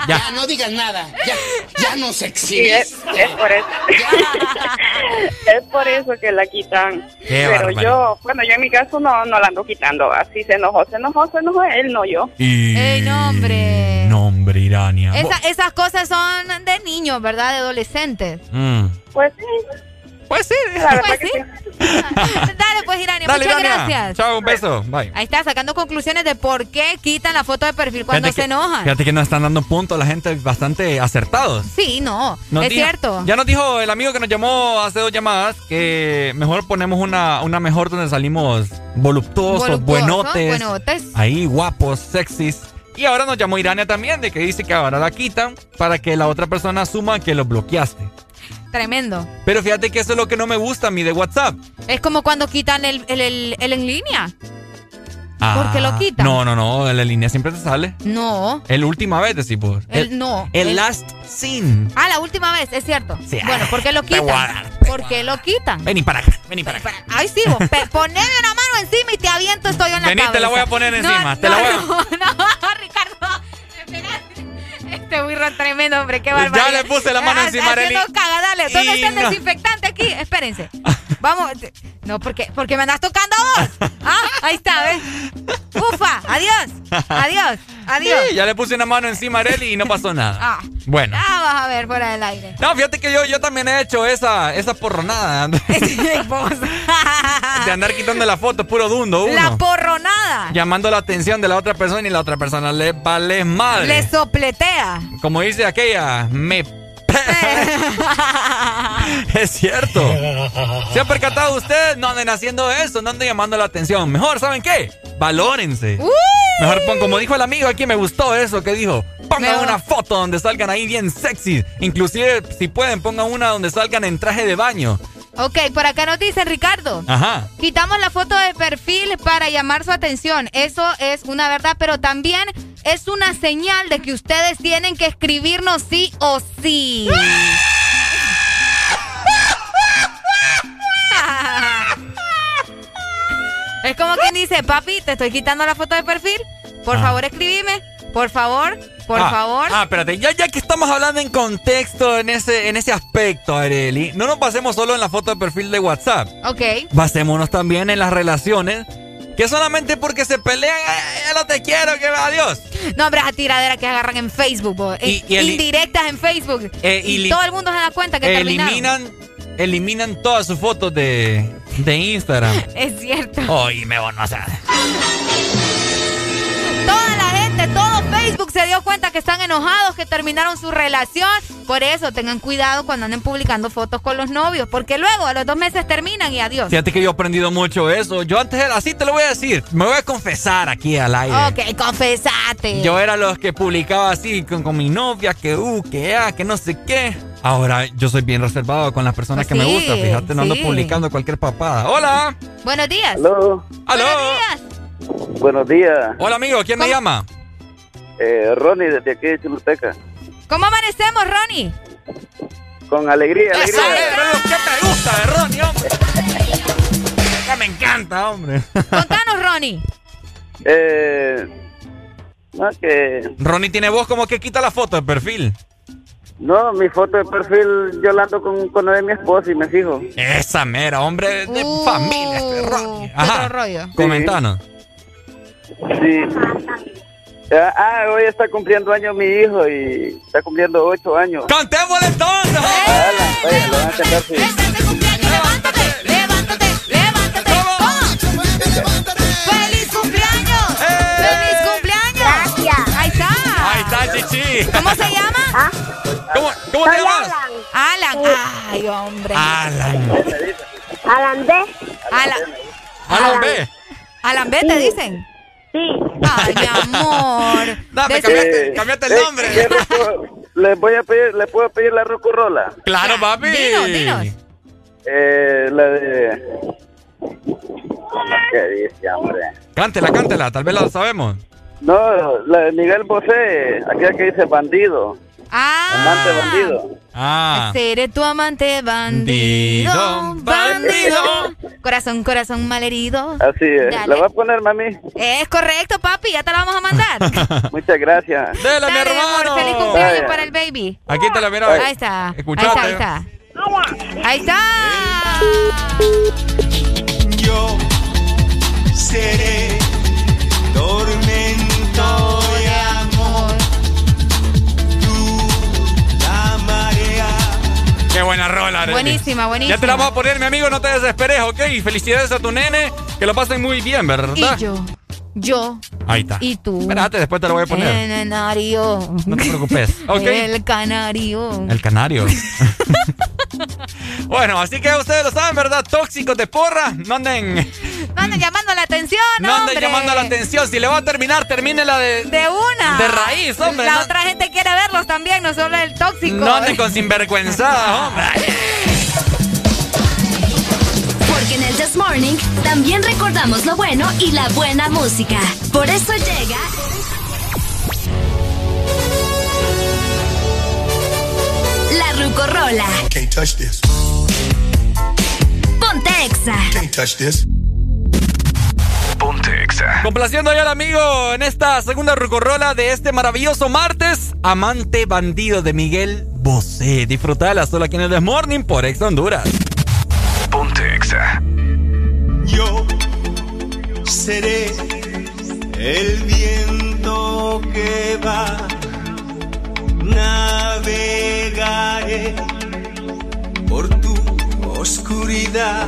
Ya. no digas nada. Ya, ya nos Sí, exhibes. es, es por eso. es por eso que la quitan. Qué Pero barbaridad. yo, bueno, yo en mi caso no, no la ando quitando. Así se enojó, se enojó, se enojó. Él no yo. Y... Ey, no, hombre. Nombre, Irania. Esa- esas cosas son de niños, ¿verdad? De adolescentes. Mm. Pues sí. Pues sí. La Pues que sí. Dale, pues, Irania, Dale, muchas Irania. gracias. Chao, un beso. Bye. Ahí está, sacando conclusiones de por qué quitan la foto de perfil cuando Fíjate se que- enojan. Fíjate que nos están dando puntos la gente bastante acertados. Sí, no, Nos es dijo- cierto. Ya nos dijo el amigo que nos llamó hace dos llamadas que mejor ponemos una, una mejor donde salimos voluptuosos, Voluptuosos, buenotes, buenotes. ahí guapos, sexys. Y ahora nos llamó Irania también de que dice que ahora la quitan para que la otra persona asuma que lo bloqueaste. Tremendo. Pero fíjate que eso es lo que no me gusta a mí de WhatsApp. Es como cuando quitan el, el, el- el en línea. ¿Por qué lo Ah, quitan? No, no, no, en la línea siempre te sale. No, El última vez, decís vos. el, no. El last scene. Ah, la última vez, es cierto. Sí, bueno, ¿por qué lo te voy a quitan? dar, ¿Por qué lo quitan? Vení para acá, vení para acá. Ay, sí, vos, poneme una mano encima y te aviento estoy en la Vení, cabeza. te la voy a poner No, encima, te no, la voy a- No, no, Ricardo. espérate. Este burro tremendo, hombre, qué Ya barbaridad. le puse la mano Ah, encima, Arely. caga, dale. ¿Dónde Y está el no. desinfectante aquí? Espérense. Vamos. No, porque, porque me andas tocando vos. Ah, ahí está, ¿ves? Ufa, adiós. Adiós, adiós. Sí, ya le puse una mano encima a Arely y no pasó nada. Ah, Bueno. ya vas a ver fuera del aire. No, fíjate que yo, yo también he hecho esa, esa porronada de andar quitando la foto, puro dundo uno. La porronada. Llamando la atención de la otra persona y la otra persona le vale madre. Le sopletea. Como dice aquella, me... es cierto. ¿Se han percatado ustedes? No anden haciendo eso, no anden llamando la atención. Mejor, ¿saben qué? Valórense. Uy. Mejor pon, como dijo el amigo aquí, me gustó eso que dijo. Pongan Mejor. una foto donde salgan ahí bien sexy. Inclusive, si pueden, pongan una donde salgan en traje de baño. Ok, por acá nos dice Ricardo. Ajá. Quitamos la foto de perfil para llamar su atención. Eso es una verdad, pero también es una señal de que ustedes tienen que escribirnos sí o sí. es como quien dice, papi, te estoy quitando la foto de perfil. Por Ah. favor, escribime. Por favor, por Ah, favor. Ah, espérate, ya, ya que estamos hablando en contexto en ese, en ese aspecto, Areli, no nos basemos solo en la foto de perfil de WhatsApp. Ok. Basémonos también en las relaciones. Que solamente porque se pelean, "Ay, ya no te quiero, que adiós. No, hombre, esa tiradera que agarran en Facebook, bo. Y- y el- indirectas en Facebook. Eh, y todo el mundo se da cuenta que terminaron. Eliminan, eliminan todas sus fotos de, de Instagram. Es cierto. Oye, me van a hacer. Toda la todo Facebook se dio cuenta que están enojados, que terminaron su relación. Por eso tengan cuidado cuando anden publicando fotos con los novios, porque luego a los dos meses terminan y adiós. Fíjate que yo he aprendido mucho eso. Yo antes era así, te lo voy a decir. Me voy a confesar aquí al aire. Ok, confesate. Yo era los que publicaba así con, con mi novia, que uh, que ah, que no sé qué. Ahora yo soy bien reservado con las personas Pues que me gustan. Fíjate, no ando publicando cualquier papada. Hola. Buenos días. Aló. Aló. Buenos días. Buenos días. Hola amigo, ¿quién me llama? Eh, Ronnie, desde aquí de Choluteca. ¿Cómo amanecemos, Ronnie? Con alegría, Eso alegría. es, pero ¿qué te gusta de Ronnie, hombre? Ya me encanta, hombre. Contanos, Ronnie. Eh, no, que... Ronnie tiene voz como que quita la foto de perfil. No, mi foto de perfil yo la ando con, con la de mi esposa y me fijo. Esa mera, hombre de Uh, familia, este Ronnie. rollo. Comentanos. Sí. Ah, hoy está cumpliendo años mi hijo y está cumpliendo ocho años. ¡Cantémosle entonces! Alan, vaya, lo van a cantar, sí. Este cumpleaños, levántate, levántate, levántate. ¿Cómo? ¡Feliz cumpleaños! ¡Feliz cumpleaños! Gracias. Ahí está. Ahí está, chichi. ¿Cómo se llama? ¿Cómo, cómo te llamas? Alan. Alan. Ay, hombre. Alan. Alan B. Alan. Alan B. Alan B, te dicen. Sí. Ay, mi amor. Dame, cambiate, cambiate el Eh, nombre. ¿qué roco- le voy a pedir, le puedo pedir la rocorrola. Claro, papi. Dinos, dinos. Eh, la de... ¿Qué dice, hombre? Cántela, cántela, tal vez la sabemos. No, la de Miguel Bosé, aquella que dice bandido. Ah. Amante bandido. Ah. Seré tu amante bandido, bandido. Corazón, corazón malherido. Así es. Dale. ¿La va a poner, mami? Es correcto, papi, ya te la vamos a mandar. Muchas gracias. Dale, mi Dale, amor, hermano. feliz cumpleaños Vaya. para el baby. Aquí te la mira. Ahí está. Escuchate. Ahí está, ahí está. Yo seré tormento Qué buena rola, Arely. Buenísima, buenísima. Ya te la vamos a poner, mi amigo, no te desesperes, ¿ok? Y felicidades a tu nene, que lo pasen muy bien, ¿verdad? Y yo, yo Ahí está. y tú. Espérate, después te lo voy a poner. El canario. No te preocupes. El canario. El canario. bueno, así que ustedes lo saben, ¿verdad? Tóxicos de porra, no anden, No anden llamando la atención, no anden hombre. llamando la atención. Si le va a terminar, termínela de... De una. De raíz, hombre, La no- otra gente quiere verlos también, no solo el tóxico. No anden con sinvergüenzada, hombre. Porque en el This Morning también recordamos lo bueno y la buena música. Por eso llega. La Rucorola. Can't touch this. Ponte Exa. Can't touch this. Ponte Complaciendo ya al amigo en esta segunda rucorrola de este maravilloso martes. Amante bandido de Miguel Bosé. Disfrutala solo aquí en el This Morning por Ex Honduras. Ponte Yo seré el viento que va. Navegaré por tu oscuridad.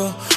control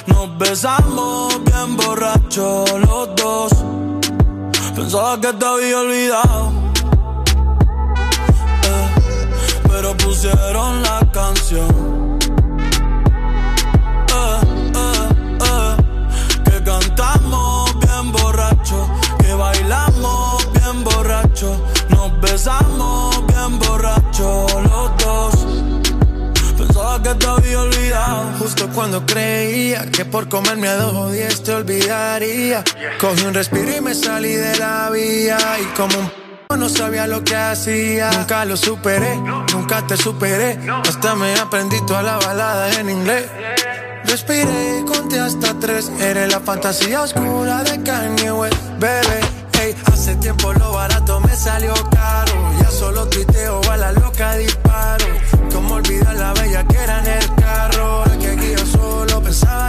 comerme a dos olvidaría. Cogí un respiro y me salí de la vía. Y como un p- no sabía lo que hacía. Nunca lo superé, nunca te superé. Hasta me aprendí toda la balada en inglés. Respiré y conté hasta tres. Eres la fantasía oscura de Kanye West, bebé. Ey, hace tiempo lo barato me salió caro. Ya solo tuiteo a la loca disparo. Como olvidar la bella que era en el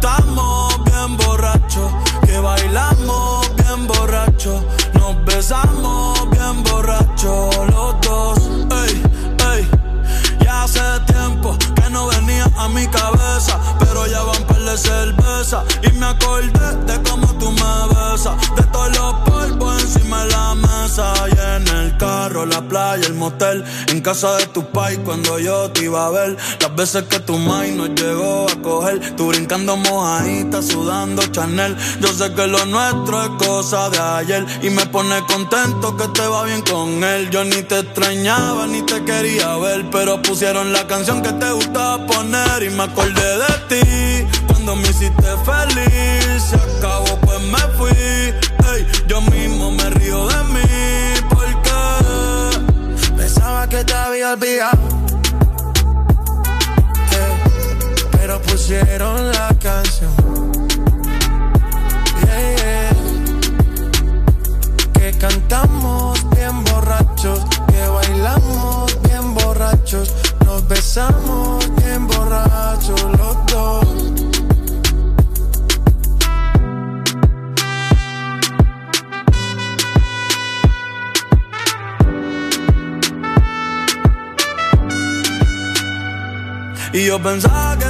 Que cantamos bien borracho, que bailamos bien borracho, nos besamos bien borracho los dos. Ey, ey, ya hace tiempo que no venía a mi cabeza, pero ya van par de cerveza y me acordé de cómo tú me besas, de todos los polvos encima de la mesa y en el carro, la playa, el motel, en casa de tu pai cuando yo te iba a ver, las veces que tu mai nos llegó coger, tú brincando mojadita, sudando Chanel, yo sé que lo nuestro es cosa de ayer y me pone contento que te va bien con él, yo ni te extrañaba ni te quería ver, pero pusieron la canción que te gustaba poner y me acordé de ti cuando me hiciste feliz, se acabó pues me fui, ey, yo mismo me río de mí porque Pensaba que te había olvidado. Pusieron la canción. Yeah. Que cantamos bien borrachos, que bailamos bien borrachos, nos besamos bien borrachos los dos. Y yo pensaba que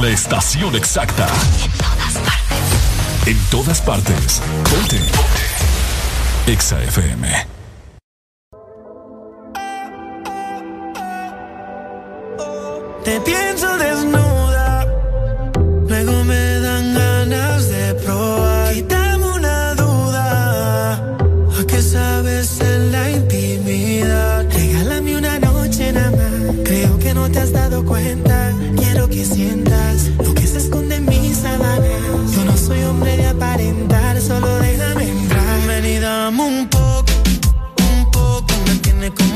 La estación exacta. En todas partes. En todas partes. Ponte. Exa FM. Te pienso desnuda, luego me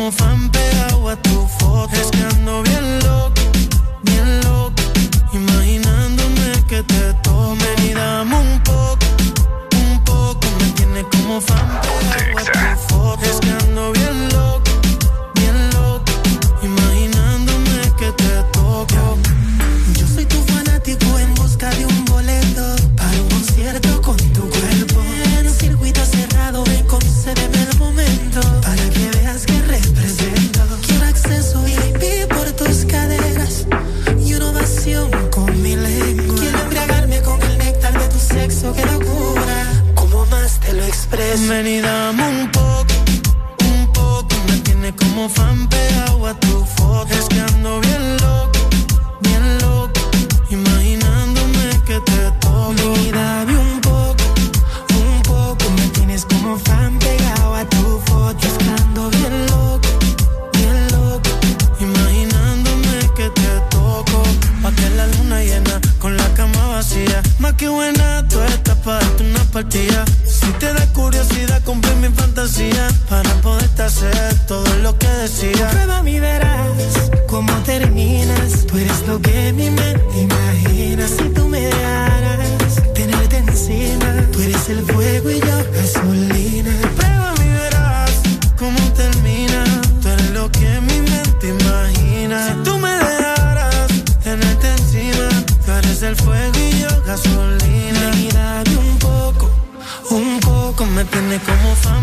como fan pegado a tu foto. Es que ando bien expreso. lo que mi mente imagina si tú me dejaras tenerte encima. Tú eres el fuego y yo gasolina. Prueba mi verás cómo termina. Tú eres lo que mi mente imagina. Si tú me dejaras tenerte encima, tú eres el fuego y yo gasolina. Mírame un poco, un poco me tienes como fan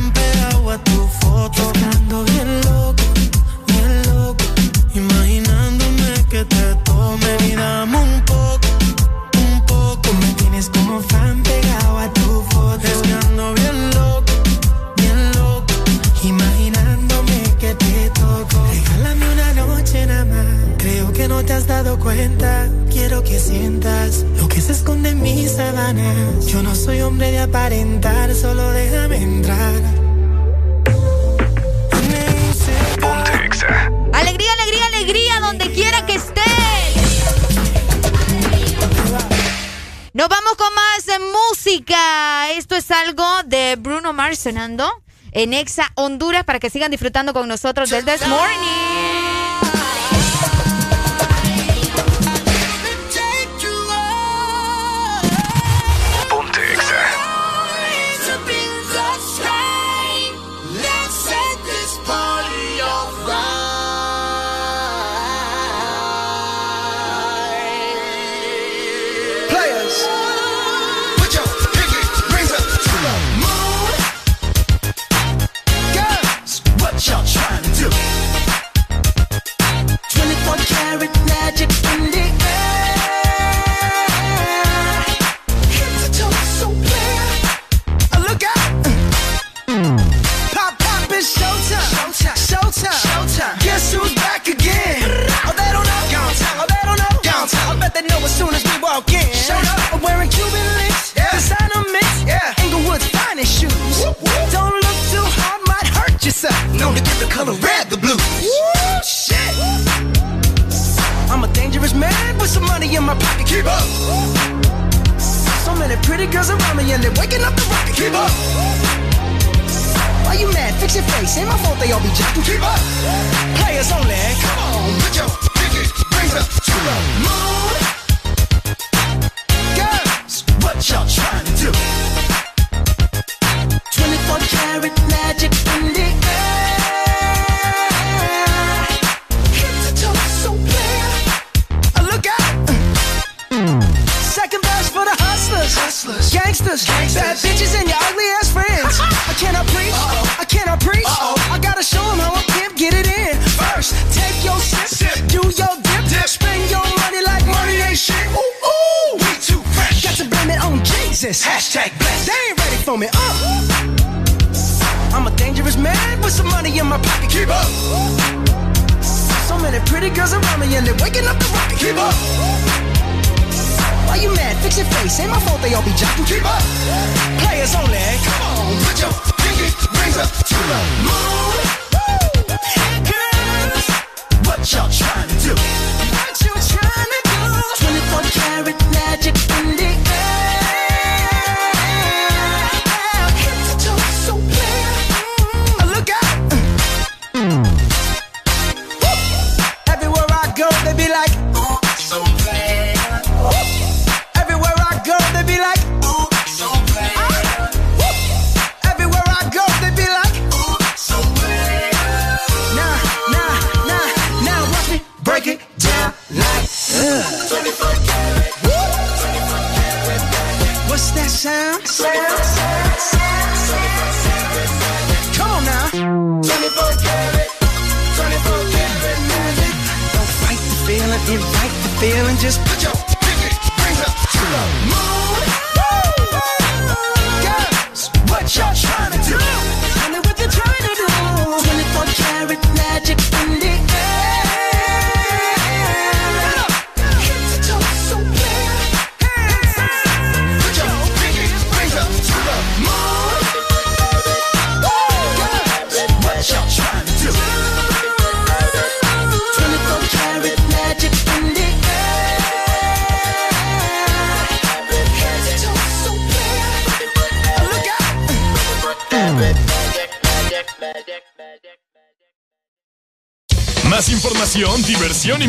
en Exa Honduras para que sigan disfrutando con nosotros del This Morning.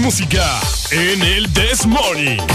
Música en el This Morning.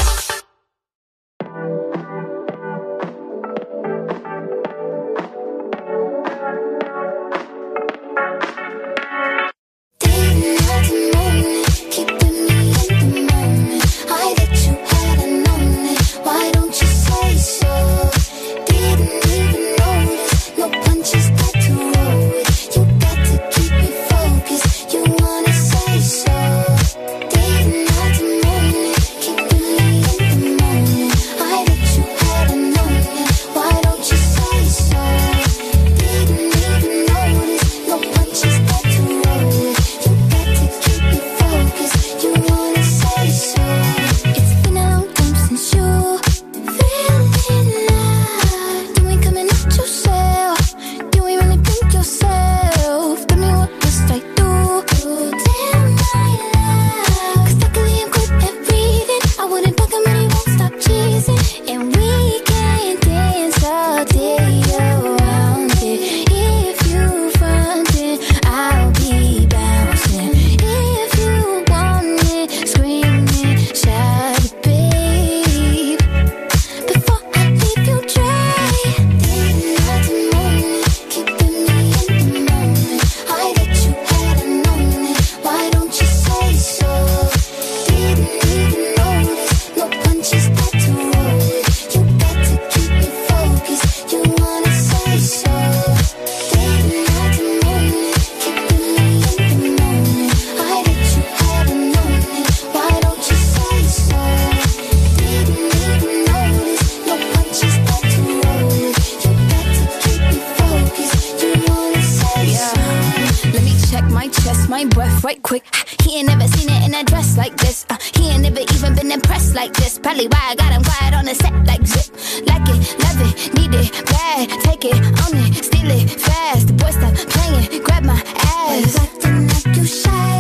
I got him quiet on the set like zip. Like it, love it, need it, bad. Take it, own it, steal it, fast. The boy stop playing, grab my ass. Acting like you shy.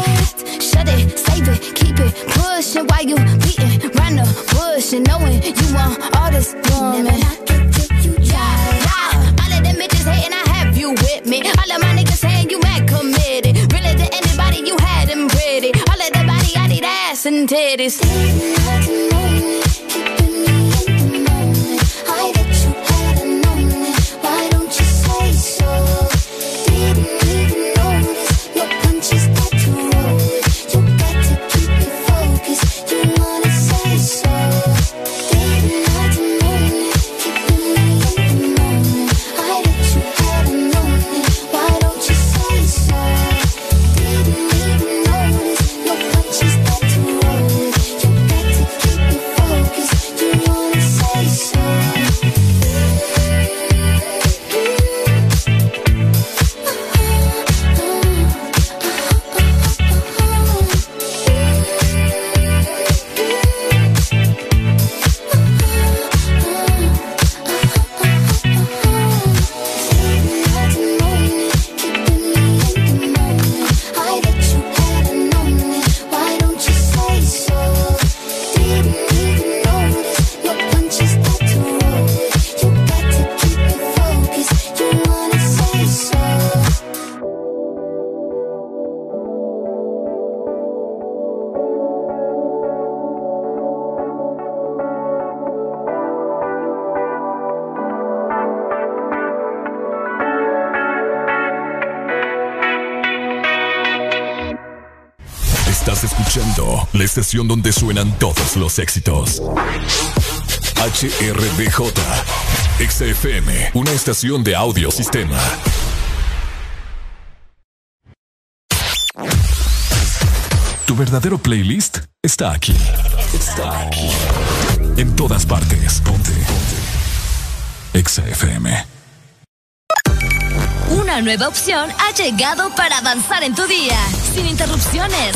Shut it, save it, keep it pushing while you beating round the bush and knowing you want all this woman. Yeah, yeah. All of them bitches hating, I have you with me. All of my niggas saying you mad committed. Really to anybody, you had them pretty. All of the body, I need ass and titties. Donde suenan todos los éxitos. HRBJ, XFM, una estación de audio sistema. Tu verdadero playlist está aquí. Está aquí. En todas partes. Ponte. Ponte. XFM. Una nueva opción ha llegado para avanzar en tu día, sin interrupciones.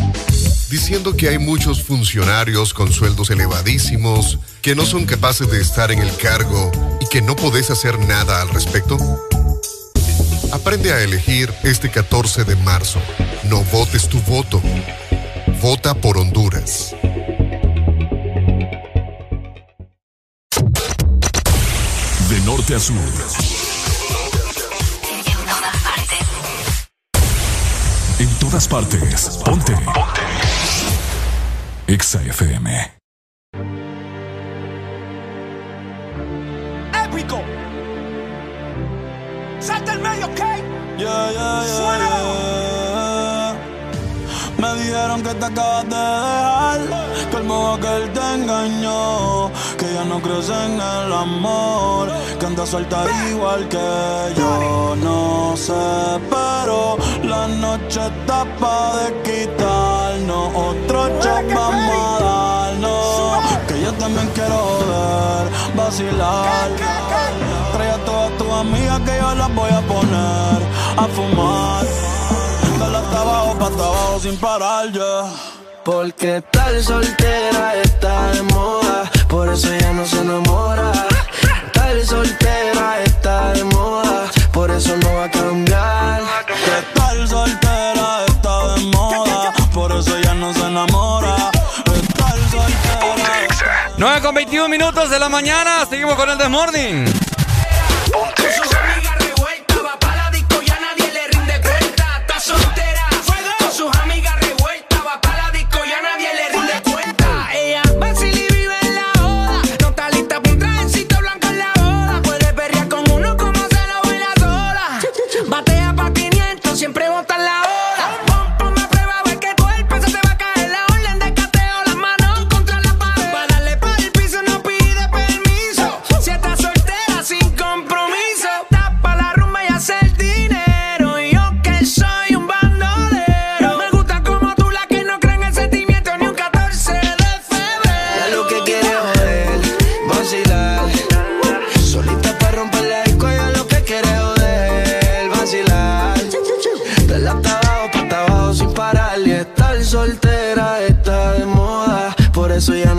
Diciendo que hay muchos funcionarios con sueldos elevadísimos, que no son capaces de estar en el cargo y que no podés hacer nada al respecto. Aprende a elegir este 14 de marzo. No votes tu voto. Vota por Honduras. De norte a sur. En todas partes. Ponte. Ponte. Exa FM. Épico. Salta el medio, ¿ok? Yeah, yeah, yeah, yeah. Me dijeron que te acabas de dejar, que el modo que él te engañó, que ya no crees en el amor, que anda suelta igual que yo. No sé, pero la noche está pa' de quitarnos, otro shot vamos a darnos, que yo también quiero ver, vacilar. Trae a todas tus amigas que yo las voy a poner a fumar. Dale hasta abajo, pa' hasta abajo sin parar ya. Porque estar soltera está de moda, por eso ella no se enamora. Estar soltera está de moda, por eso no va a cambiar. Que estar soltera ella no se enamora. Estar soltera. 9 con 21 minutos de la mañana. Seguimos con el Desmorning. Con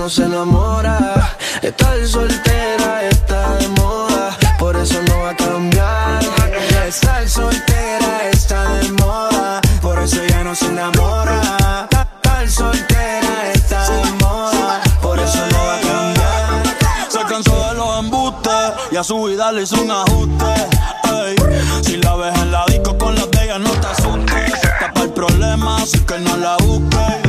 no se enamora. Estar soltera está de moda, por eso no va a cambiar. Estar soltera está de moda, por eso ya no se enamora. Estar soltera está de moda, por eso no va a cambiar. Se cansó de los embustes y a su vida le hizo un ajuste. Ey, si la ves en la disco con las de ella, no te asustes. Tapa el problema, así que no la busques.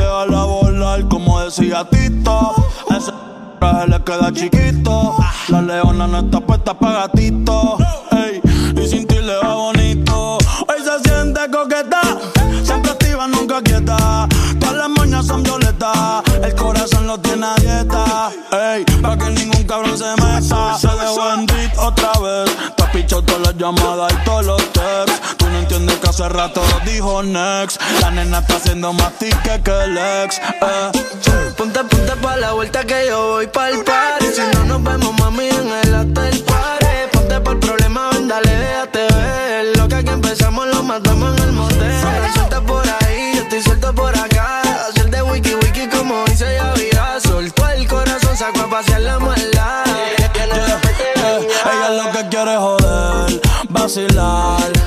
Como decía Tito. Ese traje le queda chiquito. La leona no está puesta pa' gatito. Ey, y sin ti le va bonito. Hoy se siente coqueta, siempre activa, nunca quieta. Todas las moñas son violetas, el corazón lo tiene a dieta. Ey, pa' que ningún cabrón se meta. Se dejó en otra vez. Te has pichado todas las llamadas y todos los texts. Tú no entiendes hace rato dijo next. La nena está haciendo más ticket que el ex. Eh. Ponte, ponte pa' la vuelta que yo voy pa'l party. Si no nos vemos, mami, en el hotel party. Ponte por el problema, ven, dale, déjate ver. Lo que aquí empezamos lo matamos en el motel. Suelta por ahí, yo estoy suelto por acá. Hacer de wiki wiki como dice ya vida. Soltó el corazón, sacó a pasear la maldad. Eh, ella lo que quiere es joder, vacilar.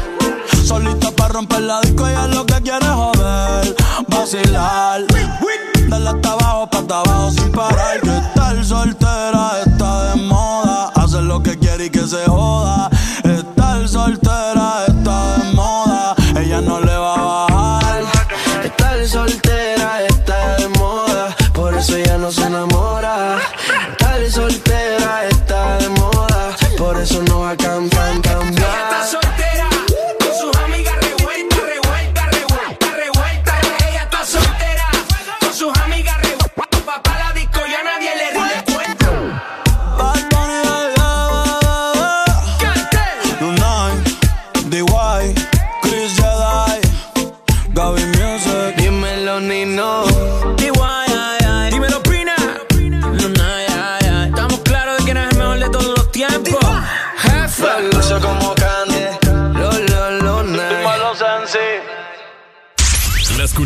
Solita para romper la disco, ella lo que quiere joder, vacilar. Dale hasta abajo, pa' hasta abajo sin parar. Que estar soltera está de moda. Hacer lo que quiere y que se joda.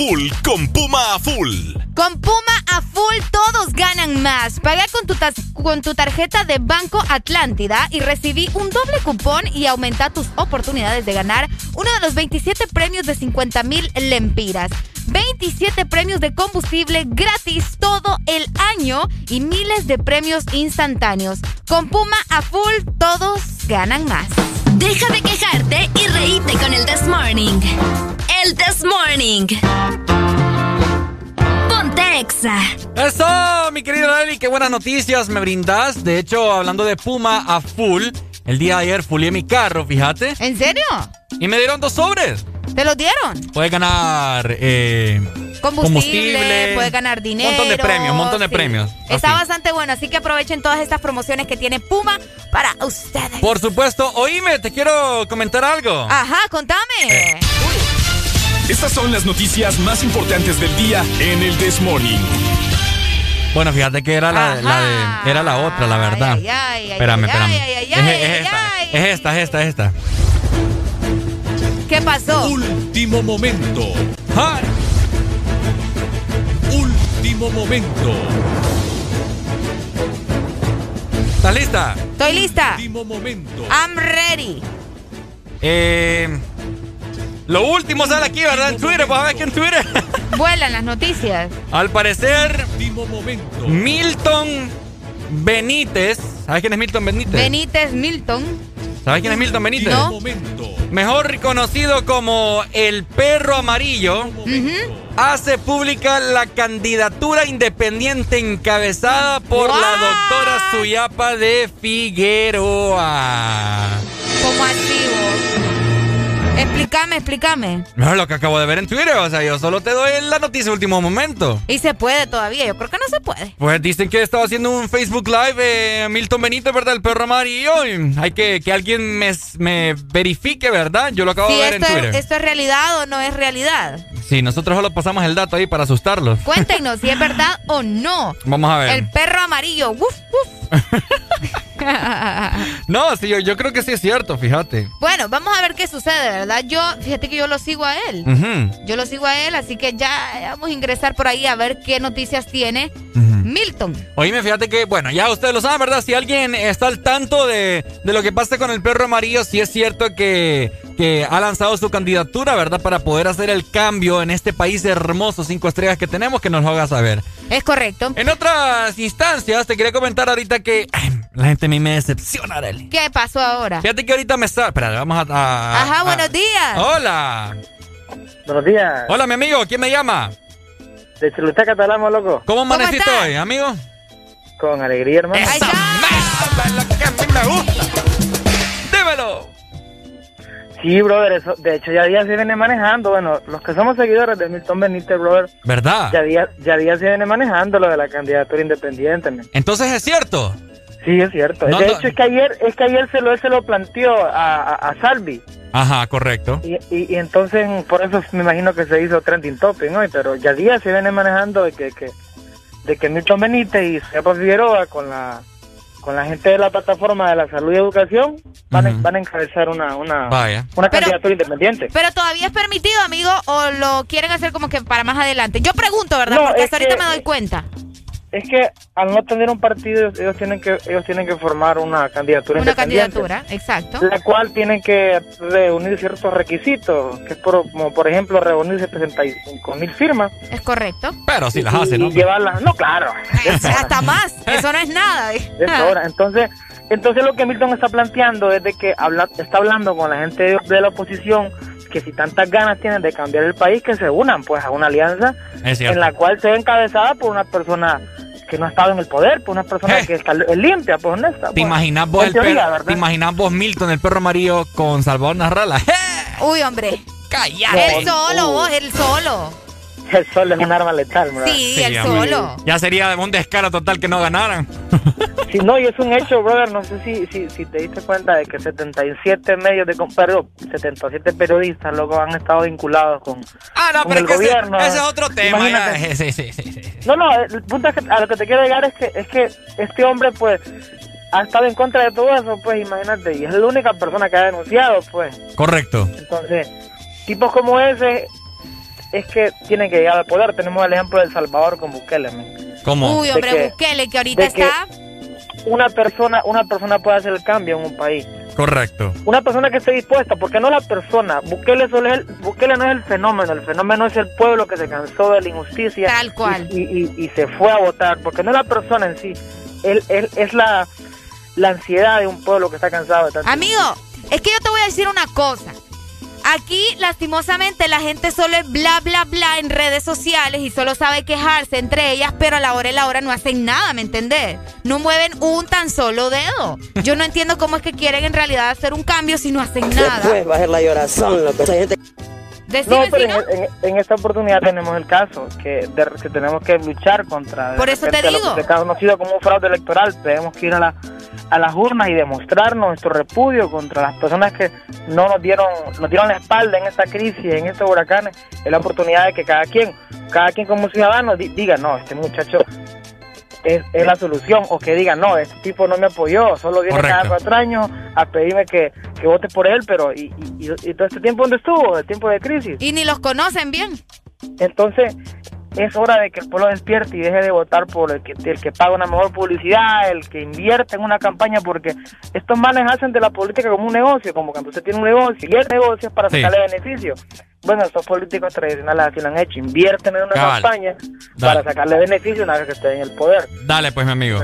Full. Con Puma a Full. Con Puma a full todos ganan más. Paga con tu, con tu tarjeta de Banco Atlántida y recibí un doble cupón y aumenta tus oportunidades de ganar uno de los 27 premios de 50 mil lempiras. 27 premios de combustible gratis todo el año y miles de premios instantáneos. Con Puma a full todos ganan más. Deja de quejarte y reíte con el This Morning. El This Morning. Ponte Exa. Eso, mi querido Eli, qué buenas noticias me brindas. De hecho, hablando de Puma a full, el día de ayer fulié mi carro, fíjate. ¿En serio? Y me dieron dos sobres. ¿Te los dieron? Puedes ganar eh, Combustible, puedes ganar dinero. Un montón de premios, un montón de sí. premios. Está Así. bastante bueno, así que aprovechen todas estas promociones que tiene Puma para ustedes. Por supuesto, oíme, te quiero comentar algo. Ajá, contame. Estas son las noticias más importantes del día en el This Morning. Bueno, fíjate que era la, la de, era la otra, la verdad. Ay, ay, ay, espérame, ay, espérame. ay, ay, es, ay, es ay, esta, ay. es esta, es esta, es esta. ¿Qué pasó? Último momento. Último momento. ¿Estás lista? Estoy lista. Último momento. I'm ready. Eh, lo último sale aquí, ¿verdad? En Twitter, pues a ver aquí en Twitter. Vuelan las noticias. Al parecer, Último momento. Milton Benítez. ¿Sabes quién es Milton Benítez? Benítez Milton. ¿Sabes quién es Milton Benítez? No. Momento. Mejor conocido como el perro amarillo, hace pública la candidatura independiente encabezada por la doctora Suyapa de Figueroa. ¿Cómo así, vos? Explícame, explícame. No lo que acabo de ver en Twitter, o sea, yo solo te doy la noticia último momento. Y se puede todavía. Yo creo que no se puede. Pues dicen que estaba haciendo un Facebook Live eh, Milton Benítez, ¿verdad? El perro amarillo. y hay que que alguien me, me verifique, ¿verdad? Yo lo acabo de ver esto en es, Twitter. esto es realidad o no es realidad. Sí, nosotros solo pasamos el dato ahí para asustarlos. Cuéntenos si es verdad o no. Vamos a ver. El perro amarillo. Uf, uf. No, sí, yo, yo creo que sí es cierto, fíjate. bueno, vamos a ver qué sucede, ¿verdad? Yo, fíjate que yo lo sigo a él. Yo lo sigo a él, así que ya vamos a ingresar por ahí a ver qué noticias tiene Milton. Oíme, fíjate que, bueno, ya ustedes lo saben, ¿verdad? Si alguien está al tanto de, de lo que pasa con el perro amarillo, sí es cierto que, que ha lanzado su candidatura, ¿verdad? Para poder hacer el cambio en este país hermoso, cinco estrellas que tenemos, que nos lo haga saber. Es correcto. En otras instancias, te quería comentar ahorita que ay, la gente a mí me decepciona, Arely. ¿Qué pasó ahora? Fíjate que ahorita me está... Espera, vamos a... a- Ajá, a- buenos días. Hola. Buenos días. Hola, mi amigo. ¿Quién me llama? De Choluteca catalamo, loco. ¿Cómo amaneciste hoy, amigo? Con alegría, hermano. ¡Esa mierda es lo que a mí me gusta! ¡Dímelo! Sí, brother, eso, de hecho ya día se viene manejando, bueno, los que somos seguidores de Milton Benítez, brother, ¿Verdad? ya día, ya día se viene manejando lo de la candidatura independiente. Entonces es cierto. Sí, es cierto. No, de no. hecho es que ayer, es que ayer se lo, se lo planteó a, a, a Salvi. Ajá, correcto. Y, y, y entonces por eso me imagino que se hizo trending topic, ¿no? Y Pero ya día se viene manejando de que, que de que Milton Benítez y Sepa Figueroa con la con la gente de la plataforma de la salud y educación van, a, van a encabezar una una, Vaya. una candidatura independiente. Pero todavía es permitido, amigo, o lo quieren hacer como que para más adelante. Yo pregunto, ¿verdad? No, Porque hasta ahorita que- me doy cuenta. Es que al no tener un partido ellos- ellos tienen que ellos tienen que formar una candidatura Una independiente. candidatura, exacto. la cual tienen que reunir ciertos requisitos, que es por, como por ejemplo reunir 75 mil firmas. Es correcto. Pero si las y- hace, y ¿no? llevarlas, no, claro. Es hasta más. Eso no es nada. Es hora. Entonces, entonces lo que Milton está planteando es de que habla, está hablando con la gente de, de la oposición que si tantas ganas tienen de cambiar el país, que se unan pues a una alianza en la cual se ve encabezada por una persona que no ha estado en el poder, por una persona que está es limpia, pues honesta. ¿Te pues. imaginas vos En el teoría, perro- ¿verdad? ¿Te imaginas vos Milton, el perro amarillo, con Salvador Narrala? Uy, hombre. Cállate. Él solo, Uh. vos, él solo. El sol es un arma letal, ¿verdad? Sí, hombre. solo. Ya sería un descaro total que no ganaran. Sí, no, y es un hecho, brother. No sé si, si, si te diste cuenta de que 77 medios de. Perdón, 77 periodistas, luego han estado vinculados con, Ah, no, con pero el es que ese, gobierno. ese es otro tema. ya. Sí, sí, sí. No, no, el punto es que a lo que te quiero llegar es que, es que este hombre, pues, ha estado en contra de todo eso, pues, imagínate. Y es la única persona que ha denunciado, pues. Correcto. Entonces, tipos como ese es que tienen que llegar al poder. Tenemos el ejemplo de El Salvador con Bukele. ¿Cómo? Uy, hombre, que- Bukele, que ahorita que- está. Una persona, una persona puede hacer el cambio en un país. Correcto. Una persona que esté dispuesta, porque no la persona. Bukele, solo es el, Bukele no es el fenómeno, el fenómeno es el pueblo que se cansó de la injusticia. Tal cual. Y, y- y se fue a votar, porque no es la persona en sí, él, él es la, la ansiedad de un pueblo que está cansado de tanto. Amigo, es que yo te voy a decir una cosa. Aquí, lastimosamente, la gente solo es bla, bla, bla en redes sociales y solo sabe quejarse entre ellas, pero a la hora y la hora no hacen nada, ¿me entendés? No mueven un tan solo dedo. Yo no entiendo cómo es que quieren en realidad hacer un cambio si no hacen nada. Después va a ser la llorazón, lo que esa gente... No, pero en, en- en esta oportunidad tenemos el caso, que, de- que tenemos que luchar contra Por eso te digo. lo que se ha conocido como un fraude electoral. Tenemos que ir a, la, a las urnas y demostrar nuestro repudio contra las personas que no nos dieron, nos dieron la espalda en esta crisis, en estos huracanes. Es la oportunidad de que cada quien, cada quien como ciudadano di- diga, no, este muchacho es, es la solución, o que diga, no, este tipo no me apoyó, solo viene cada Correcto. cuatro años a pedirme que, que vote por él, pero y, y- y- y todo este tiempo donde estuvo, el tiempo de crisis. Y ni los conocen bien. Entonces, es hora de que el pueblo despierte y deje de votar por el que, el que paga una mejor publicidad, el que invierte en una campaña, porque estos manes hacen de la política como un negocio, como cuando usted tiene un negocio y el negocio es para Sí. sacarle beneficio. Bueno, estos políticos tradicionales así lo han hecho, invierten en una Cabal. campaña Dale. para sacarle beneficio una vez que esté en el poder. Dale, pues, mi amigo.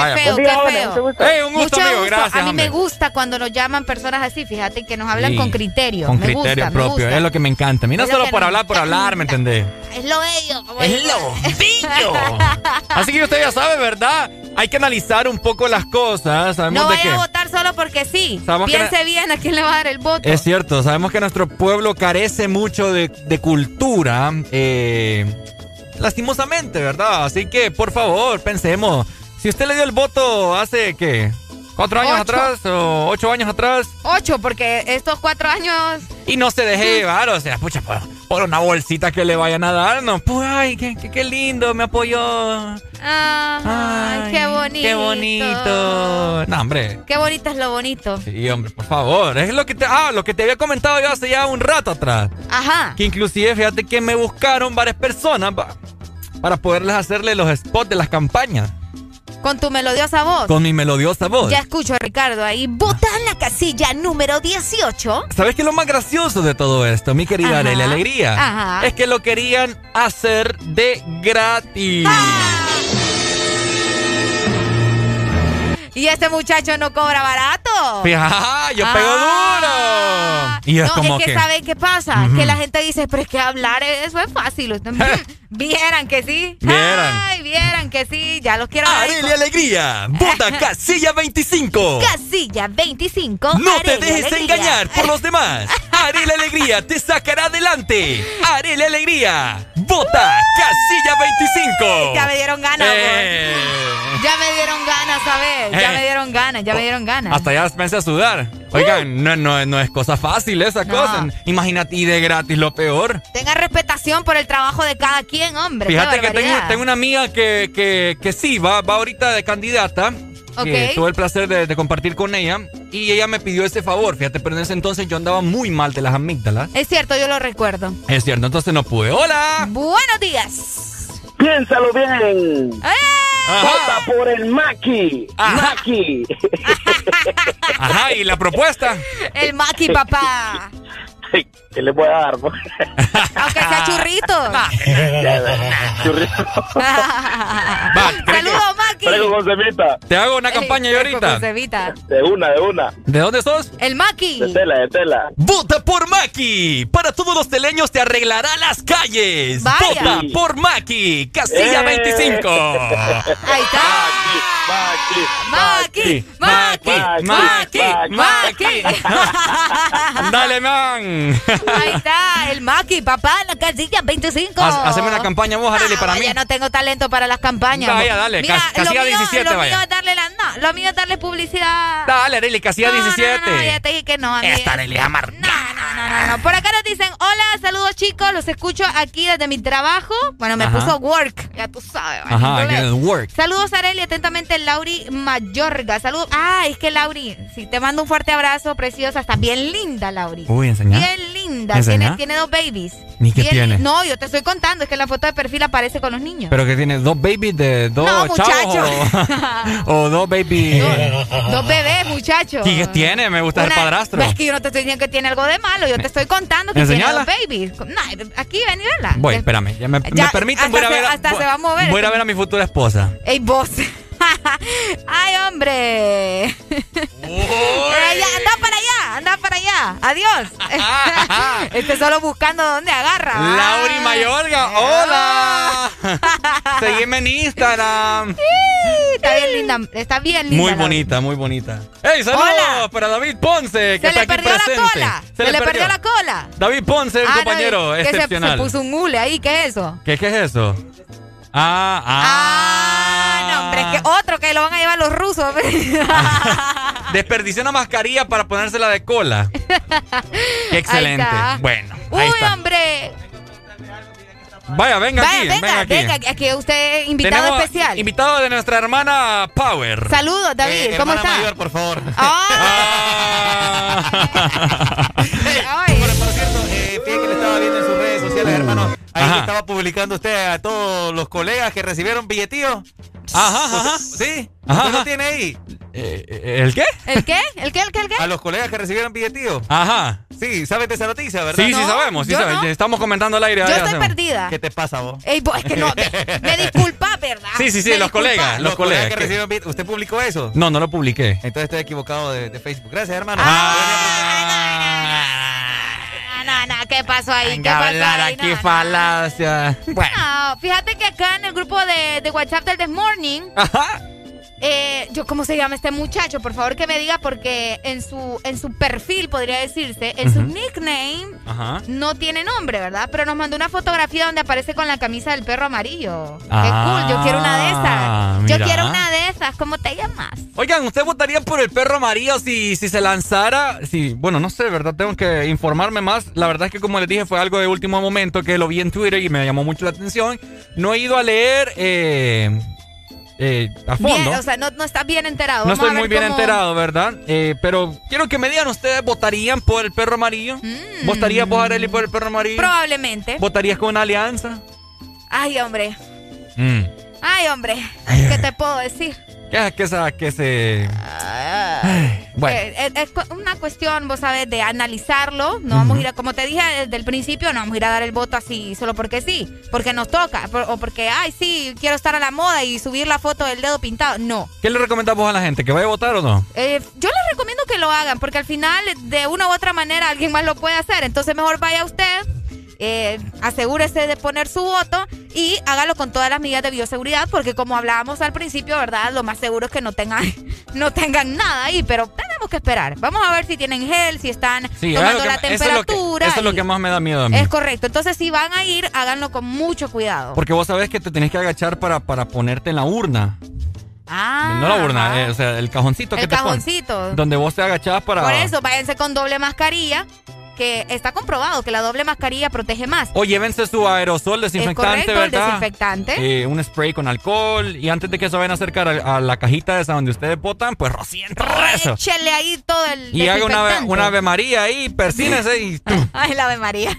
Vaya. Feo, día, qué feo. Hey, un gusto, Mucho amigo. gusto. Gracias, A mí hombre. me gusta cuando nos llaman personas así, fíjate, que nos hablan Sí. con criterio. Con me criterio gusta, me propio. gusta. Es lo que me encanta. A mí no Es lo solo por hablar, por hablar, ¿me entendés? Es lo bello. Es lo Así que usted ya sabe, ¿verdad? Hay que analizar un poco las cosas. Sabemos No de vaya que. a votar solo porque sí. Sabemos que Piense bien a quién le va a dar el voto. Es cierto, sabemos que nuestro pueblo carece mucho de, de cultura. eh, lastimosamente, ¿verdad? Así que, por favor, pensemos. Si usted le dio el voto hace, ¿qué? ¿Cuatro años Ocho. atrás o ocho años atrás? Ocho, porque estos cuatro años. Y no se deje llevar, o sea, pucha, por, por una bolsita que le vayan a dar, no, pues, ay, qué, qué- qué lindo, me apoyó. Ay, qué bonito. Qué bonito. No, hombre. Qué bonito es lo bonito. Sí, hombre, por favor. Es lo que te, ah, lo que te había comentado yo hace ya un rato atrás. Ajá. Que inclusive, fíjate que me buscaron varias personas pa- para poderles hacerle los spots de las campañas. Con tu melodiosa voz. Con mi melodiosa voz. Ya escucho a Ricardo ahí. Vota en la casilla número 18. ¿Sabes qué es lo más gracioso de todo esto, mi querida. Arelia Alegría? Ajá. Es que lo querían hacer de gratis. Y este muchacho no cobra barato. Fija, yo pego Ah. duro. Y es no, como es que, que. ¿saben qué pasa? Que la gente dice, pero es que hablar eso es fácil. Vieran que sí. Vieran. Ay, vieran que sí. Ya los quiero ver. Arelia Alegría, vota casilla 25. Casilla 25. No te dejes Alegría. engañar por los demás. Arelia Alegría te sacará adelante. Arelia Alegría, vota casilla 25. Ya me dieron ganas, Eh. Ya me dieron ganas, ¿sabes? Ya Eh. me dieron ganas, ya me dieron ganas. Hasta ya pensé a sudar. Oigan, no, no, no es cosa fácil esa Uh. No. cosa. Imagínate, y de gratis lo peor. Tenga respetación por el trabajo de cada quien, hombre. Fíjate que tengo, tengo una amiga que, que, que sí, va, va ahorita de candidata. Ok. Que tuve el placer de, de compartir con ella. Y ella me pidió ese favor, fíjate, pero en ese entonces yo andaba muy mal de las amígdalas. Es cierto, yo lo recuerdo. Es cierto, entonces no pude. ¡Hola! Buenos días. Piénsalo bien. Ajá. Vota por el Maki. Maki. Ajá, ¿y la propuesta? El Maki, papá. ¿Qué le voy a dar? pues? Aunque sea churrito. Churrito. Saludos, Maki. Traigo con semita. Te hago una campaña yo ahorita. De una, de una. ¿De dónde sos? El Maki. De tela, de tela. ¡Vota por Maki! Para todos los teleños te arreglará las calles. Vaya. ¡Vota por Maki! ¡Casilla Eh. 25! Ahí está. Maki. Maki. Maki, Maki. Maki. ¡Dale, man! Ahí está, el Maki, papá, en la casilla 25. Haz- Haceme una campaña vos, Arely, para Ah, mí. Ya no tengo talento para las campañas. Vaya, dale, Mira, cas- casilla lo mío, 17, lo vaya. Mío es darle la, no, lo mío es darle publicidad. Dale, Arely, casilla No, no, 17. No, no, ya te dije que no. Esta Arely Amar. No, no, no, no, no. Por acá nos dicen, hola, saludos chicos, los escucho aquí desde mi trabajo. Bueno, me Ajá. puso work, ya tú sabes. Ajá, que es work. Saludos, Areli, atentamente, Lauri Mayorga. Saludos. Ah, es que Lauri, sí, te mando un fuerte abrazo, preciosa. Está bien linda, Lauri. Uy, enseñá. Bien linda. Tiene, tiene dos babies. ¿Ni qué Bien tiene? No, yo te estoy contando, es que la foto de perfil aparece con los niños. Pero que tiene dos babies de dos No, chavos. O, o dos babies. Dos bebés, muchachos. ¿Y qué tiene? Me gusta el Una- padrastro. Es que yo no te estoy diciendo que tiene algo de malo, yo te estoy contando que tiene dos babies. No, aquí ven y verla. Voy, espérame. Ya me, Ya, me permiten, voy a ver. hasta voy- se va a mover. Voy a ver a mi futura esposa. Ey, vos. Ay, hombre. Ya, anda para allá, anda para allá. Adiós. este solo buscando dónde agarra. Lauri Mayorga, hola. Seguime en Instagram. Sí, Está bien linda, está bien linda. Muy Lauri. bonita, muy bonita. ¡Ey, saludos Hola. para David Ponce, que Se está le aquí perdió la presente! cola. Se, le perdió. la cola. David Ponce, un Ah, no, compañero se- excepcional. Se, puso un mule ahí, ¿qué es eso? ¿Qué, ¿Qué es eso? Ah, ah. Ah, no, hombre, es que otro que lo van a llevar los rusos. Desperdició una mascarilla para ponérsela de cola. Qué excelente. está. Bueno, Uy, ahí está. hombre. Vaya, venga Vaya, aquí, venga, aquí. venga, aquí usted es invitado Tenemos especial. Invitado de nuestra hermana Power. Saludos, David, Eh, ¿cómo hermana está? mayor, por favor. Ay. Bueno, Ahí Ajá. estaba publicando usted a todos los colegas que recibieron billetío. Ajá, ajá. Sí. Ajá, ¿Usted lo ajá. tiene ahí? Eh, ¿El qué? ¿El qué? ¿El qué? ¿El qué? ¿El qué? A los colegas que recibieron billetío. Ajá. Sí, ¿sabes de esa noticia, verdad? Sí, sí sabemos, sí sabemos. no. Estamos comentando al aire. Yo estoy hacemos. perdida. ¿Qué te pasa vos? Ey, vos, es que no, me, me disculpa, ¿verdad? Sí, sí, sí, Me los disculpa. colegas, los colegas. que recibieron. ¿Usted publicó eso? No, no lo publiqué. Entonces estoy equivocado de, de Facebook. Gracias, hermano. No, no, no, ¿qué pasó ahí? ¿Qué Venga a pasó hablar ahí? aquí No, no. falacia. Bueno. No, fíjate que acá en el grupo de, de WhatsApp del This Morning, eh, yo, ¿cómo se llama este muchacho? Por favor que me diga porque en su, en su perfil, podría decirse, en su nickname, Ajá. no tiene nombre, ¿verdad? Pero nos mandó una fotografía donde aparece con la camisa del perro amarillo. Qué Ah, cool, yo quiero una de esas. mira. Yo quiero una de esas. ¿Cómo te llamas? Oigan, ¿usted votaría por el perro amarillo si, si se lanzara? Si, bueno, no sé, ¿verdad? Tengo que informarme más. La verdad es que, como les dije, fue algo de último momento que lo vi en Twitter y me llamó mucho la atención. No he ido a leer eh, eh, a fondo. Bien, o sea, no, no estás bien enterado. no Vamos estoy muy bien cómo- enterado, ¿verdad? Eh, pero quiero que me digan, ¿ustedes votarían por el perro amarillo? Mm. ¿Votarías vos, Arely, por el perro amarillo? Probablemente. ¿Votarías con una alianza? Ay, hombre. Mm. Ay, hombre. ¿Qué te puedo decir? ¿Qué es que, esa, que se... Ay, bueno. Eh, es, es una cuestión, vos sabes, de analizarlo. No vamos a ir a, como te dije desde el principio, no vamos a ir a dar el voto así solo porque sí, porque nos toca, por- o porque, ay, sí, quiero estar a la moda y subir la foto del dedo pintado. No. ¿Qué le recomendamos a la gente? ¿Que vaya a votar o no? Eh, yo les recomiendo que lo hagan, porque al final, de una u otra manera, alguien más lo puede hacer. Entonces, mejor vaya usted. Eh, asegúrese de poner su voto y hágalo con todas las medidas de bioseguridad porque como hablábamos al principio, ¿verdad? Lo más seguro es que no tengan, no tengan nada ahí, pero tenemos que esperar. Vamos a ver si tienen gel, si están Sí, es tomando la que- eso es lo que- temperatura. Eso es lo que más me da miedo a mí. es correcto. Entonces, si van a ir, háganlo con mucho cuidado. Porque vos sabés que te tenés que agachar para, para ponerte en la urna. Ah, no la urna, eh, o sea, el cajoncito que el te ponen. cajoncito. Donde vos te agachás para... Por eso, váyanse con doble mascarilla, que está comprobado que la doble mascarilla protege más. O llévense su aerosol desinfectante, es correcto, el ¿verdad? desinfectante. Eh, un spray con alcohol. Y antes de que se vayan a acercar a, a la cajita esa donde ustedes botan, pues rocien todo eso. Échele ahí todo el Y haga una, una ave María ahí, persínese y, Ay, la Ave María.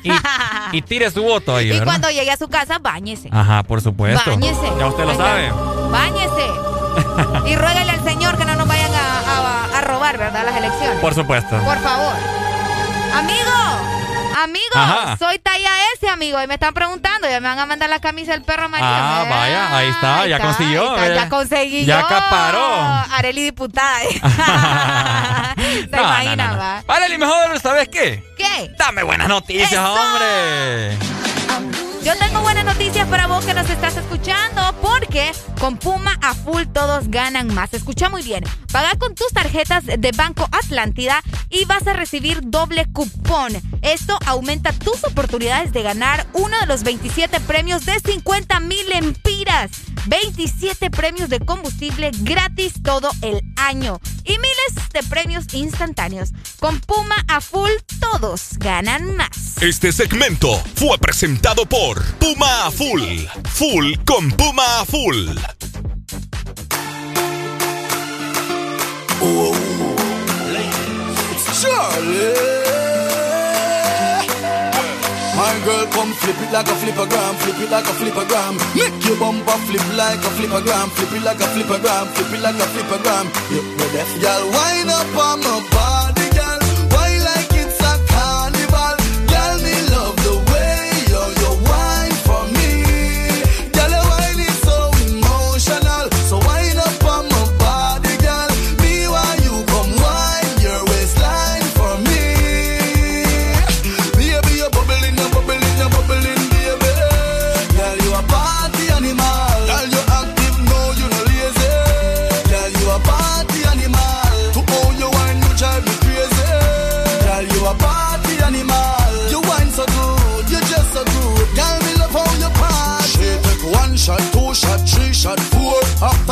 y tire su voto ahí, Y ¿verdad? cuando llegue a su casa, báñese. Ajá, por supuesto. Báñese. Ya usted lo sabe. Báñese. y ruégale al Señor que no nos vayan a, a- a robar, ¿verdad? Las elecciones. Por supuesto. Por favor. Amigo, amigo, Ajá. soy talla S, amigo. Y me están preguntando, ya me van a mandar la camisa del perro amarillo. Ah, vaya, ahí está, ahí ya está, consiguió. está, eh. ya conseguí Ya yo. acaparó. Areli diputada. Se No, no, imagina, no, no. va. Vale, mejor, ¿sabes qué? ¿Qué? Dame buenas noticias, ¡Eso! hombre. Yo tengo buenas noticias para vos que nos estás escuchando porque con Puma a full todos ganan más. Escucha muy bien. Paga con tus tarjetas de Banco Atlántida y vas a recibir doble cupón. Esto aumenta tus oportunidades de ganar uno de los 27 premios de 50 mil empiras. 27 premios de combustible gratis todo el año y miles de premios instantáneos. Con Puma a full todos ganan más. Este segmento fue presentado por Puma Full. Full con Puma Full. Oh, oh, oh. Charlie. My girl, come flip it like a flippergram, flip it like a flippergram. Make your bumper flip like a flippergram, flip it like a flippergram, flip it like a flippergram. Deaf, girl, wind up on my body,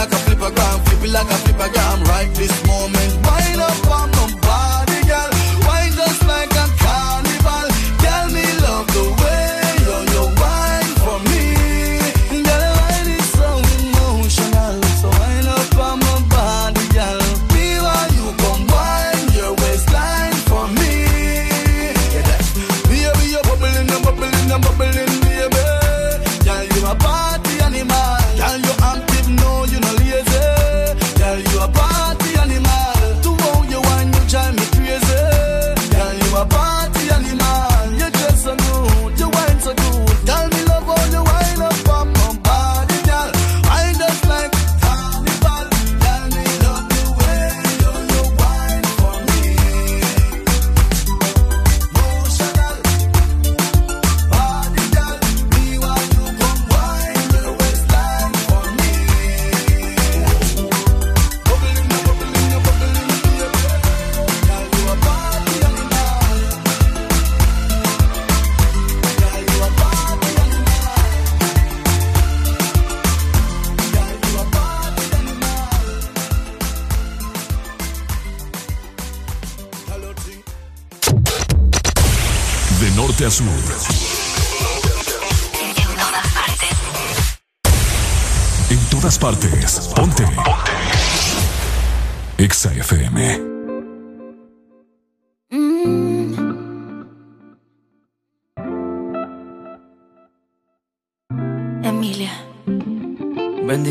like a flipper gram, flip it like a flipper gram. Right this moment, wind up on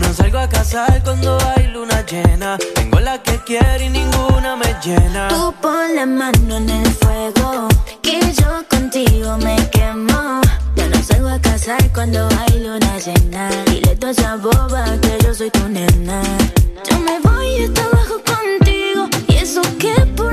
No salgo a casar cuando hay luna llena. Tengo la que quiero y ninguna me llena. Tú pon la mano en el fuego, que yo contigo me quemo. Ya no salgo a casar cuando hay luna llena. Dile toda esa boba que yo soy tu nena. Yo me voy hasta abajo contigo, y eso que por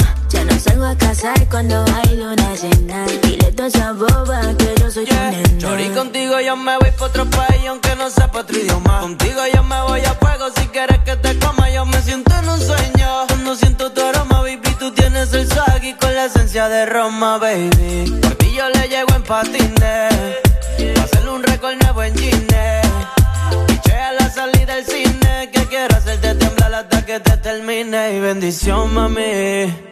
Salgo a casar cuando hay luna llena. Dile toda esa boba que yo soy tu nena. Chori, contigo yo me voy pa' otro país aunque no sepa otro idioma. Contigo yo me voy a fuego si quieres que te coma. Yo me siento en un sueño. Cuando siento tu aroma, baby, tú tienes el swag y con la esencia de Roma, baby. Por ti yo le llego en patines. Pa' hacerle un récord nuevo en Gine. Piché a la salida del cine. Que quiero hacerte temblar hasta que te termine. Y bendición, mami.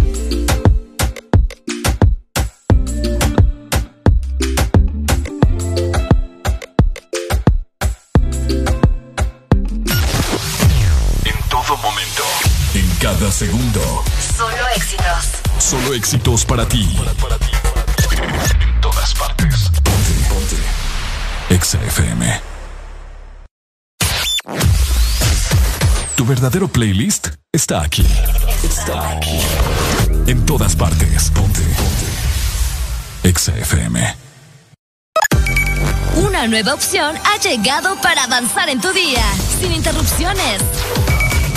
Cada segundo. Solo éxitos. Solo éxitos para ti. En todas partes. Ponte, ponte. Exa FM. Tu verdadero playlist está aquí. Está aquí. En todas partes. Ponte, ponte. Exa FM. Una nueva opción ha llegado para avanzar en tu día, sin interrupciones.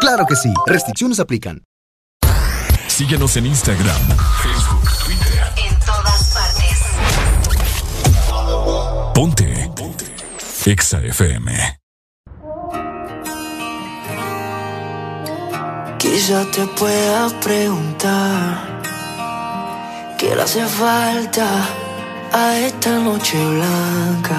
Claro que sí, restricciones aplican. Síguenos en Instagram, Facebook, Twitter. En todas partes. Ponte. Ponte. Exa FM. Quizá te pueda preguntar qué le hace falta a esta noche blanca,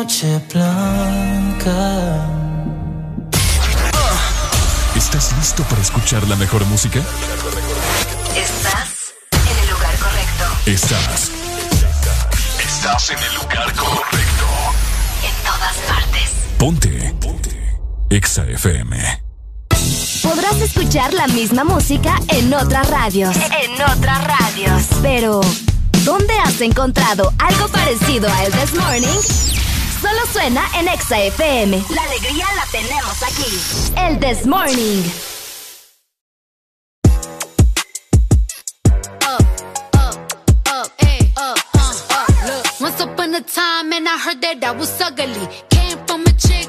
Noche blanca? ¿Estás listo para escuchar la mejor música? Estás en el lugar correcto. Estás. Estás en el lugar correcto. En todas partes. Ponte. Ponte. Exa FM. Podrás escuchar la misma música en otras radios. En otras radios. Pero, ¿dónde has encontrado algo parecido a El This Morning? Solo suena en Exa FM. La alegría la tenemos aquí. El This Morning. once upon a time, and I heard that I was ugly. Came from a chick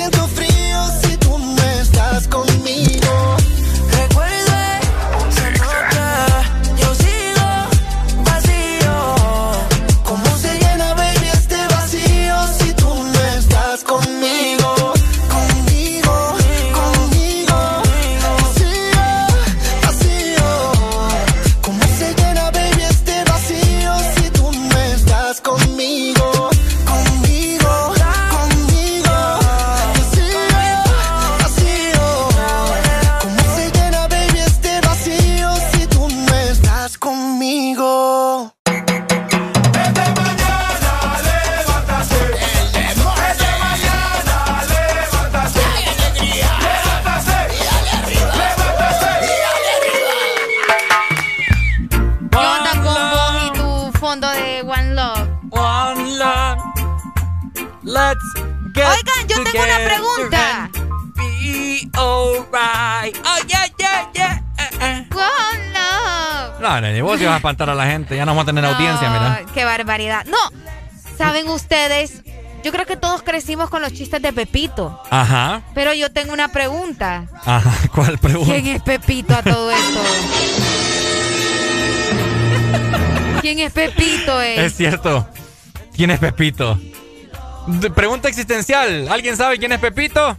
siento frío a no vamos a tener audiencia, mira. Ay, Qué barbaridad. No, ¿saben ustedes? Yo creo que todos crecimos con los chistes de Pepito. Ajá. Pero yo tengo una pregunta. Ajá. ¿Cuál pregunta? ¿Quién es Pepito a todo esto? ¿Quién es Pepito, eh? Es cierto. ¿Quién es Pepito? Pregunta existencial. ¿Alguien sabe quién es Pepito?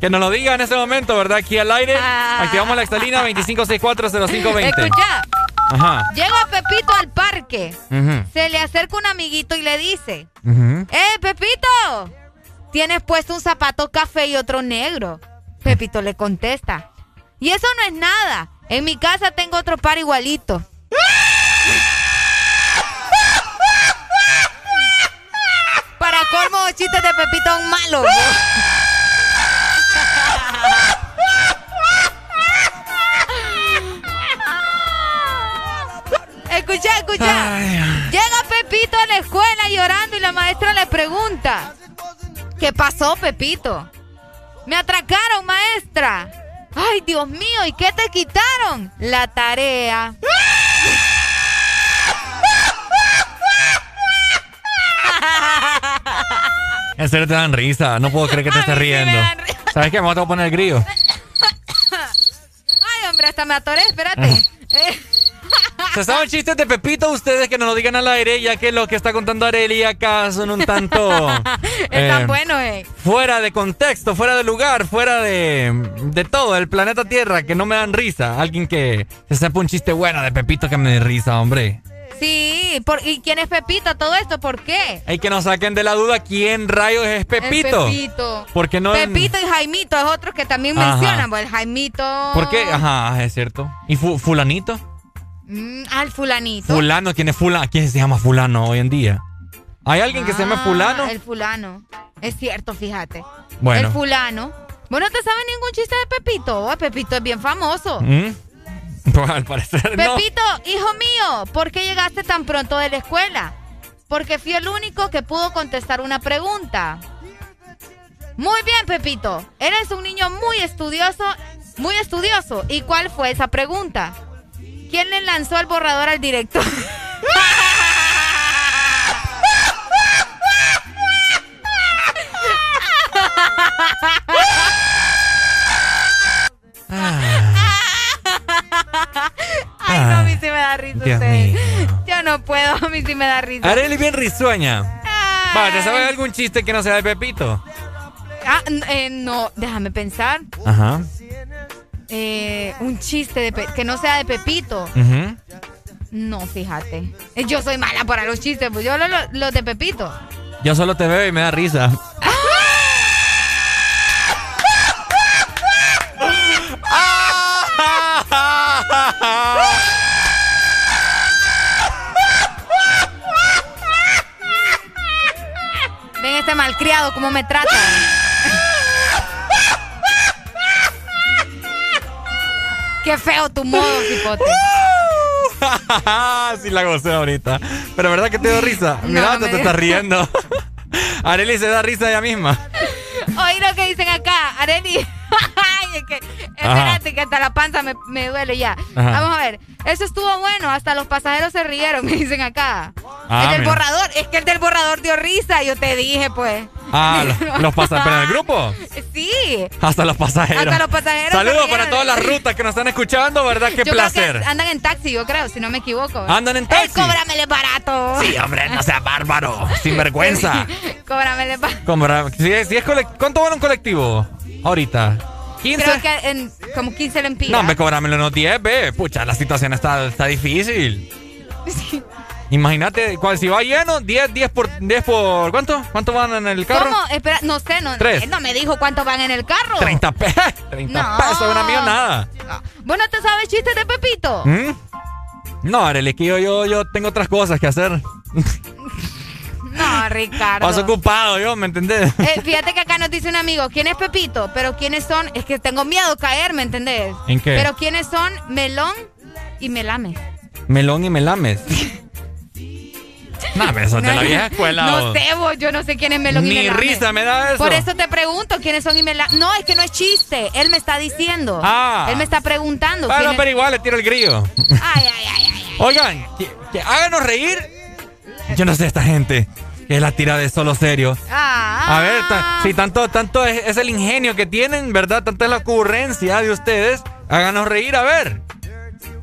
Que nos lo diga en este momento, ¿verdad? Aquí al aire. Ah. Activamos la extalina 25640520. Escucha, Ajá. llega Pepito al parque. Se le acerca un amiguito y le dice. ¡Eh, Pepito! Tienes puesto un zapato café y otro negro. Pepito le contesta, y eso no es nada. En mi casa tengo otro par igualito. Para colmo, chistes de Pepito son malos. Escucha, escucha. Llega Pepito a la escuela llorando y la maestra le pregunta, ¿qué pasó, Pepito? Me atracaron, maestra. Ay, Dios mío, ¿y qué te quitaron? La tarea. En serio te dan risa. No puedo creer que te estés riendo. ¿Sabes qué? Me voy a poner el grillo. Ay, hombre, hasta me atoré, espérate. ¿Se saben chistes de Pepito ustedes que nos lo digan al aire, ya que lo que está contando Areli acá son un tanto... Están eh, buenos, eh. Fuera de contexto, fuera de lugar, fuera de, de todo, el planeta Tierra, que no me dan risa. Alguien que se sepa un chiste bueno de Pepito que me dé risa, hombre. Sí, ¿y quién es Pepito? Todo esto, ¿por qué? Hay que nos saquen de la duda quién rayos es Pepito. Pepito. Porque no Pepito y Jaimito es otro que también mencionan, pues el Jaimito. ¿Por qué? Ajá, es cierto. ¿Y fulanito? Mm, ah, el fulanito. Fulano, ¿quién es fulano? ¿Quién se llama fulano hoy en día? ¿Hay alguien que se llama ah, fulano? El fulano. Es cierto, fíjate. Bueno. El fulano. Bueno, ¿te sabe ningún chiste de Pepito? Oh, Pepito es bien famoso. ¿Mm? Pues al parecer Pepito, hijo mío, ¿por qué llegaste tan pronto de la escuela? Porque fui el único que pudo contestar una pregunta. Muy bien, Pepito. Eres un niño muy estudioso, muy estudioso. ¿Y cuál fue esa pregunta? ¿Quién le lanzó el borrador al director? Ay, no, a mí sí me da risa usted. Yo no puedo, a mí sí me da risa. Arely bien risueña. Va, ¿te sabes algún chiste que no sea de Pepito? Ah, eh, no, déjame pensar. Ajá. Eh, un chiste de que no sea de Pepito. No, fíjate. Eh, yo soy mala para los chistes, pues yo los lo de Pepito. Yo solo te veo y me da risa. Malcriado, cómo me trata. Qué feo tu modo, hipote. sí la gocé ahorita. Pero verdad que te dio risa. Mira, te, te estás riendo. Areli se da risa ella misma. Oí lo que dicen acá. Areli. Que, espérate, que hasta la panza me, me duele ya. Vamos a ver. Eso estuvo bueno. Hasta los pasajeros se rieron, me dicen acá. Ah, el del borrador. Es que el del borrador dio risa. Yo te dije, pues. Ah, los pasajeros. ¿Pero en el grupo? Sí. Hasta los pasajeros. Hasta los pasajeros. Saludos para todas las rutas que nos están escuchando, ¿verdad? Qué placer. andan en taxi, yo creo, si no me equivoco. Andan en taxi. cóbramele barato. Sí, hombre, no sea bárbaro. Sin vergüenza. cóbramele barato. Si es, si es ¿Cuánto vale un colectivo? Ahorita. 15. Creo que en como 15 lempiras. No, me cobrámelo unos 10, ve. Pucha, la situación está, está difícil. Imagínate, si va lleno, 10, 10 por 10 por ¿cuánto? ¿Cuánto van en el carro? ¿Cómo? Espera, no sé, no, él no me dijo cuánto van en el carro. 30 pesos. 30 pesos, una millonada. No. ¿Vos no te sabes chistes de Pepito? ¿Mm? No, Arely, que yo, yo, yo tengo otras cosas que hacer. No, Ricardo. Paso ocupado yo, ¿me entendés? Eh, fíjate que acá nos dice un amigo, ¿quién es Pepito? Pero ¿quiénes son? Es que tengo miedo de caer, ¿me entendés? ¿En qué? Pero ¿quiénes son Melón y Melames? Melón y Melames. No, eso de la vieja escuela. No sé, vos, yo no sé quién es Melón Ni y Melames. Ni risa me da eso. Por eso te pregunto quiénes son y Melames. No, es que no es chiste. Él me está diciendo. Ah. Él me está preguntando. Bueno, pero igual le tiro el grillo. Ay, ay, ay, ay. Oigan, que, háganos reír. Yo no sé esta gente. Que es la tira de solo serio. Ah, a ver, si tanto, tanto es, el ingenio que tienen, ¿verdad? Tanta es la ocurrencia de ustedes. Háganos reír, a ver.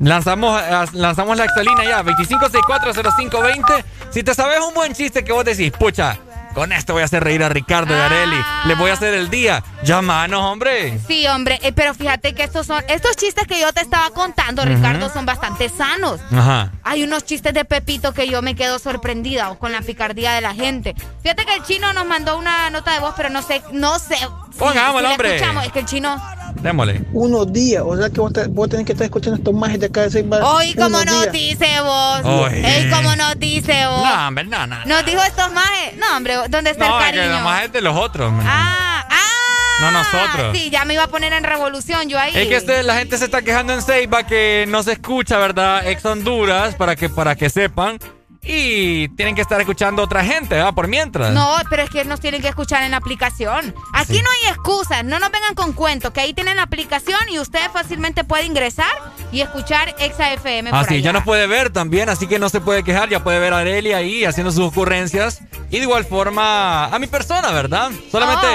Lanzamos, lanzamos la exalina ya, 25640520. Si te sabes un buen chiste que vos decís, pucha, con esto voy a hacer reír a Ricardo y a Areli. Le voy a hacer el día. Llámanos, hombre. Sí, hombre. Eh, pero fíjate que estos son. Estos chistes que yo te estaba contando, Ricardo, son bastante sanos. Ajá. Hay unos chistes de Pepito que yo me quedo sorprendida con la picardía de la gente. Fíjate que el chino nos mandó una nota de voz, pero no sé, no sé. Pongámoslo, hombre. Escuchamos, es que el chino. Démosle. Unos días, o sea que vos, vos tenés que estar escuchando estos majes de acá de seis Hoy como nos dice vos. Ey, como nos dice vos. No, hombre, no, no. Nos dijo estos majes. No, hombre, ¿dónde está no, el cariño? No, los majes de los otros. Ah, ah. No nosotros. Sí, ya me iba a poner en revolución yo ahí. Es que este, la gente se está quejando en Seiba que no se escucha, ¿verdad? Ex Honduras, para que, para que sepan. Y tienen que estar escuchando otra gente, ¿va? Por mientras. No, pero es que nos tienen que escuchar en la aplicación. Aquí no hay excusas, no nos vengan con cuentos, que ahí tienen la aplicación y usted fácilmente puede ingresar y escuchar Exa FM. Así, ah, ya nos puede ver también, así que no se puede quejar, ya puede ver a Areli ahí haciendo sus ocurrencias. Y de igual forma a mi persona, ¿verdad? Solamente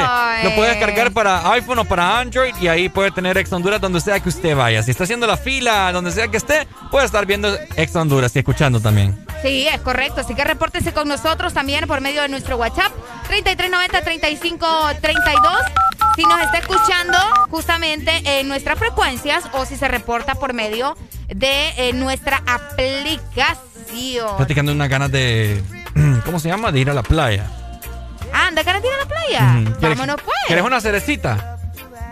lo puede descargar para iPhone o para Android y ahí puede tener Ex Honduras donde sea que usted vaya. Si está haciendo la fila, donde sea que esté, puede estar viendo Ex Honduras y escuchando también. Sí, es correcto. Así que repórtese con nosotros también por medio de nuestro WhatsApp 3390-3532. Si nos está escuchando justamente en nuestras frecuencias o si se reporta por medio de eh, nuestra aplicación. Platicando unas ganas de. ¿Cómo se llama? De ir a la playa. Ah, ¿de ganas de ir a la playa? Vámonos pues. ¿Quieres una cerecita?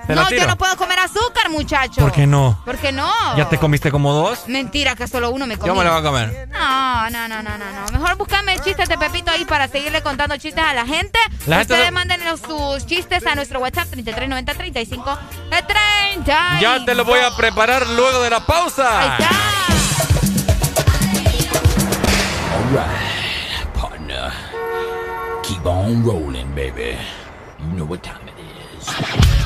No, yo no puedo comer azúcar, muchacho. ¿Por qué no? ¿Por qué no? ¿Ya te comiste como dos? Mentira, que solo uno me comí. Yo me lo voy a comer. No, no, no, no, no. Mejor buscame el chiste de Pepito ahí para seguirle contando chistes a la gente. Ustedes manden sus chistes a nuestro WhatsApp 3390 35 30. Ya te lo voy a preparar luego de la pausa. Ahí está. Alright, partner. Keep on rolling, baby. You know what time it is.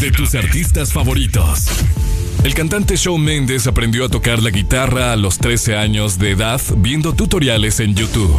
De tus artistas favoritos. El cantante Shawn Mendes aprendió a tocar la guitarra a los 13 años de edad viendo tutoriales en YouTube.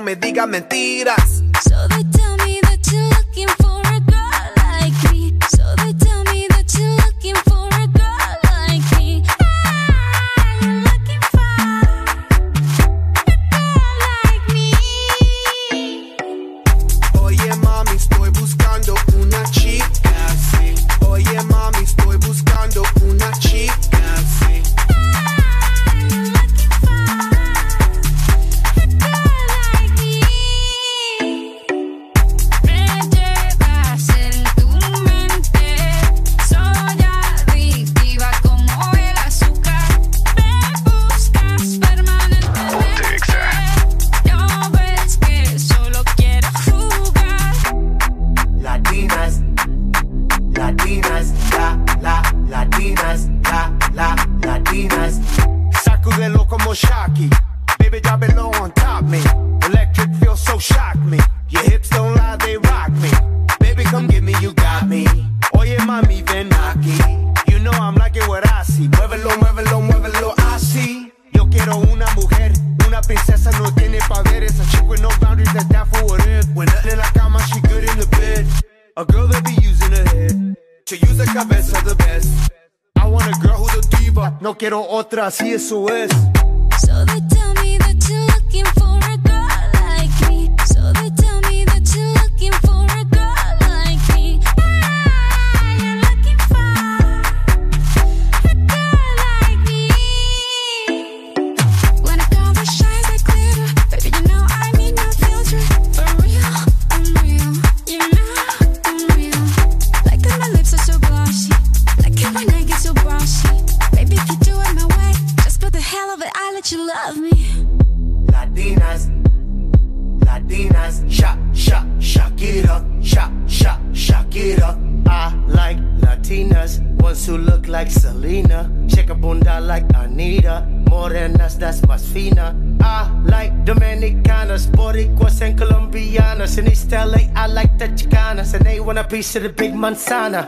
me Manzana.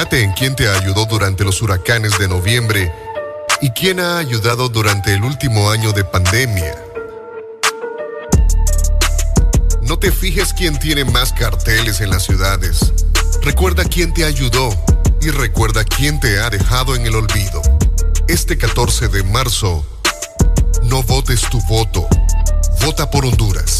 Fíjate en quién te ayudó durante los huracanes de noviembre y quién ha ayudado durante el último año de pandemia. No te fijes quién tiene más carteles en las ciudades. Recuerda quién te ayudó y recuerda quién te ha dejado en el olvido. Este 14 de marzo, no votes tu voto. Vota por Honduras.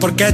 porque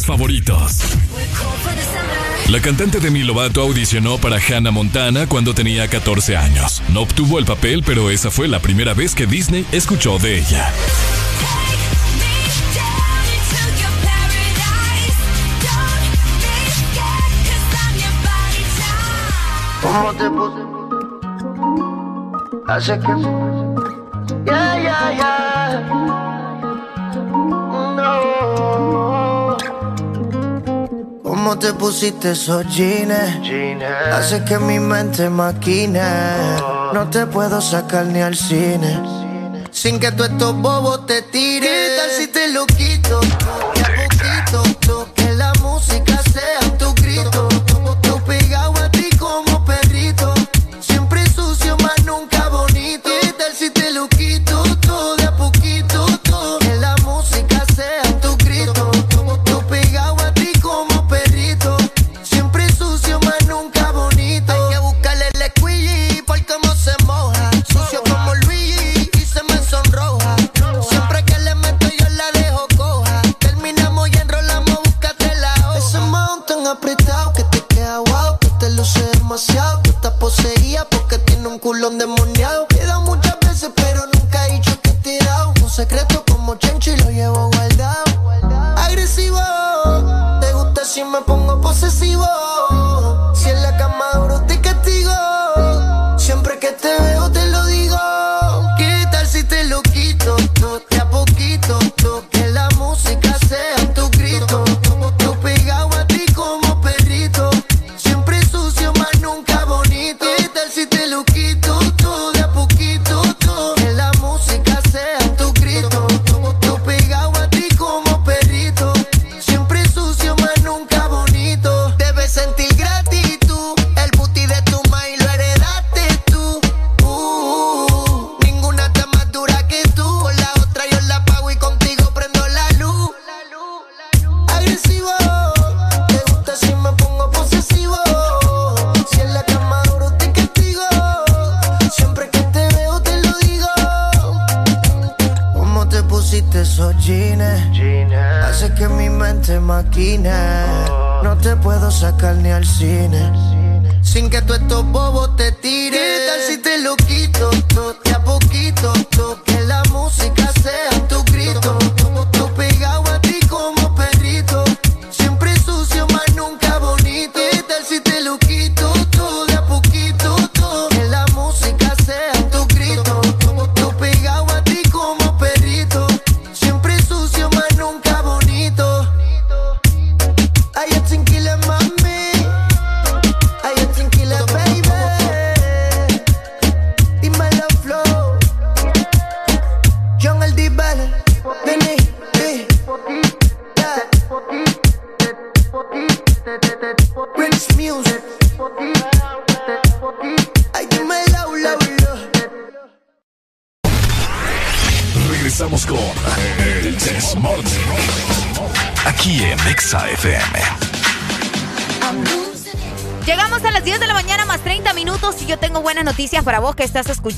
favoritos. La cantante Demi Lovato audicionó para Hannah Montana cuando tenía 14 años. No obtuvo el papel, pero esa fue la primera vez que Disney escuchó de ella. ¿Cómo te? Hace. Cómo te pusiste esos jeans, jeans. Hace que mi mente maquine. Oh. No te puedo sacar ni al cine. Sin que tú estos bobos te tiren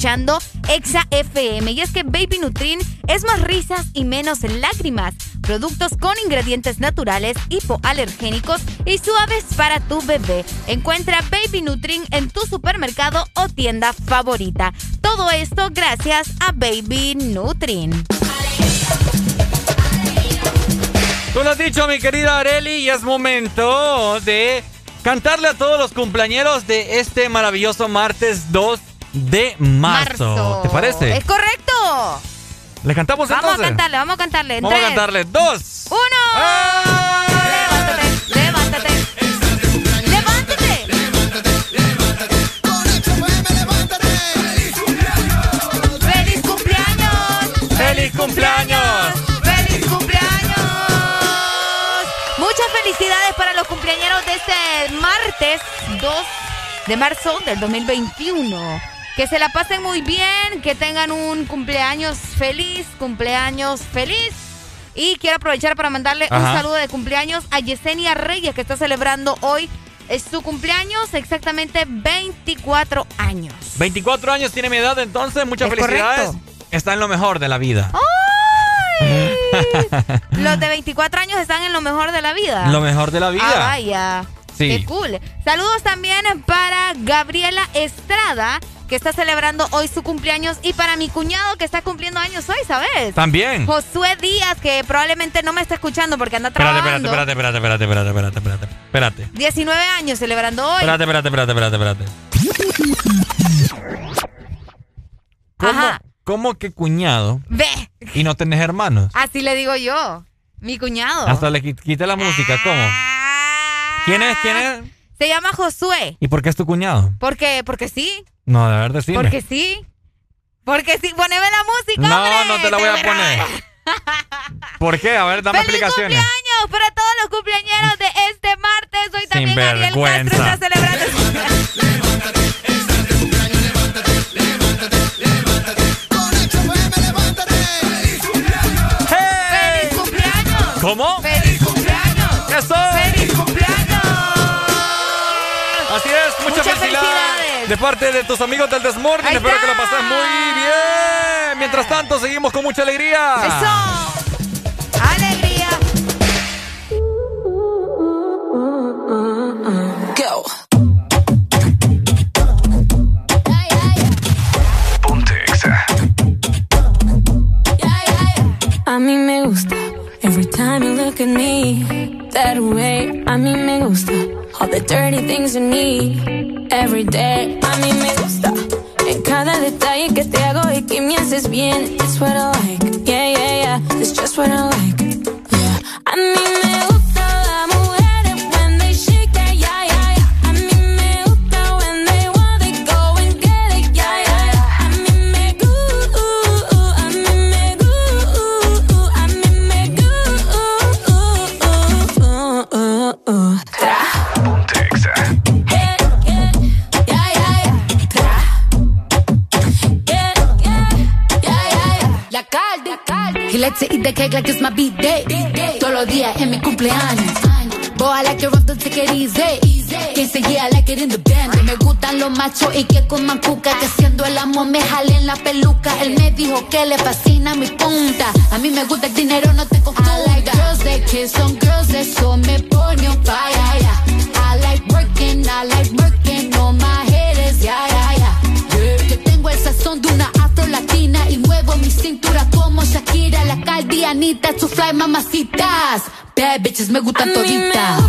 escuchando Exa FM. Y es que Baby Nutrin es más risas y menos lágrimas. Productos con ingredientes naturales, hipoalergénicos y suaves para tu bebé. Encuentra Baby Nutrin en tu supermercado o tienda favorita. Todo esto gracias a Baby Nutrin. Tú lo has dicho, mi querida Areli, y es momento de cantarle a todos los cumpleañeros de este maravilloso martes 2 de marzo. ¿Te parece? Es correcto. ¿Le cantamos Vamos entonces? a cantarle, vamos a cantarle. En Vamos a cantarle. Dos. Uno. Levántate, levántate. Levántate. ¡Feliz cumpleaños! ¡Feliz cumpleaños! ¡Feliz cumpleaños! Muchas felicidades para los cumpleañeros de este martes 2 de marzo del 2021. Que se la pasen muy bien, que tengan un cumpleaños feliz, cumpleaños feliz. Y quiero aprovechar para mandarle un saludo de cumpleaños a Yesenia Reyes, que está celebrando hoy es su cumpleaños, exactamente 24 años. 24 años tiene mi edad, entonces muchas Es felicidades. correcto. Está en lo mejor de la vida. ¡Ay! Los de 24 años están en lo mejor de la vida. Lo mejor de la vida. Ah, vaya. Sí. Qué cool. Saludos también para Gabriela Estrada, que está celebrando hoy su cumpleaños, y para mi cuñado que está cumpliendo años hoy, ¿sabes? También. Josué Díaz, que probablemente no me está escuchando porque anda trabajando. espérate, espérate, espérate, espérate, espérate, espérate, espérate. Espérate. 19 años celebrando hoy. Espérate, espérate, espérate, espérate, espérate. ¿Cómo, Ajá. ¿Cómo que cuñado Ve, y no tenés hermanos? así le digo yo. Mi cuñado. Hasta le qui- quité la música, ¿cómo? ¿Quién es? ¿Quién es? Se llama Josué. ¿Y por qué es tu cuñado? Porque, porque sí. No, de verdad, decime. Porque sí. Porque sí. Poneme la música. No, hombre. no te la voy a poner. ¿Por qué? A ver, dame ¡Feliz explicaciones. cumpleaños para todos los cumpleaños de este martes! Hoy también Ariel Castro está celebrando. ¡Feliz cumpleaños! ¿Cómo? ¡Feliz cumpleaños! ¡Eso! ¡Feliz cumpleaños! De parte de tus amigos del Desmorning. Espero que lo pases muy bien. Mientras tanto, seguimos con mucha alegría. ¡Eso! ¡Alegría! Go. A mí me gusta every time you look at me that way. A mí me gusta all the dirty things you need every day. A mí me gusta en cada detalle que te hago y que me haces bien. It's what I like, yeah, yeah, yeah. It's just what I like, yeah. A mí me gusta the cake like it's my beat day. Todos los días es mi cumpleaños. Boy, I like it rough, don't take it easy. Que se yeah, like it in the band. Me gustan los machos y que coman cuca. Que siendo el amo me jale en la peluca. Él me dijo que le fascina mi punta. A mí me gusta el dinero, no te confunda. I like girls that kiss on girls, eso me pone on fire. Yeah. I like working, I like working on my head is yeah, yeah, yeah. Que tengo el sazón de una latina y muevo mi cintura como Shakira, la caldianita, su fly mamacitas. Bad bitches me gustan toditas.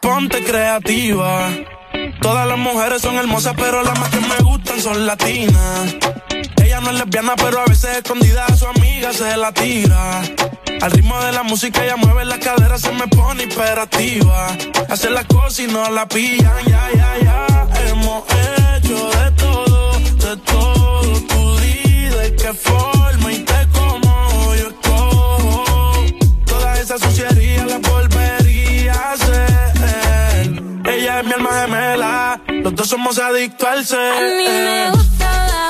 Ponte creativa. Todas las mujeres son hermosas, pero las más que me gustan son latinas. Ella no es lesbiana, pero a veces escondida a su amiga se la tira. Al ritmo de la música ella mueve la cadera, se me pone imperativa. Hace las cosas y no la pillan, ya, ya, ya. Hemos hecho de todo, de todo. Tú di de qué forma y te como yo escojo. Toda esa suciería dos somos adictos al ser. A mí me gusta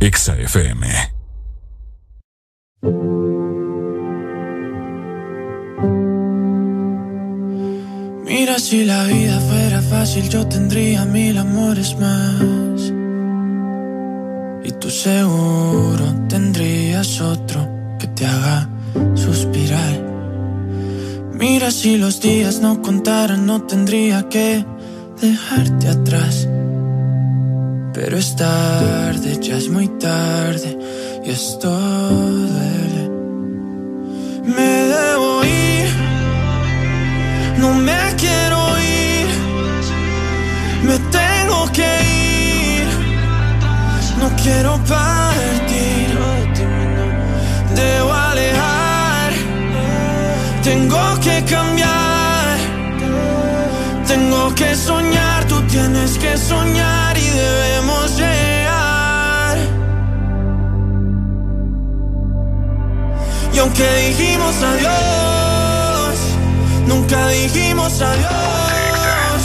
Exa FM. Mira, si la vida fuera fácil, yo tendría mil amores más. Y tú seguro tendrías otro que te haga suspirar. Mira, si los días no contaran, no tendría que dejarte atrás. Pero es tarde, ya es muy tarde, y esto duele. Me debo ir, no me quiero ir, me tengo que ir, no quiero partir, debo alejar, tengo que cambiar, tengo que soñar, tú tienes que soñar y debemos llegar. Y aunque dijimos adiós, nunca dijimos adiós.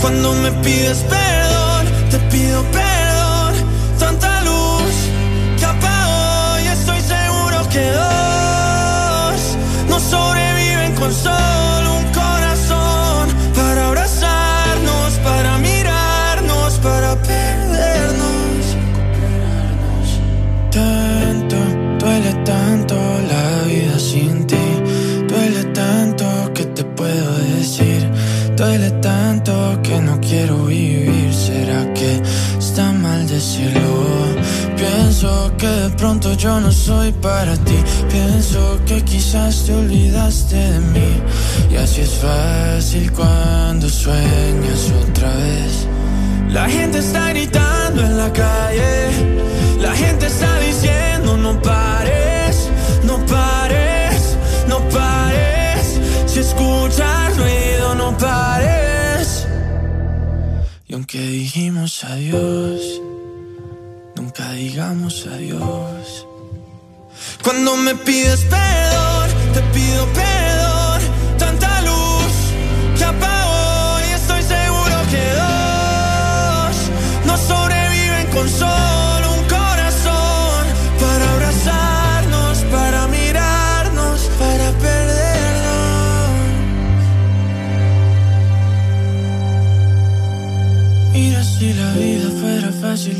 Cuando me pides perdón, te pido perdón. Tanta luz que apagó y estoy seguro que dos no sobreviven con solo quiero vivir. ¿Será que está mal decirlo? Pienso que de pronto yo no soy para ti. Pienso que quizás te olvidaste de mí. Y así es fácil cuando sueñas otra vez. La gente está gritando en la calle. La gente está diciendo no pares, Si escuchas ruido, no pares. Y aunque dijimos adiós, nunca digamos adiós. Cuando me pides perdón, te pido perdón. Tanta luz que apagó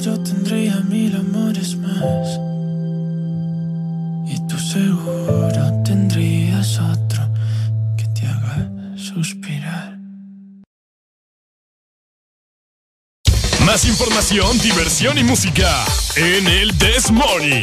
yo tendría mil amores más. Y tú seguro tendrías otro que te haga suspirar. Más información, diversión y música en el This Morning.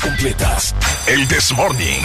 completas. El This Morning.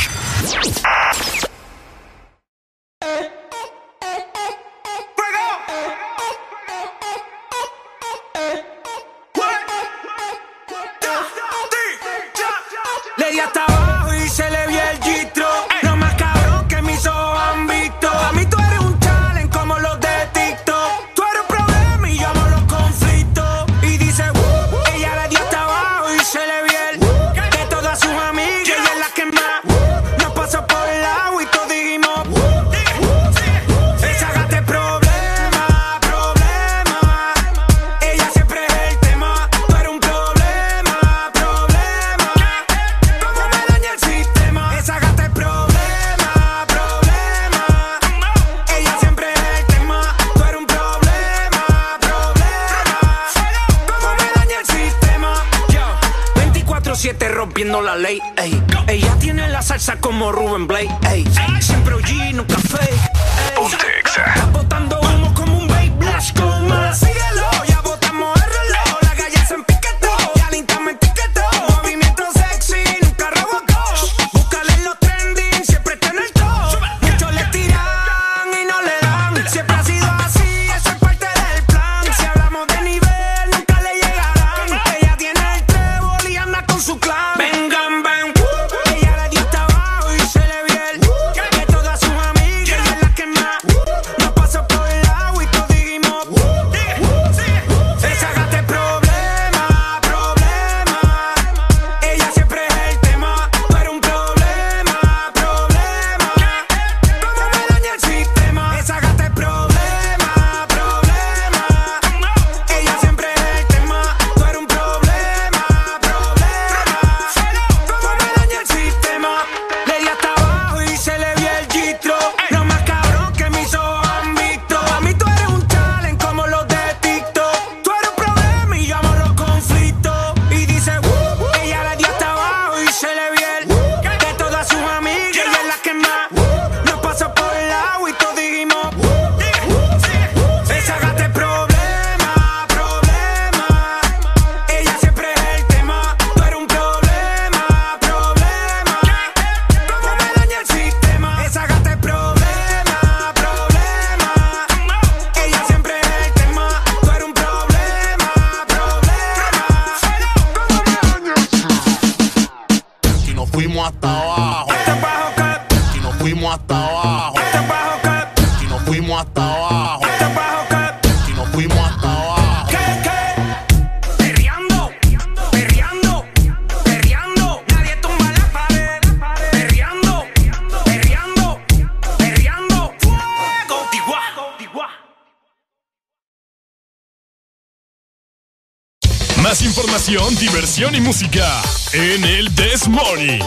Diversión y música en el This Morning.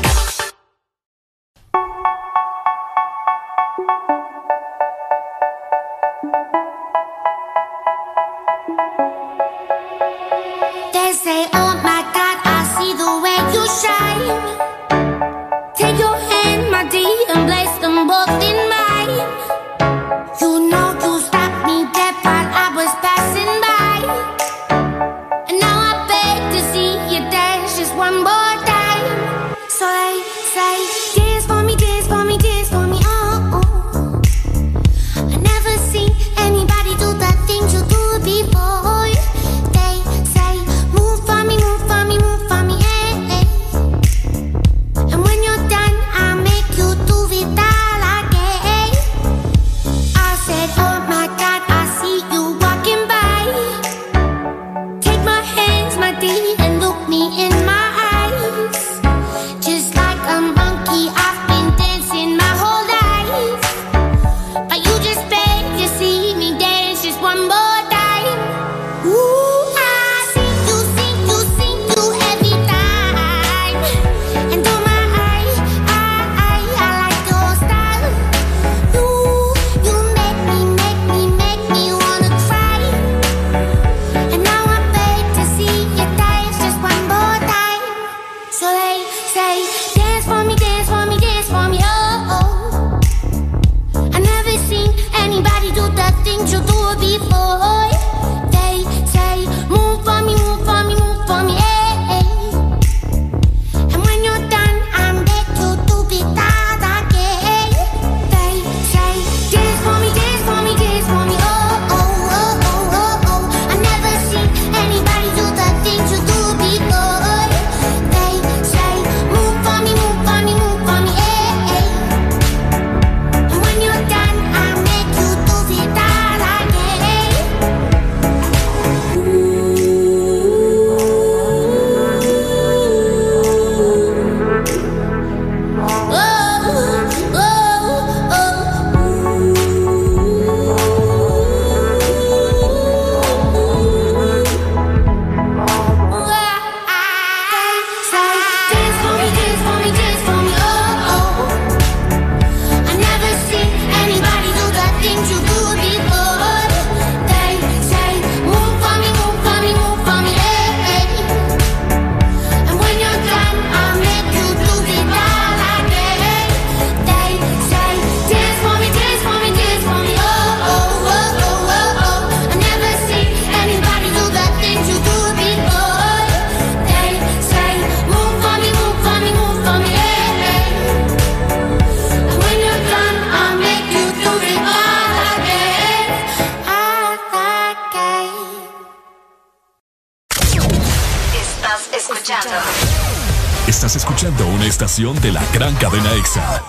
Estación de la gran cadena EXA.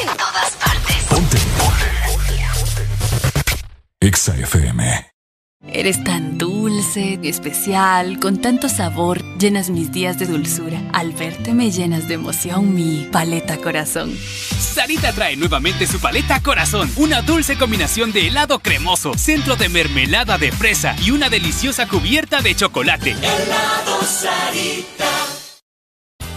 En todas partes. Ponte. EXA FM. Eres tan dulce, especial, con tanto sabor, llenas mis días de dulzura. Al verte me llenas de emoción mi paleta corazón. Sarita trae nuevamente su paleta corazón, una dulce combinación de helado cremoso, centro de mermelada de fresa y una deliciosa cubierta de chocolate. Helado Sarita.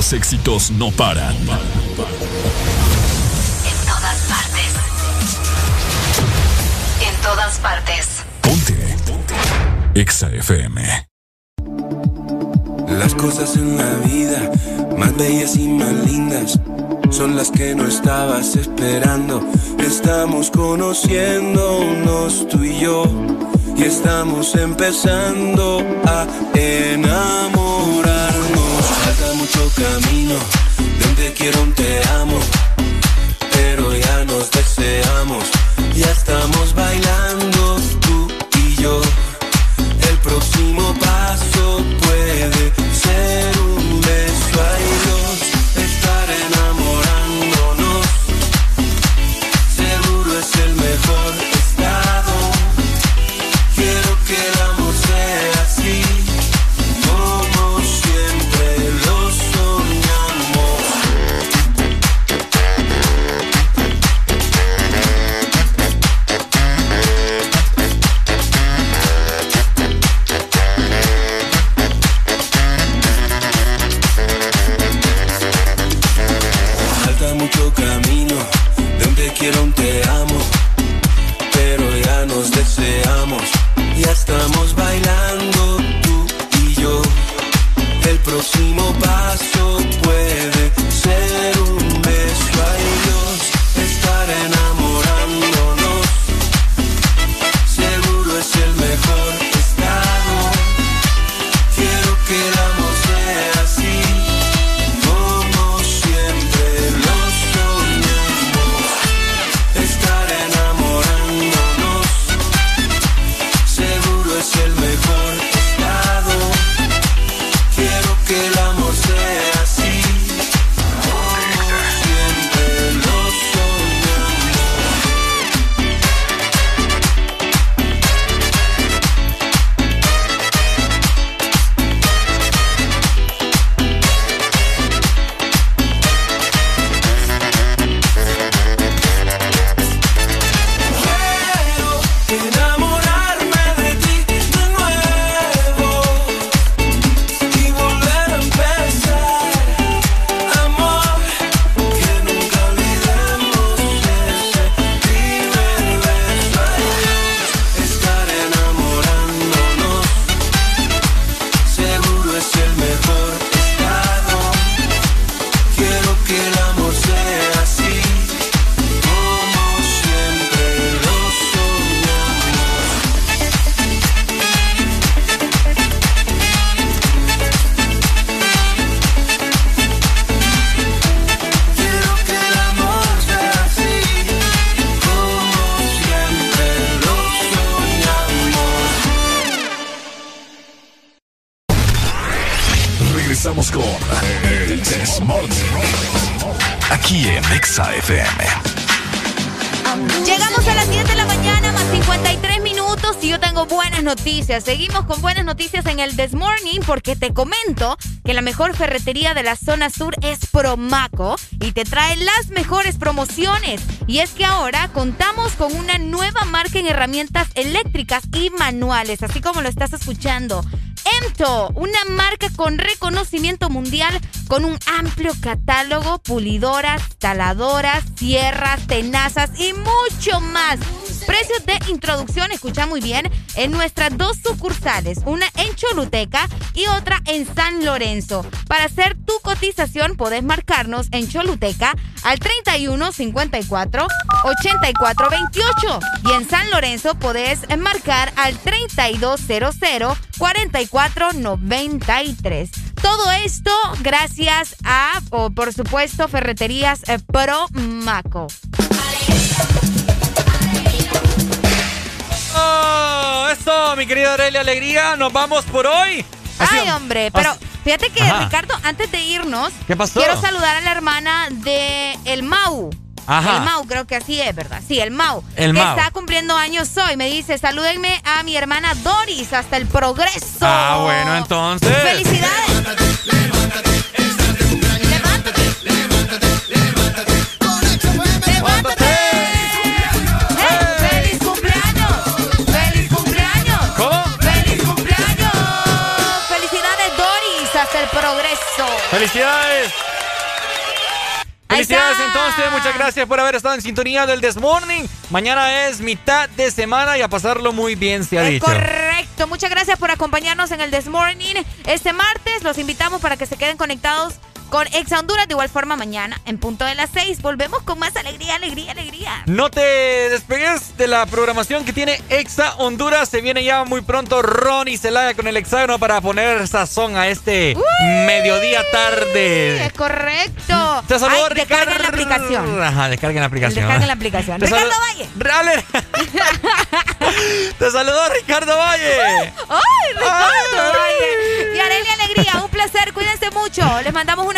Los éxitos no paran. En todas partes. En todas partes. Ponte. EXA FM. Las cosas en la vida, más bellas y más lindas, son las que no estabas esperando. Estamos conociéndonos tú y yo, y estamos empezando a enamorarnos. Camino, de un te quiero, un te amo, próximo te comento que la mejor ferretería de la zona sur es Promaco y te trae las mejores promociones. Y es que ahora contamos con una nueva marca en herramientas eléctricas y manuales, así como lo estás escuchando. Emto, una marca con reconocimiento mundial con un amplio catálogo, pulidoras, taladoras, sierras, tenazas y mucho más. Precios de introducción, escucha muy bien, en nuestras dos sucursales, una en Choluteca y otra en San Lorenzo. Para hacer tu cotización, podés marcarnos en Choluteca al 31 54 84 28 y en San Lorenzo podés marcar al 3200 44 93. Todo esto gracias a, por supuesto, Ferreterías eh, Pro Maco. Oh, eso, mi querida Aurelia Alegría, nos vamos por hoy. Ay, hombre, pero fíjate que, Ricardo, antes de irnos, ¿Qué pasó? quiero saludar a la hermana de El Mau. Ajá. El Mau, creo que así es, ¿verdad? Sí, el Mau. El que Mau. está cumpliendo años hoy. Me dice, salúdenme a mi hermana Doris hasta el progreso. Ah, bueno, entonces. ¡Felicidades! ¡Eh! ¡Felicidades! Felicidades entonces, muchas gracias por haber estado en sintonía del This Morning. Mañana es mitad de semana y a pasarlo muy bien se ha Es dicho. correcto. Muchas gracias por acompañarnos en el This Morning. Este martes los invitamos para que se queden conectados con Ex Honduras. De igual forma, mañana, en punto de las 6, volvemos con más alegría, alegría, alegría. No te despegues de la programación que tiene Exa Honduras. Se viene ya muy pronto Ronnie Celaya con el hexágono para poner sazón a este mediodía tarde. Es correcto. Te saludo, Ay, descarguen la aplicación. Ajá, descarguen la aplicación. Descarguen la aplicación. Te Ricardo Valle. Te saludó Ricardo Valle. ¡Ay, Ricardo Valle! Y Alegría, un placer. Cuídense mucho. Les mandamos un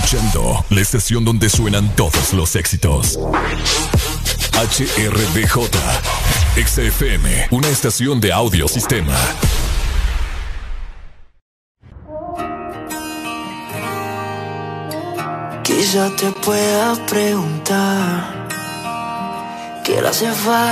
Escuchando la estación donde suenan todos los éxitos. HRDJ, XFM, una estación de audio sistema. Quizá te pueda preguntar qué le hace falta